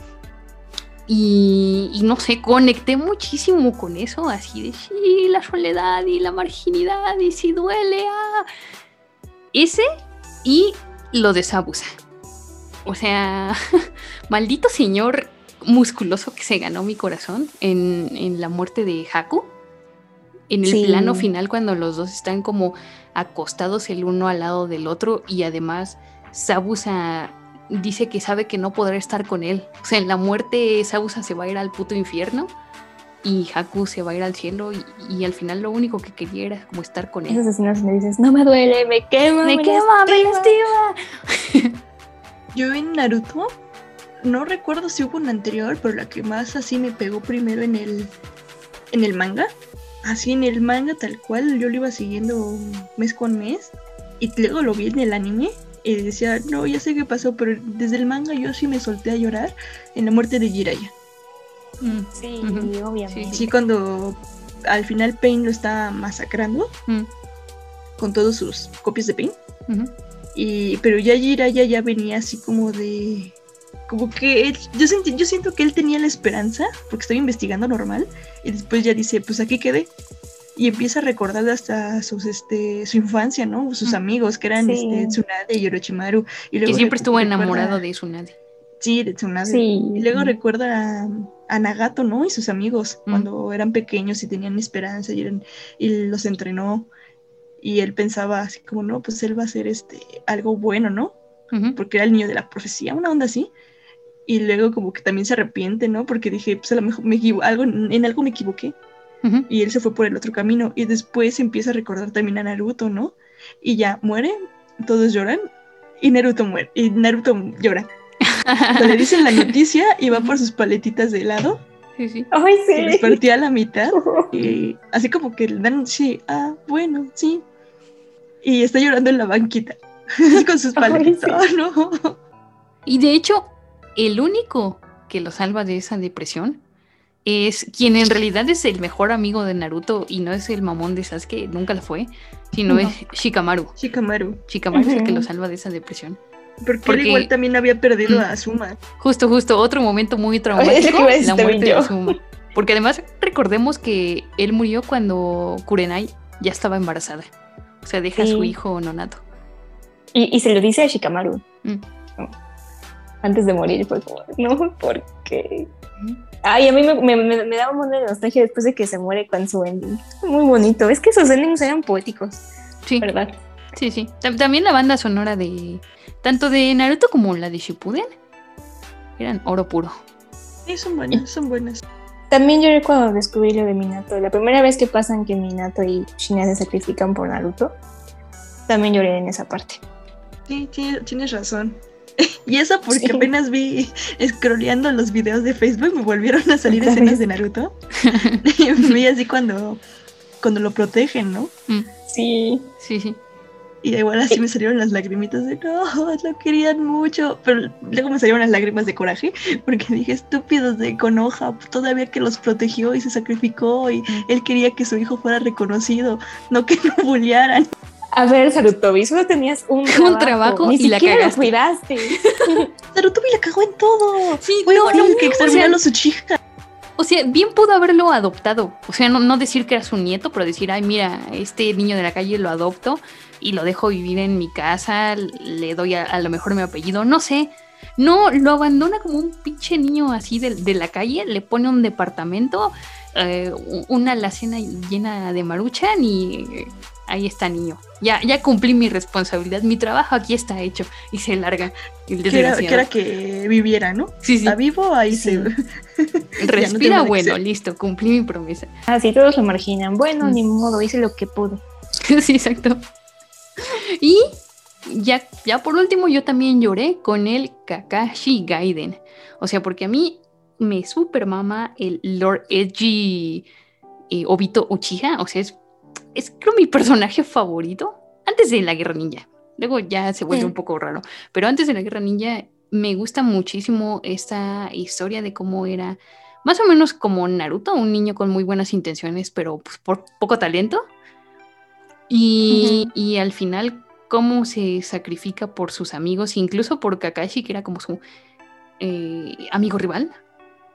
Y, no sé, conecté muchísimo con eso, así de sí, la soledad y la marginidad y si duele. ah". Ese y lo de Sabusa. O sea, (laughs) maldito señor musculoso que se ganó mi corazón en, en la muerte de Haku. En el Sí. plano final, cuando los dos están como acostados el uno al lado del otro y además Sabusa dice que sabe que no podrá estar con él. O sea, en la muerte Sabusa se va a ir al puto infierno y Haku se va a ir al cielo y, y al final lo único que quería era como estar con él. Esas escenas donde dices, no me duele, me quema, Me quema, me lastima. Yo en Naruto no recuerdo si hubo una anterior, pero la que más así me pegó primero en el en el manga así en el manga tal cual, yo lo iba siguiendo mes con mes y luego lo vi en el anime y decía, no, ya sé qué pasó, pero desde el manga yo sí me solté a llorar en la muerte de Jiraiya. Mm, sí, obviamente. Sí, cuando al final Pain lo está masacrando Mm. con todos sus copias de Pain. Y, pero ya Jiraiya ya venía así como de. Como que él- yo, sentí, yo siento que él tenía la esperanza, porque estoy investigando normal, y después ya dice, pues aquí quedé. Y empieza a recordar hasta sus, este, su infancia, ¿no? Sus amigos, que eran Sí. este, Tsunade y Orochimaru. Y Que siempre estuvo recuerda- enamorado de Tsunade. Sí, de Tsunade. Sí. Y luego recuerda a, a Nagato, ¿no? Y sus amigos, Mm. cuando eran pequeños y tenían esperanza y, eran- y los entrenó. Y él pensaba así como, no, pues él va a hacer este, algo bueno, ¿no? Porque era el niño de la profecía, una onda así. Y luego como que también se arrepiente, ¿no? Porque dije, pues a lo mejor me algo, en algo me equivoqué. Ujú. Y él se fue por el otro camino. Y después empieza a recordar también a Naruto, ¿no? Y ya muere, todos lloran. Y Naruto muere. Y Naruto llora. Le dicen la noticia y va por sus paletitas de helado. Sí, sí. Ay, Se les sí. partía a la mitad. (laughs) Y así como que le dan, sí, ah, bueno, sí. Y está llorando en la banquita. (laughs) Con sus Ay, paletitas. sí. no. Y de hecho, el único que lo salva de esa depresión es quien en realidad es el mejor amigo de Naruto y no es el mamón de Sasuke, nunca lo fue, sino No. es Shikamaru. Shikamaru. Shikamaru es el que lo salva de esa depresión. Porque, Porque- él igual también había perdido Mm. a Asuma. Justo, justo, otro momento muy (laughs) traumático, la muerte de. Asuma. Porque además recordemos que él murió cuando Kurenai ya estaba embarazada. O sea, deja a su hijo Nonato. Y, y se lo dice a Shikamaru. Mm. Antes de morir fue como, no, ¿por qué? Ujú. Ay, a mí me, me, me, me daba un montón de nostalgia después de que se muere con su ending. Muy bonito. Es que esos endings eran poéticos, Sí, ¿verdad? sí, sí. Tam- También la banda sonora de tanto de Naruto como la de Shippuden eran oro puro. Sí, son buenas, son buenas. También yo recuerdo descubrí lo de Minato. La primera vez que pasan que Minato y Shinya se sacrifican por Naruto, también lloré en esa parte. Sí, ti- tienes razón. (laughs) Y eso porque Sí. apenas vi scrolleando los videos de Facebook, me volvieron a salir escenas vez. de Naruto. y (laughs) me (laughs) vi así cuando, cuando lo protegen, ¿no? Sí. Sí, sí. Y igual así me salieron las lagrimitas de no, lo querían mucho. Pero luego me salieron las lágrimas de coraje porque dije, estúpidos de Konoha, todavía que los protegió y se sacrificó y él quería que su hijo fuera reconocido, no que lo bullearan. A ver, Sarutobi, solo tenías (laughs) un trabajo. trabajo Ni y la siquiera lo cagaste. cuidaste. (laughs) Narutobi la cagó en todo. Sí, Fue no, no, que o sea, exterminó a los Uchiha. O sea, bien pudo haberlo adoptado. O sea, no, no decir que era su nieto, pero decir, ay, mira, este niño de la calle lo adopto y lo dejo vivir en mi casa, le doy a, a lo mejor mi apellido, no sé. No, lo abandona como un pinche niño así de, de la calle, le pone un departamento, eh, una alacena llena de maruchan y ahí está niño. Ya, ya cumplí mi responsabilidad, mi trabajo aquí está hecho. Y se larga. El Que era, viviera, ¿no? Sí, sí. Está vivo, ahí Sí. se. (laughs) Respira, bueno, listo, cumplí mi promesa. (laughs) Así todos lo marginan. Bueno, Mm. ni modo, hice lo que pude. sí, exacto. Y ya, ya por último, yo también lloré con el Kakashi Gaiden. O sea, porque a mí me super mama el Lord Edgy eh, Obito Uchiha. O sea, es, es creo mi personaje favorito antes de la Guerra Ninja. Luego ya se vuelve un poco raro. Pero antes de la Guerra Ninja me gusta muchísimo esta historia de cómo era más o menos como Naruto, un niño con muy buenas intenciones, pero pues, por poco talento. Y, y al final, cómo se sacrifica por sus amigos, incluso por Kakashi, que era como su eh, amigo rival,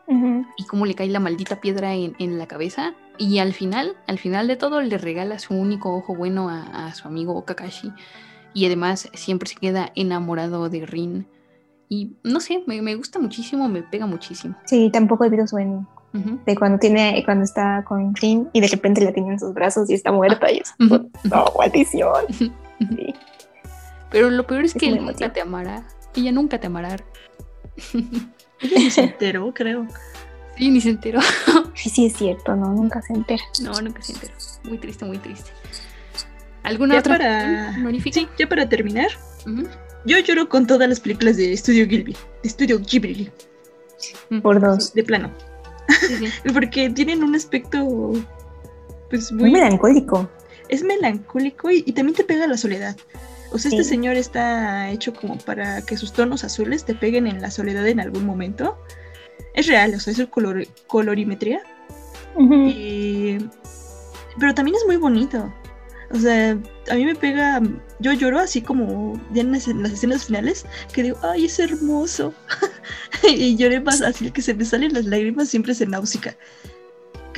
Ujú. y cómo le cae la maldita piedra en, en la cabeza. Y al final, al final de todo, le regala su único ojo bueno a, a su amigo Kakashi. Y además siempre se queda enamorado de Rin. Y no sé, me, me gusta muchísimo, me pega muchísimo. Sí, tampoco he visto sueño. Ujú. De cuando tiene, cuando está con Rin y de repente la tiene en sus brazos y está muerta y es Ujú. no, maldición. Sí. Pero lo peor es Es que él nunca te amará. Ella nunca te amará. (laughs) Ella ni se (laughs) enteró, creo. Sí, ni se enteró. Ay, (laughs) sí es cierto, no, nunca se entera. No, nunca se enteró. Muy triste, muy triste. ¿Alguna Ya otra para-? Sí, ya para terminar, yo lloro con todas las películas de Studio Ghibli. De Studio Ghibli, Por dos. de plano. Sí, sí. (laughs) Porque tienen un aspecto pues muy, melancólico. Es melancólico y, también te pega la soledad. Sea, este señor está hecho como para que sus tonos azules te peguen en la soledad en algún momento. Es real, o sea, es color, colorimetría. pero también es muy bonito. O sea, a mí me pega, yo lloro así como ya en las, escenas finales, que digo, ay, es hermoso. (laughs) y lloré más así que se me salen las lágrimas, siempre es en náusica.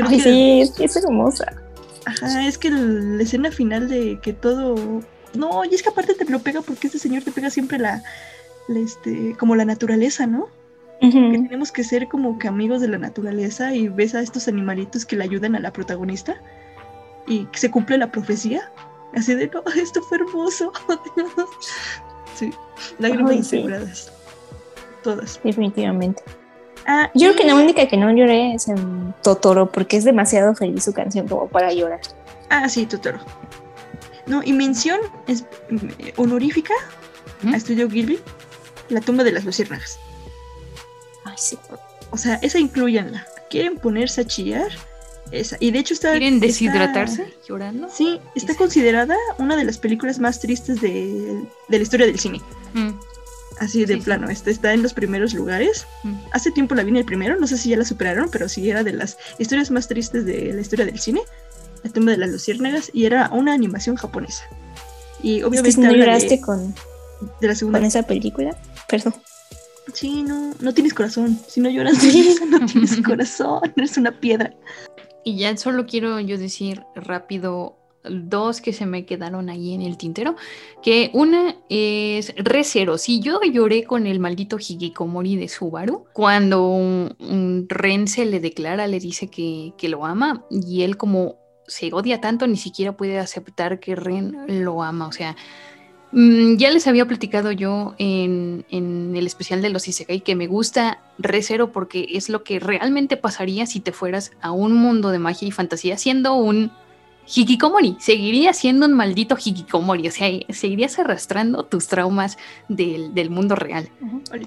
ay, sí, es, hermosa. Ajá, es que la escena final de que todo... No, y es que aparte te lo pega porque este señor te pega siempre la, este, como la naturaleza, ¿no? Que tenemos que ser como que amigos de la naturaleza y ves a estos animalitos que le ayudan a la protagonista y se cumple la profecía. Así de, no, (laughs) esto fue hermoso. (laughs) sí, lágrimas sí. Todas. Definitivamente. Ah, yo creo que la única que no lloré es en Totoro, porque es demasiado feliz su canción como para llorar. Ah, sí, Totoro. No, y mención es, mm, honorífica a Estudio Gilby, La tumba de las luciérnagas. Ay, sí. O sea, esa incluyanla. ¿Quieren ponerse a chillar? Y de hecho está... ¿Quieren deshidratarse llorando? Sí, está considerada una de las películas más tristes de, la historia del cine. Mm. Así de plano, Está, está en los primeros lugares. Mm. Hace tiempo la vi en el primero, no sé si ya la superaron, pero sí era de las historias más tristes de la historia del cine. El tema de las luciérnagas y era una animación japonesa. Y obviamente... ¿No lloraste con, de la segunda. con esa película? Perdón. Sí, no, no tienes corazón. Si no lloras (laughs) no tienes (laughs) corazón, eres una piedra. Y ya solo quiero yo decir rápido dos que se me quedaron ahí en el tintero, que una es Recero. Si yo lloré con el maldito Hikikomori de Subaru, cuando un, Ren se le declara, le dice que, que lo ama, y él como se odia tanto, ni siquiera puede aceptar que Ren lo ama. O sea, Mm, ya les había platicado yo en, el especial de los Isekai que me gusta Recero porque es lo que realmente pasaría si te fueras a un mundo de magia y fantasía siendo un Hikikomori. Seguirías siendo un maldito Hikikomori, o sea, seguirías arrastrando tus traumas del, mundo real.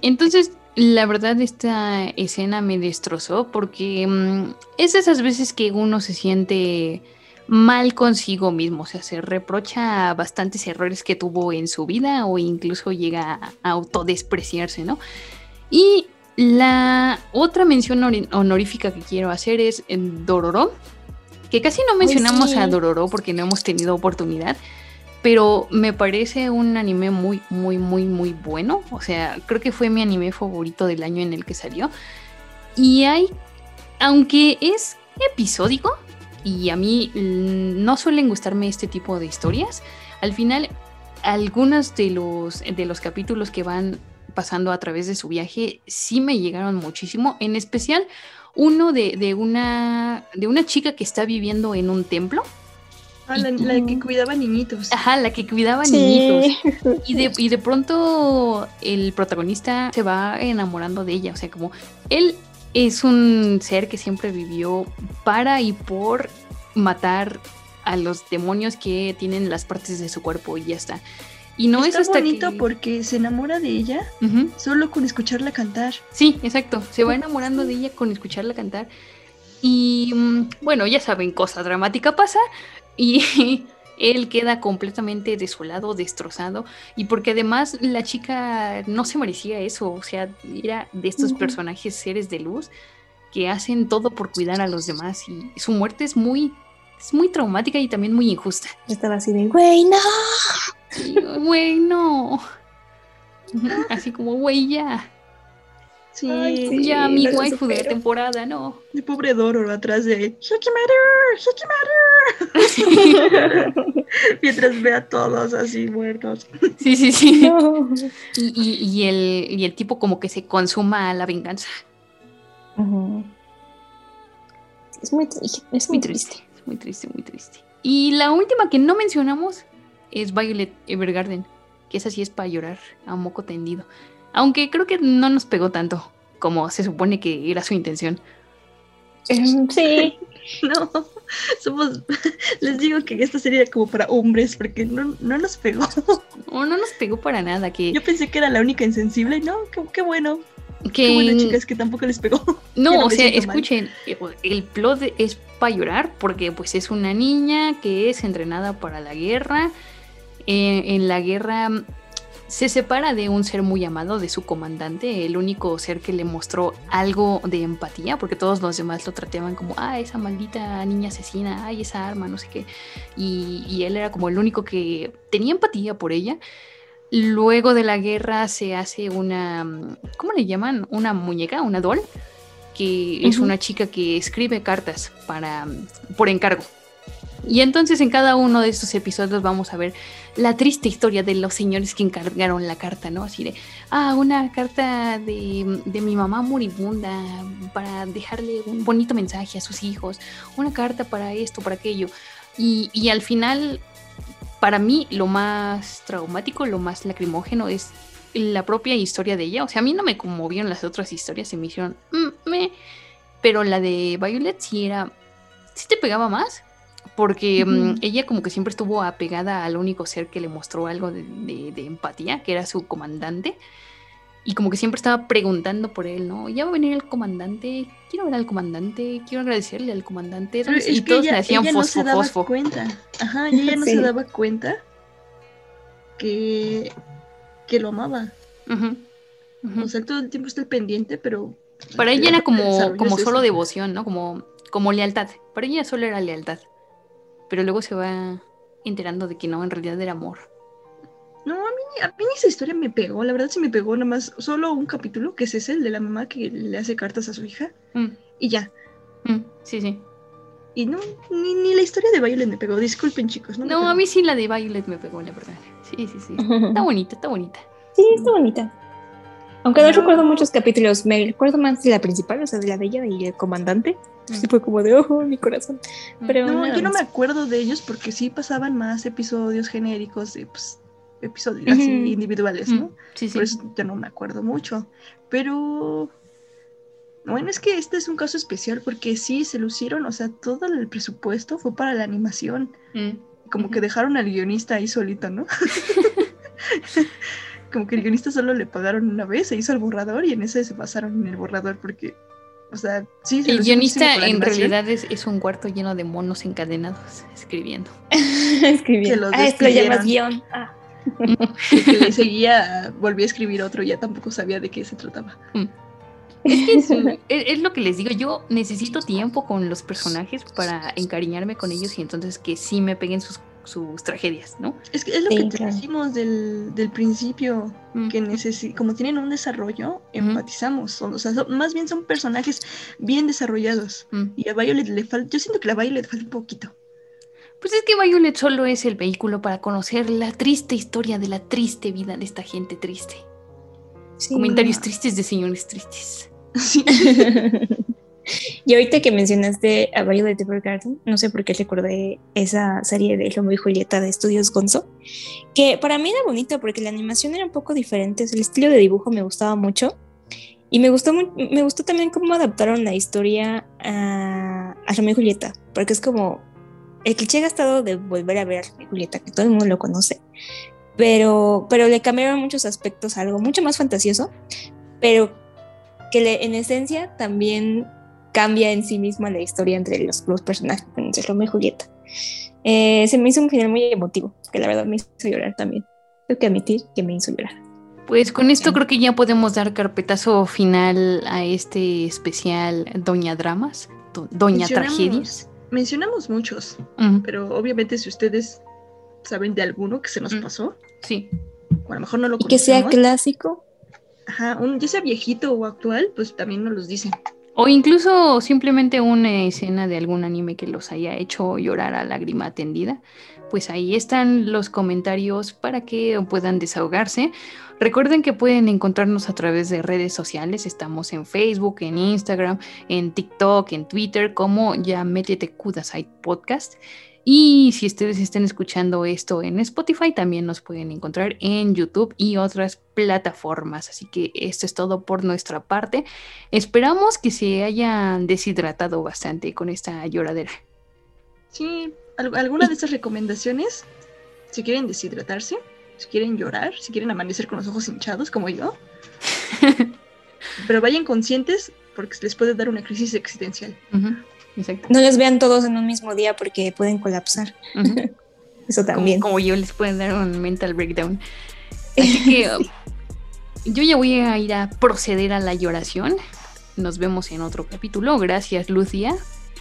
Entonces, la verdad, esta escena me destrozó porque mm, es de esas veces que uno se siente mal consigo mismo, o sea, se reprocha bastantes errores que tuvo en su vida o incluso llega a autodespreciarse, ¿no? Y la otra mención honorífica que quiero hacer es Dororo, que casi no mencionamos a Dororo porque no hemos tenido oportunidad, pero me parece un anime muy, muy, muy, muy bueno, o sea, creo que fue mi anime favorito del año en el que salió. Y hay, aunque es episódico, y a mí mm, no suelen gustarme este tipo de historias. Al final, algunos de los, de los capítulos que van pasando a través de su viaje sí me llegaron muchísimo, en especial uno de, una, de una chica que está viviendo en un templo. Ah, la, que cuidaba niñitos. Ajá, la que cuidaba niñitos. (laughs) Y de, y de pronto el protagonista se va enamorando de ella. O sea, como él es un ser que siempre vivió para y por matar a los demonios que tienen las partes de su cuerpo y ya está. Y no es hasta bonito porque se enamora de ella solo con escucharla cantar. Sí, exacto. Se va enamorando de ella con escucharla cantar. Y mm, bueno, ya saben, cosa dramática pasa y (laughs) él queda completamente desolado, destrozado, y porque además la chica no se merecía eso, o sea, era de estos personajes seres de luz que hacen todo por cuidar a los demás y su muerte es muy es muy traumática y también muy injusta. estaba así de, güey, no. Güey, no. (laughs) Así como, güey, ya. Sí, ya mi waifu de temporada, no. Mi pobre Doro atrás de Hikimaru, Hikimaru. (laughs) Mientras ve a todos así muertos. Sí, sí, sí. Y, el, y el tipo como que se consuma la venganza. Es muy triste. Es muy triste. Muy triste, muy triste. Y la última que no mencionamos es Violet Evergarden, que esa sí es para llorar a moco tendido. Aunque creo que no nos pegó tanto como se supone que era su intención. Em, sí. (laughs) no, somos. (laughs) Les digo que esta sería como para hombres, porque no, nos pegó. No, no nos pegó para nada. Que... Yo pensé que era la única insensible, y no, qué, bueno. Que... Qué buena chica, es que tampoco les pegó. (laughs) No, o sea, mal. escuchen, eh, el plot es para llorar porque pues es una niña que es entrenada para la guerra. Eh, en la guerra se separa de un ser muy amado, de su comandante, el único ser que le mostró algo de empatía, porque todos los demás lo trataban como, ah, esa maldita niña asesina, ay, esa arma, no sé qué. Y, y él era como el único que tenía empatía por ella. Luego de la guerra se hace una, ¿cómo le llaman? Una muñeca, una doll, que es una chica que escribe cartas para, por encargo. Y entonces en cada uno de estos episodios vamos a ver la triste historia de los señores que encargaron la carta, ¿no? Así de, ah, una carta de, de mi mamá moribunda para dejarle un bonito mensaje a sus hijos, una carta para esto, para aquello. Y, y al final, para mí, lo más traumático, lo más lacrimógeno es la propia historia de ella. O sea, a mí no me conmovieron las otras historias, se me hicieron, "Mm, me", pero la de Violet sí era, sí te pegaba más porque mm, ella como que siempre estuvo apegada al único ser que le mostró algo de, de- de empatía, que era su comandante. Y como que siempre estaba preguntando por él, ¿no? Ya va a venir el comandante, quiero ver al comandante, quiero agradecerle al comandante. Y todos ella, le hacían ella no fosfo, se daba fosfo. cuenta. Ajá, y ella no Sí. se daba cuenta que, que lo amaba. O sea, todo el tiempo está pendiente, pero... Para ella era como, como solo devoción, ¿no? Como, como lealtad. Para ella solo era lealtad. Pero luego se va enterando de que no, en realidad era amor. No, a mí, a mí esa historia me pegó, la verdad sí me pegó nada más solo un capítulo, que es ese, el de la mamá que le hace cartas a su hija, Mm, y ya. mm, sí, sí. Y no, ni, ni la historia de Violet me pegó, disculpen chicos. No, No, a mí sí la de Violet me pegó, la verdad. Sí, sí, sí. (laughs) Está bonita, está bonita. Sí, está bonita. Aunque no recuerdo muchos capítulos, me recuerdo más de la principal, o sea, de la de ella y el comandante. Sí fue como de, oh, mi corazón. Pero No, yo no me acuerdo de ellos porque sí pasaban más episodios genéricos de pues, episodios así individuales, ¿no? Sí, sí. Por eso yo no me acuerdo mucho. Pero bueno, es que este es un caso especial porque sí se lucieron, o sea, todo el presupuesto fue para la animación. Mm, Como que dejaron al guionista ahí solito, ¿no? (laughs) Como que el guionista solo le pagaron una vez, se hizo el borrador y en ese se basaron en el borrador porque, o sea, sí, se El guionista en realidad es, es un cuarto lleno de monos encadenados escribiendo. (laughs) Los Ah, esto lo llamas guion. Ah. (laughs) Y que le seguía, volví a escribir otro, ya tampoco sabía de qué se trataba. Es que es, (laughs) es- es lo que les digo, yo necesito tiempo con los personajes para encariñarme con ellos y entonces que sí me peguen sus, sus tragedias, ¿no? Es que es lo Sí, que te claro. dijimos del, del principio, Mm. que necesi como tienen un desarrollo, empatizamos. son- o sea, son- más bien son personajes bien desarrollados. Mm. Y a Violet le falta, yo siento que a Violet le falta un poquito. Pues es que Violet solo es el vehículo para conocer la triste historia de la triste vida de esta gente triste. Sí. Comentarios tristes de señores tristes. (laughs) Sí. (laughs) y ahorita que mencionaste a Violet Evergarden, no sé por qué recordé esa serie de Romeo y Julieta de Estudios Gonzo, que para mí era bonito porque la animación era un poco diferente, el estilo de dibujo me gustaba mucho. Y me gustó, me gustó también cómo adaptaron la historia a, a Romeo y Julieta, porque es como el cliché gastado de volver a ver a Romeo y Julieta, que todo el mundo lo conoce, pero, pero le cambiaron muchos aspectos a algo mucho más fantasioso, pero que le- en esencia también cambia en sí misma la historia entre los, los personajes, entre Romeo y Julieta. Eh, se me hizo un final muy emotivo, que la verdad me hizo llorar también. Tengo que admitir que me hizo llorar. Pues con esto creo que ya podemos dar carpetazo final a este especial Doña Dramas, Do- Doña Mencionamos- Tragedias. Mencionamos muchos, pero obviamente si ustedes saben de alguno que se nos Mm. pasó, Sí. o a lo mejor no lo Y que sea clásico. ajá, un, ya sea viejito o actual, pues también nos los dicen. O incluso simplemente una escena de algún anime que los haya hecho llorar a lágrima tendida. Pues ahí están los comentarios para que puedan desahogarse. Recuerden que pueden encontrarnos a través de redes sociales. Estamos en Facebook, en Instagram, en TikTok, en Twitter, como ya métete Kudasai Podcast. Y si ustedes están escuchando esto en Spotify, también nos pueden encontrar en YouTube y otras plataformas. Así que esto es todo por nuestra parte. Esperamos que se hayan deshidratado bastante con esta lloradera. Sí, al- alguna de estas recomendaciones, si quieren deshidratarse, si quieren llorar, si quieren amanecer con los ojos hinchados como yo, (laughs) Pero vayan conscientes porque les puede dar una crisis existencial. Exacto. No los vean todos en un mismo día porque pueden colapsar. (laughs) Eso también. Como, yo les pueden dar un mental breakdown. (laughs) Así que um, yo ya voy a ir a proceder a la lloración. Nos vemos en otro capítulo. Gracias, Lucia.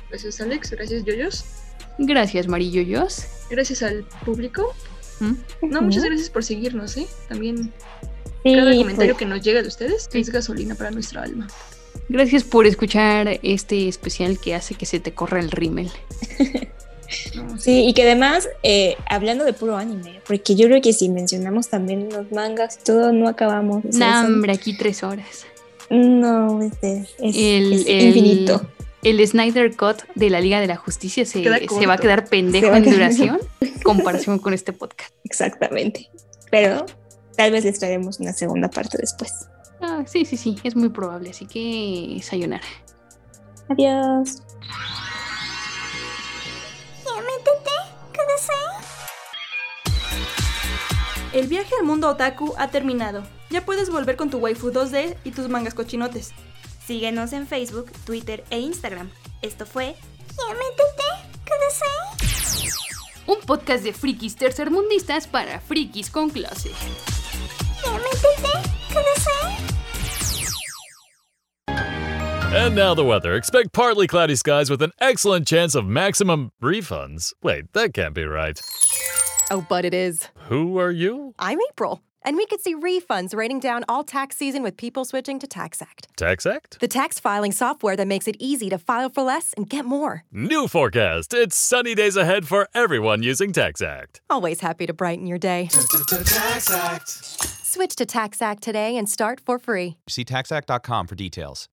Gracias, Alex. Gracias, Yoyos. Gracias, Marilloyos. Gracias al público. ¿Mm? No, muchas gracias por seguirnos, ¿eh? También cada comentario pues. que nos llega de ustedes es gasolina para nuestra alma. Gracias por escuchar este especial que hace que se te corra el rímel. (laughs) Sí, y que además, eh, hablando de puro anime, porque yo creo que si mencionamos también los mangas y todo, no acabamos. o sea, son- aquí tres horas. No, este, es, El, es el- infinito. El Snyder Cut de la Liga de la Justicia se, va a quedar pendejo va en quedar- duración en comparación con este podcast. Exactamente. Pero tal vez les traeremos una segunda parte después. Ah, sí, sí, sí, es muy probable, así que sayonara. Adiós. El viaje al mundo otaku ha terminado. Ya puedes volver con tu waifu 2D y tus mangas cochinotes. Síguenos en Facebook, Twitter e Instagram. Esto fue Un podcast de frikis tercermundistas para frikis con clase. And now the weather. Expect partly cloudy skies with an excellent chance of maximum refunds. Wait, that can't be right. Oh, but it is. Who are you? I'm April, and we could see refunds raining down all tax season with people switching to TaxAct, TaxAct? The tax filing software that makes it easy to file for less and get more. New forecast. It's sunny days ahead for everyone using TaxAct. Always happy to brighten your day. TaxAct. Switch to TaxAct today and start for free. See taxact.com for details.